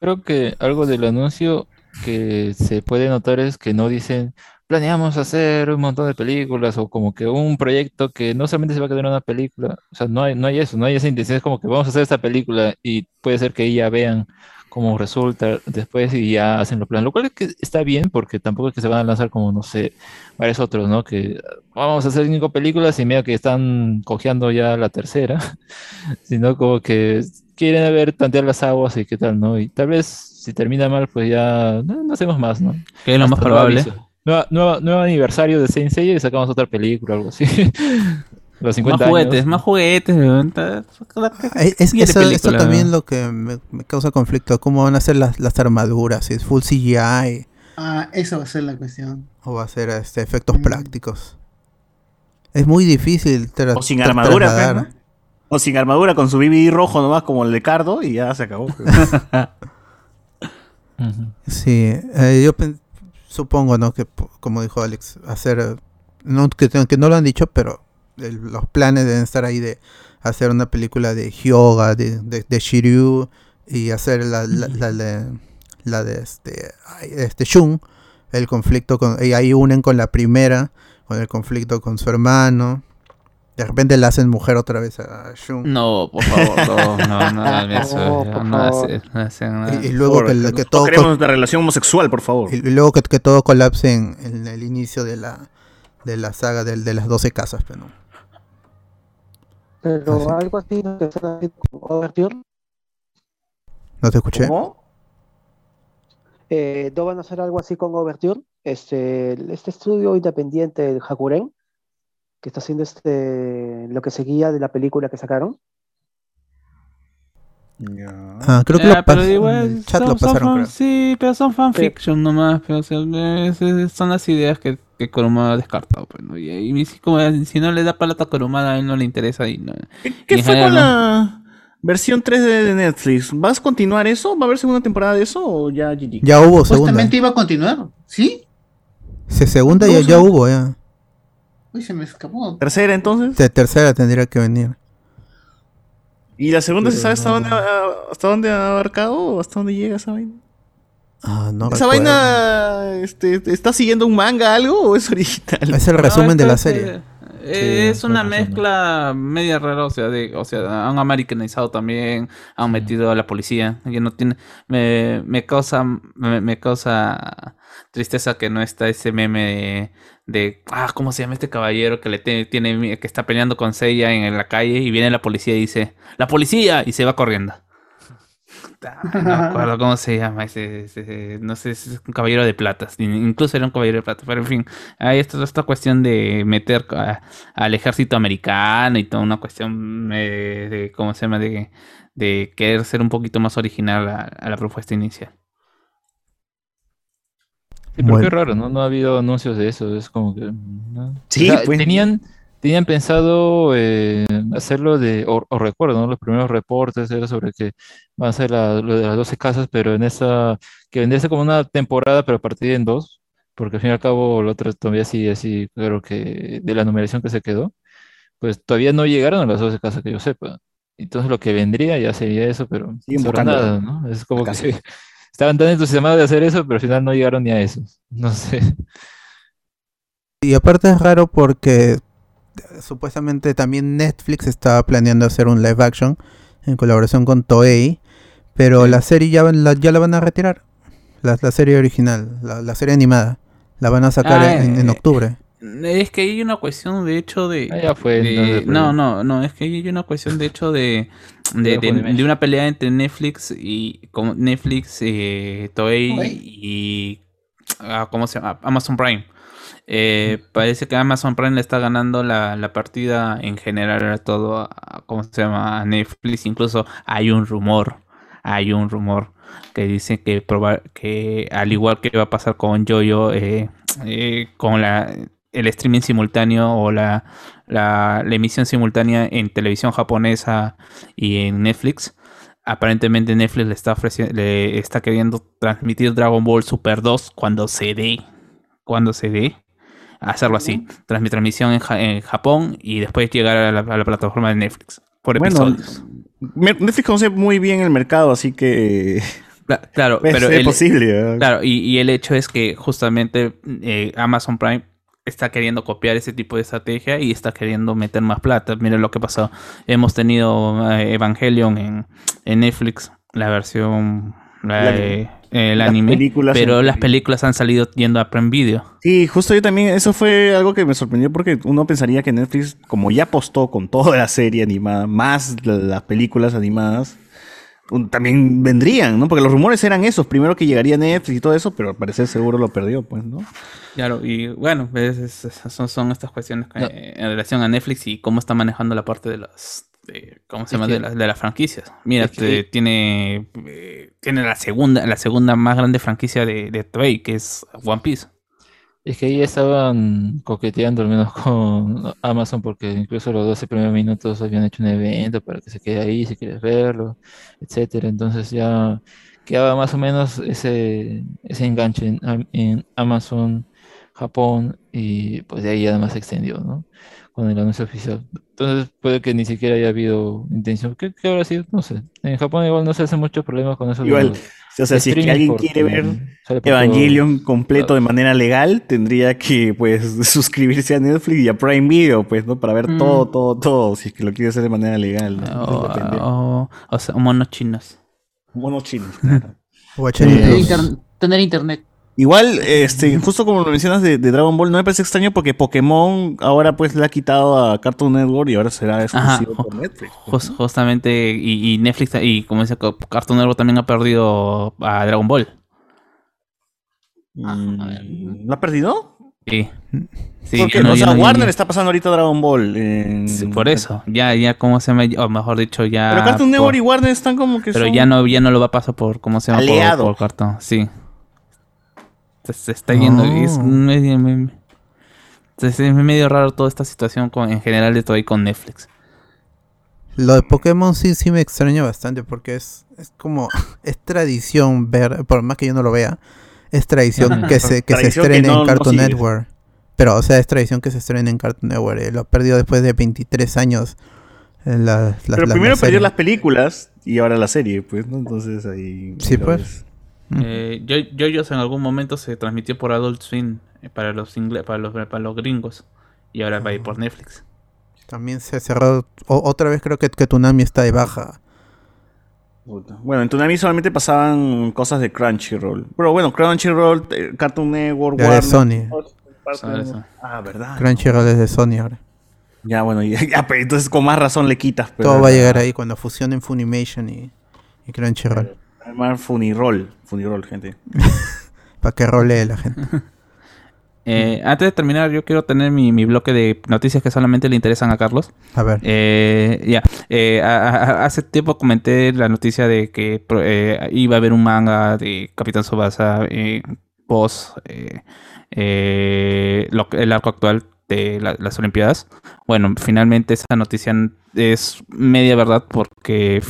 Creo que algo del anuncio que se puede notar es que no dicen planeamos hacer un montón de películas o como que un proyecto que no solamente se va a quedar en una película, o sea, no hay, no hay eso, no hay esa intención, es como que vamos a hacer esta película y puede ser que ya vean cómo resulta después y ya hacen los planes, lo cual es que está bien porque tampoco es que se van a lanzar como, no sé, varios otros, ¿no? Que vamos a hacer cinco películas y medio que están cojeando ya la tercera, sino como que quieren ver tantear las aguas y qué tal, ¿no? Y tal vez si termina mal, pues ya no, no hacemos más, ¿no? Que es lo más Hasta nuevo probable. aviso. Nueva- nueva- nuevo aniversario de Saint Seiya y sacamos otra película o algo así. Los 50 Más juguetes, años. más juguetes. Es, eso, película, también lo que me, me causa conflicto. ¿Cómo van a ser las, las armaduras? Si es full CGI Ah, esa va a ser la cuestión. o va a ser este, efectos prácticos. Es muy difícil. O sin armadura, pues. ¿no? O sin armadura, con su BBD rojo nomás como el de Cardo y ya se acabó. Sí, eh, yo supongo, ¿no? Que como dijo Alex, hacer, no, que, que no lo han dicho, pero el- los planes deben estar ahí de hacer una película de Hyoga, de, de, de Shiryu y hacer la, la, la de, la de este, este Shun, el conflicto con, y ahí unen con la primera, con el conflicto con su hermano. De repente le hacen mujer otra vez a Shun. No, por favor, no, no, no hagan eso. No, no, no no. Y, y luego que, que no todo queremos la relación homosexual, por favor. y, y luego que, que todo colapse en, en el inicio de la de la saga del- de, las 12 casas, pero no. Pero algo así, ¿no? que Overture. ¿No te escuché? Eh, ¿No van a hacer algo así con Overture? Este, este estudio independiente del Hakuren, que está haciendo este, lo que seguía de la película que sacaron. Ah, creo que lo pero igual el chat son- lo son pasaron, fan- creo. Sí, pero son fanfiction nomás. Pero, o sea, es- es- son las ideas que, que Kuruma ha descartado. Pues, ¿no? y, y si, como, si no le da plata a Kuruma, a él no le interesa. Y no, ¿Qué y fue con no. la versión 3D de Netflix? ¿Vas a continuar eso? ¿Va a haber segunda temporada de eso o ya GG? Ya hubo segunda. Supuestamente iba a continuar. ¿Sí? Se segunda ya, ya hubo, ya. Uy, se me escapó. ¿Tercera entonces? De tercera tendría que venir. ¿Y la segunda se sabe hasta no. dónde, ha- hasta dónde ha abarcado o hasta dónde llega esa vaina? Ah, no ¿Esa recuerdo. vaina este, está siguiendo un manga algo o es original? Es el resumen de la serie. Eh, es una mezcla media rara, o sea, de, o sea, han americanizado también, han metido a la policía, que no tiene, me, me causa, me, me causa tristeza que no está ese meme de, de, ah, ¿cómo se llama este caballero que le te- tiene, que está peleando con Seiya en, la calle y viene la policía y dice, la policía y se va corriendo. No me acuerdo cómo se llama ese, ese- no sé, es un caballero de plata, incluso era un caballero de plata, pero en fin, hay esta, esta cuestión de meter a- al ejército americano y toda una cuestión eh, de, ¿cómo se llama? De, de querer ser un poquito más original a, a la propuesta inicial. Sí, pero Bueno. qué raro, ¿no? No ha habido anuncios de eso, es como que... ¿no? Sí, O sea, pues. tenían, tenían pensado eh, hacerlo de, o, o recuerdo, ¿no? Los primeros reportes era sobre que van a hacer la- lo de las 12 casas, pero en esa, que ser como una temporada, pero partida en dos, porque al fin y al cabo lo otro todavía sí, así, creo que de la numeración que se quedó, pues todavía no llegaron a las 12 casas que yo sepa. Entonces lo que vendría ya sería eso, pero buscando nada, ¿no? Es como que sí, estaban tan entusiasmados de hacer eso, pero al final no llegaron ni a eso. No sé. Y aparte es raro porque supuestamente también Netflix estaba planeando hacer un live action en colaboración con Toei, pero la serie ya, la, ya la van a retirar. La, la serie original, la, la serie animada. La van a sacar Ah, en, en eh, octubre. Es que hay una cuestión de hecho de... Ah, ya fue, de- entonces, pero- no, no, no, es que hay una cuestión de hecho de, de, de- una pelea entre Netflix y con Netflix, eh, Toei y ah, ¿cómo se llama? Amazon Prime. Eh, parece que Amazon Prime le está ganando la, la partida en general a todo, a- ¿cómo se llama? A Netflix. Incluso hay un rumor, hay un rumor que dice que, proba- que al igual que va a pasar con Jojo, eh, eh, con la, el streaming simultáneo o la, la, la emisión simultánea en televisión japonesa y en Netflix. Aparentemente Netflix le está ofreciendo, le está queriendo transmitir Dragon Ball Super 2 cuando se dé. Cuando se dé. Hacerlo así. Transmi- transmisión en, Ja- en Japón y después llegar a la, a la plataforma de Netflix. Por episodios. Netflix conoce muy bien el mercado, así que Cla- Claro, es, pero es el- posible. ¿verdad? Claro, y, y el hecho es que justamente eh, Amazon Prime está queriendo copiar ese tipo de estrategia y está queriendo meter más plata. Miren lo que pasó. Hemos tenido eh, Evangelion en, en Netflix, la versión la- La- eh, el las anime, películas pero en- las películas han salido yendo a Prime Video. Sí, justo yo también, eso fue algo que me sorprendió porque uno pensaría que Netflix, como ya apostó con toda la serie animada, más la- las películas animadas, también vendrían, ¿no? Porque los rumores eran esos, primero que llegaría Netflix y todo eso, pero al parecer seguro lo perdió, pues, ¿no? Claro, y bueno, es- son, son estas cuestiones que, en relación a Netflix y cómo está manejando la parte de las de, ¿cómo se llama? que- de, las- de las franquicias. Mira, que- te- tiene eh, tiene la segunda la segunda más grande franquicia de, de Toei, que es One Piece. Es que ahí estaban coqueteando al menos con Amazon porque incluso los 12 primeros minutos habían hecho un evento para que se quede ahí si quieres verlo, etcétera. Entonces ya quedaba más o menos ese, ese enganche en, en Amazon, Japón y pues de ahí ya más se extendió, ¿no? Con el anuncio oficial. Entonces puede que ni siquiera haya habido intención. ¿Qué, qué habrá sido? No sé. En Japón igual no se hace muchos problemas con eso. Igual, o sea, si es que alguien quiere ver Evangelion todo- completo de manera legal, tendría que, pues, suscribirse a Netflix y a Prime Video, pues, ¿no? Para ver Mm. todo, todo, todo, si es que lo quiere hacer de manera legal, ¿no? O, Entonces depende. o- o sea, monos chinos. Monos chinos, claro. O Tener, inter- tener internet. Igual, este, justo como lo mencionas de, de Dragon Ball, no me parece extraño porque Pokémon ahora pues le ha quitado a Cartoon Network y ahora será Ajá, exclusivo ju- por Netflix. jus- justamente, y, y Netflix, y como dice Cartoon Network también ha perdido a Dragon Ball. Mm, ¿Lo ha perdido? Sí. Sí, Porque, no- o sea, no- Warner está pasando ahorita Dragon Ball. Sí, por eso, ya, ya, ¿cómo se llama? O mejor dicho, ya. Pero Cartoon por- Network y Warner están como que Pero son- ya no, ya no lo va a pasar por, ¿cómo se llama? Por- Aliado. Por, Cartoon, sí. Se, se está yendo, es Oh. medio, me- es es medio raro toda esta situación con, en general de todo ahí con Netflix. Lo de Pokémon sí, sí me extraña bastante porque es, es como, es tradición ver, por más que yo no lo vea, es tradición que se, que se que estrene no- en Cartoon. Network. Pero, o sea, es tradición que se estrene en Cartoon Network. eh, Lo ha perdido después de 23 años. en la- la- Pero la- primero la perdió las películas y ahora la serie, pues, ¿no? Entonces ahí. Sí, pues. ves. Eh, Yo- en algún momento se transmitió por Adult Swim eh, para los ingle- para los para los gringos y ahora va a ir por Netflix. También se ha cerrado. o- otra vez creo que, que Tunami está de baja. Bueno, en Tsunami solamente pasaban cosas de Crunchyroll. Pero bueno, Crunchyroll, eh, Cartoon Network, Warner. es Sony. todos parte Sony, de- Sony. Ah, verdad. Crunchyroll es de Sony ahora. Ya, bueno, ya, ya, pero entonces con más razón le quitas. Pero, Todo va a llegar ahí cuando fusionen Funimation y, y Crunchyroll. Además, Funiroll. Funiroll, gente. Para que rolee la gente. Eh, antes de terminar, yo quiero tener mi, mi bloque de noticias que solamente le interesan a Carlos. A ver. Eh, ya, eh, hace tiempo comenté la noticia de que pro- eh, iba a haber un manga de Capitán Tsubasa eh, post eh, eh, lo el arco actual de la- las Olimpiadas. Bueno, finalmente esa noticia es media verdad porque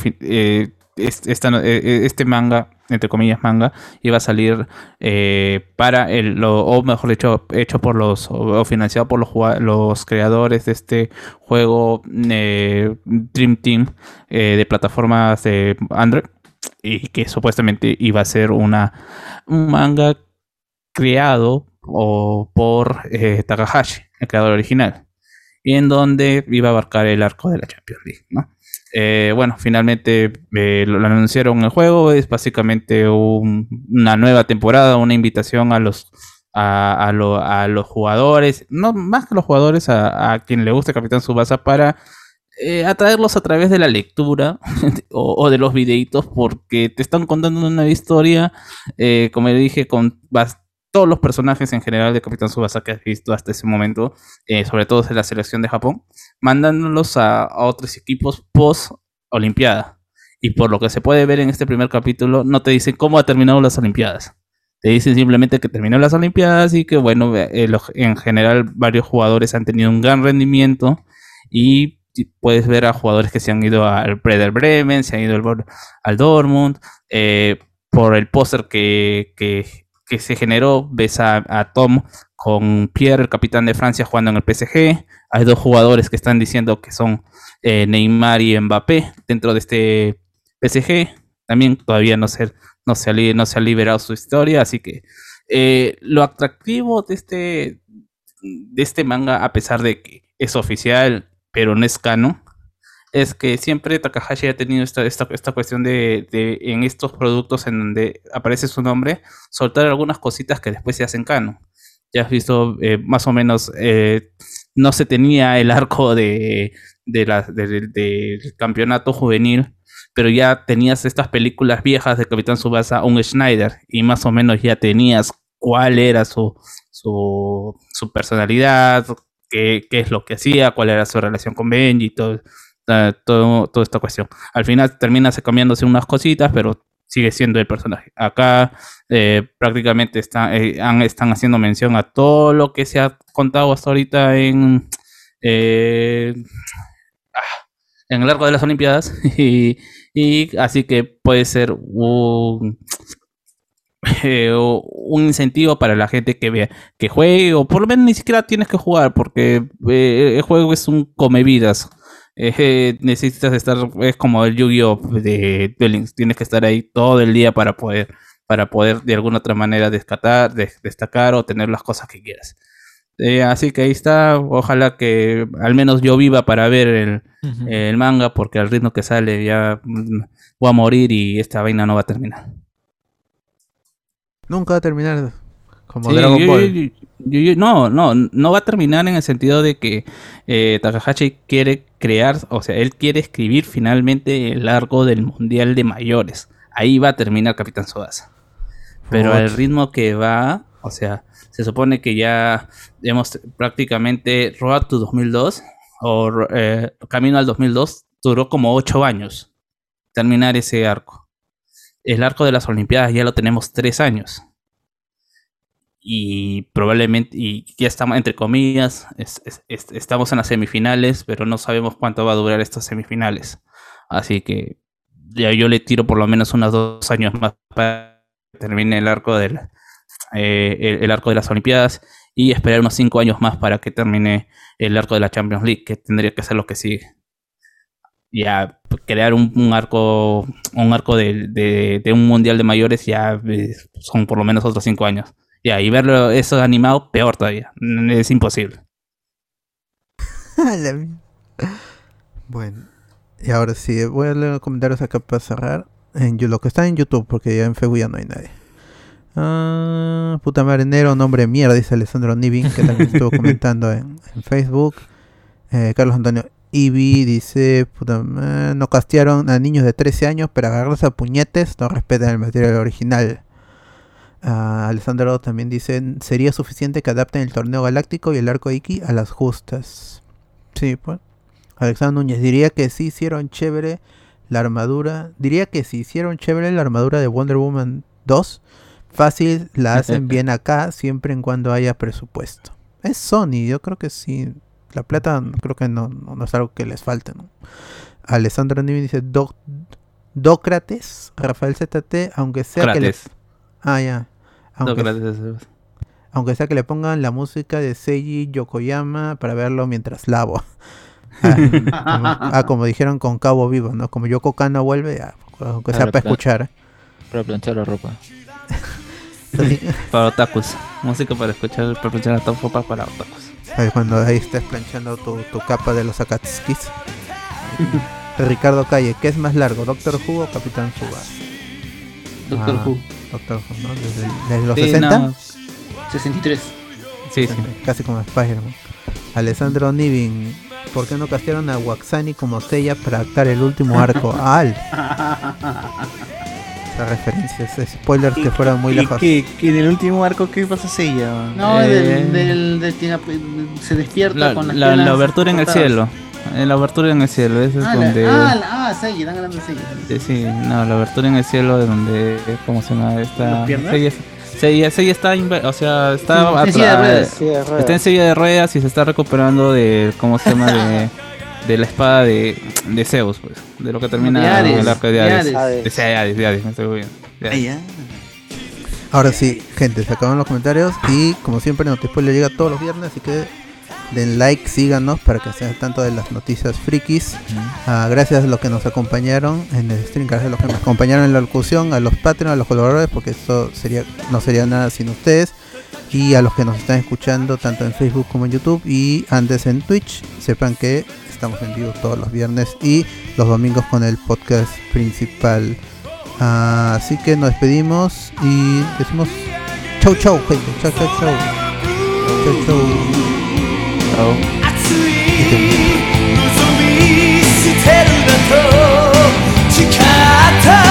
fi- eh, es- esta este manga, entre comillas manga, iba a salir eh, para el, lo- o mejor dicho, hecho por los, o, financiado por los, los creadores de este juego eh, Dream Team eh, de plataformas de Android y que supuestamente iba a ser una un manga creado o por Takahashi, el creador original, y en donde iba a abarcar el arco de la Champions League, ¿no? Eh, bueno, finalmente eh, lo, anunciaron en el juego, es básicamente un- una nueva temporada, una invitación a los a, lo- a los jugadores, no más que los jugadores, a, a quien le guste Capitán Subasa para eh, atraerlos a través de la lectura o, de los videitos porque te están contando una historia, eh, como dije, con todos los personajes en general de Capitán Subasa que has visto hasta ese momento, eh, sobre todo en la selección de Japón, mandándolos a, a otros equipos post Olimpiada. Y por lo que se puede ver en este primer capítulo, no te dicen cómo ha terminado las Olimpiadas. Te dicen simplemente que terminó las Olimpiadas y que, bueno, eh, en general varios jugadores han tenido un gran rendimiento y puedes ver a jugadores que se han ido al Werder Bremen, se han ido al, Dortmund. eh, por el póster que, que, que se generó, ves a, a Tom con Pierre, el capitán de Francia, jugando en el PSG. Hay dos jugadores que están diciendo que son eh, Neymar y Mbappé dentro de este PSG. También todavía no se, no se, ha, no se ha liberado su historia, así que eh, lo atractivo de este, de este manga, a pesar de que es oficial, pero no es canon, es que siempre Takahashi ha tenido esta, esta, esta cuestión de, de en estos productos en donde aparece su nombre, soltar algunas cositas que después se hacen canon. Ya has visto eh, más o menos, no se tenía el arco de, de la- de- campeonato juvenil, pero ya tenías estas películas viejas de Capitán Subasa, un Schneider, y más o menos ya tenías cuál era su, su, su personalidad, qué, qué es lo que hacía, cuál era su relación con Benji, todo, eh, todo, toda esta cuestión. Al final termina se cambiándose unas cositas, pero sigue siendo el personaje. Acá eh, prácticamente está, eh, están haciendo mención a todo lo que se ha contado hasta ahorita en, eh, ah, en el largo de las Olimpiadas. Y, así que puede ser un, eh, un incentivo para la gente que vea, que juegue, o por lo menos ni siquiera tienes que jugar, porque el juego es un come vidas. Eh, necesitas estar, es como el Yu-Gi-Oh! de Links, tienes que estar ahí todo el día para poder, para poder de alguna otra manera descatar, de- destacar o tener las cosas que quieras. Eh, así que ahí está, ojalá que al menos yo viva para ver el, el manga, porque al ritmo que sale ya mm, voy a morir y esta vaina no va a terminar. Nunca va a terminar como Sí, Dragon yo- Ball. yo- yo- yo- no, no, no va a terminar en el sentido de que eh, Takahashi quiere crear, o sea, él quiere escribir finalmente el arco del Mundial de Mayores. Ahí va a terminar Capitán Tsubasa. Pero al ritmo que va, o sea, se supone que ya hemos prácticamente Road to 2002 o eh, Camino al 2002 duró como 8 años terminar ese arco. El arco de las Olimpiadas ya lo tenemos 3 años y probablemente, y ya estamos, entre comillas, es- es- es- estamos en las semifinales, pero no sabemos cuánto va a durar estas semifinales. Así que ya yo le tiro por lo menos unos dos años más para que termine el arco del, eh, el, arco de las Olimpiadas y esperar unos cinco años más para que termine el arco de la Champions League, que tendría que ser lo que sigue. Ya crear un, arco, un arco de, de- de un mundial de mayores ya eh, son por lo menos otros cinco años. Ya, y verlo eso animado, peor todavía. Es imposible. Bueno, y ahora sí, voy a leer los comentarios acá para cerrar. En lo que está en YouTube, porque ya en Facebook ya no hay nadie. Ah, puta madre, Nero, nombre mierda, dice Alessandro Nivin, que también estuvo comentando en, en Facebook. Eh, Carlos Antonio Ibi dice, puta, eh, no castearon a niños de 13 años, pero agarrarse a puñetes no respetan el material original. Ah, Alessandro también dice, sería suficiente que adapten el torneo galáctico y el arco Iki a las justas. Sí, pues. Alexander Núñez diría que sí hicieron chévere la armadura. Diría que si hicieron chévere la armadura de Wonder Woman 2, fácil la hacen bien acá siempre en cuando haya presupuesto. Es Sony, yo creo que sí. La plata creo que no, no, no es algo que les falte. ¿no? Alessandro Núñez dice Dócrates, Rafael ZT, aunque sea que le- Crates. Ah, ya. Aunque, sea que le pongan la música de Seiji Yokoyama para verlo mientras lavo. Ah, como, ah, como dijeron con Cabo Vivo, ¿no? Como Yoko Kano vuelve, ah, aunque sea Para escuchar. Para planchar la ropa. Para otakus. Música para escuchar, para planchar la ropa para otakus. Ahí cuando ahí estés planchando tu, tu capa de los Akatskis. Ricardo Calle, ¿qué es más largo? ¿Doctor Who o Capitán Subasa? Doctor Ah, Who. Doctor Who, ¿no? Desde, desde los Sí, 60. no. 63. Sí, sí. Casi como Spider-Man. Alessandro Nivin, ¿por qué no castearon a Waxani como Seiya para actar el último arco? Al. Esa referencia, ese spoilers que fueron muy ¿Y lejos. qué- qué en el último arco qué pasa a ella? No, Eh, del, del, del se despierta La, con las la, la abertura en el cielo. En la abertura en el cielo, ese es Ah, la- donde. ah, la- ah, Seiya, dan ganas de Seiya. Sí, sí, no, la abertura en el cielo de donde, ¿cómo se llama? Está, ¿Las piernas? Seiya, Seiya- Seiya está, o sea, está Sí, en silla de atrás- ruedas. Silla de ruedas. está en silla de ruedas y se está recuperando de, ¿cómo se llama? De, de la espada de, de Zeus, pues, de lo que termina De Hades, el arco de de Hades. De Seiya, Hades, de Hades, me estoy bien. Ahora sí, gente, se acabaron los comentarios y como siempre Notispoiler llega todos los viernes, así que den like, síganos para que estén tanto de las noticias frikis. Ah, gracias a los que nos acompañaron en el stream, gracias a los que nos acompañaron en la locución, a los Patreon, a los colaboradores, porque esto sería, no sería nada sin ustedes. Y a los que nos están escuchando tanto en Facebook como en YouTube y antes en Twitch, sepan que estamos en vivo todos los viernes y los domingos con el podcast principal. Así que nos despedimos y decimos chau chau chau chau chau. Chau chau. 歌を見てみてくだった。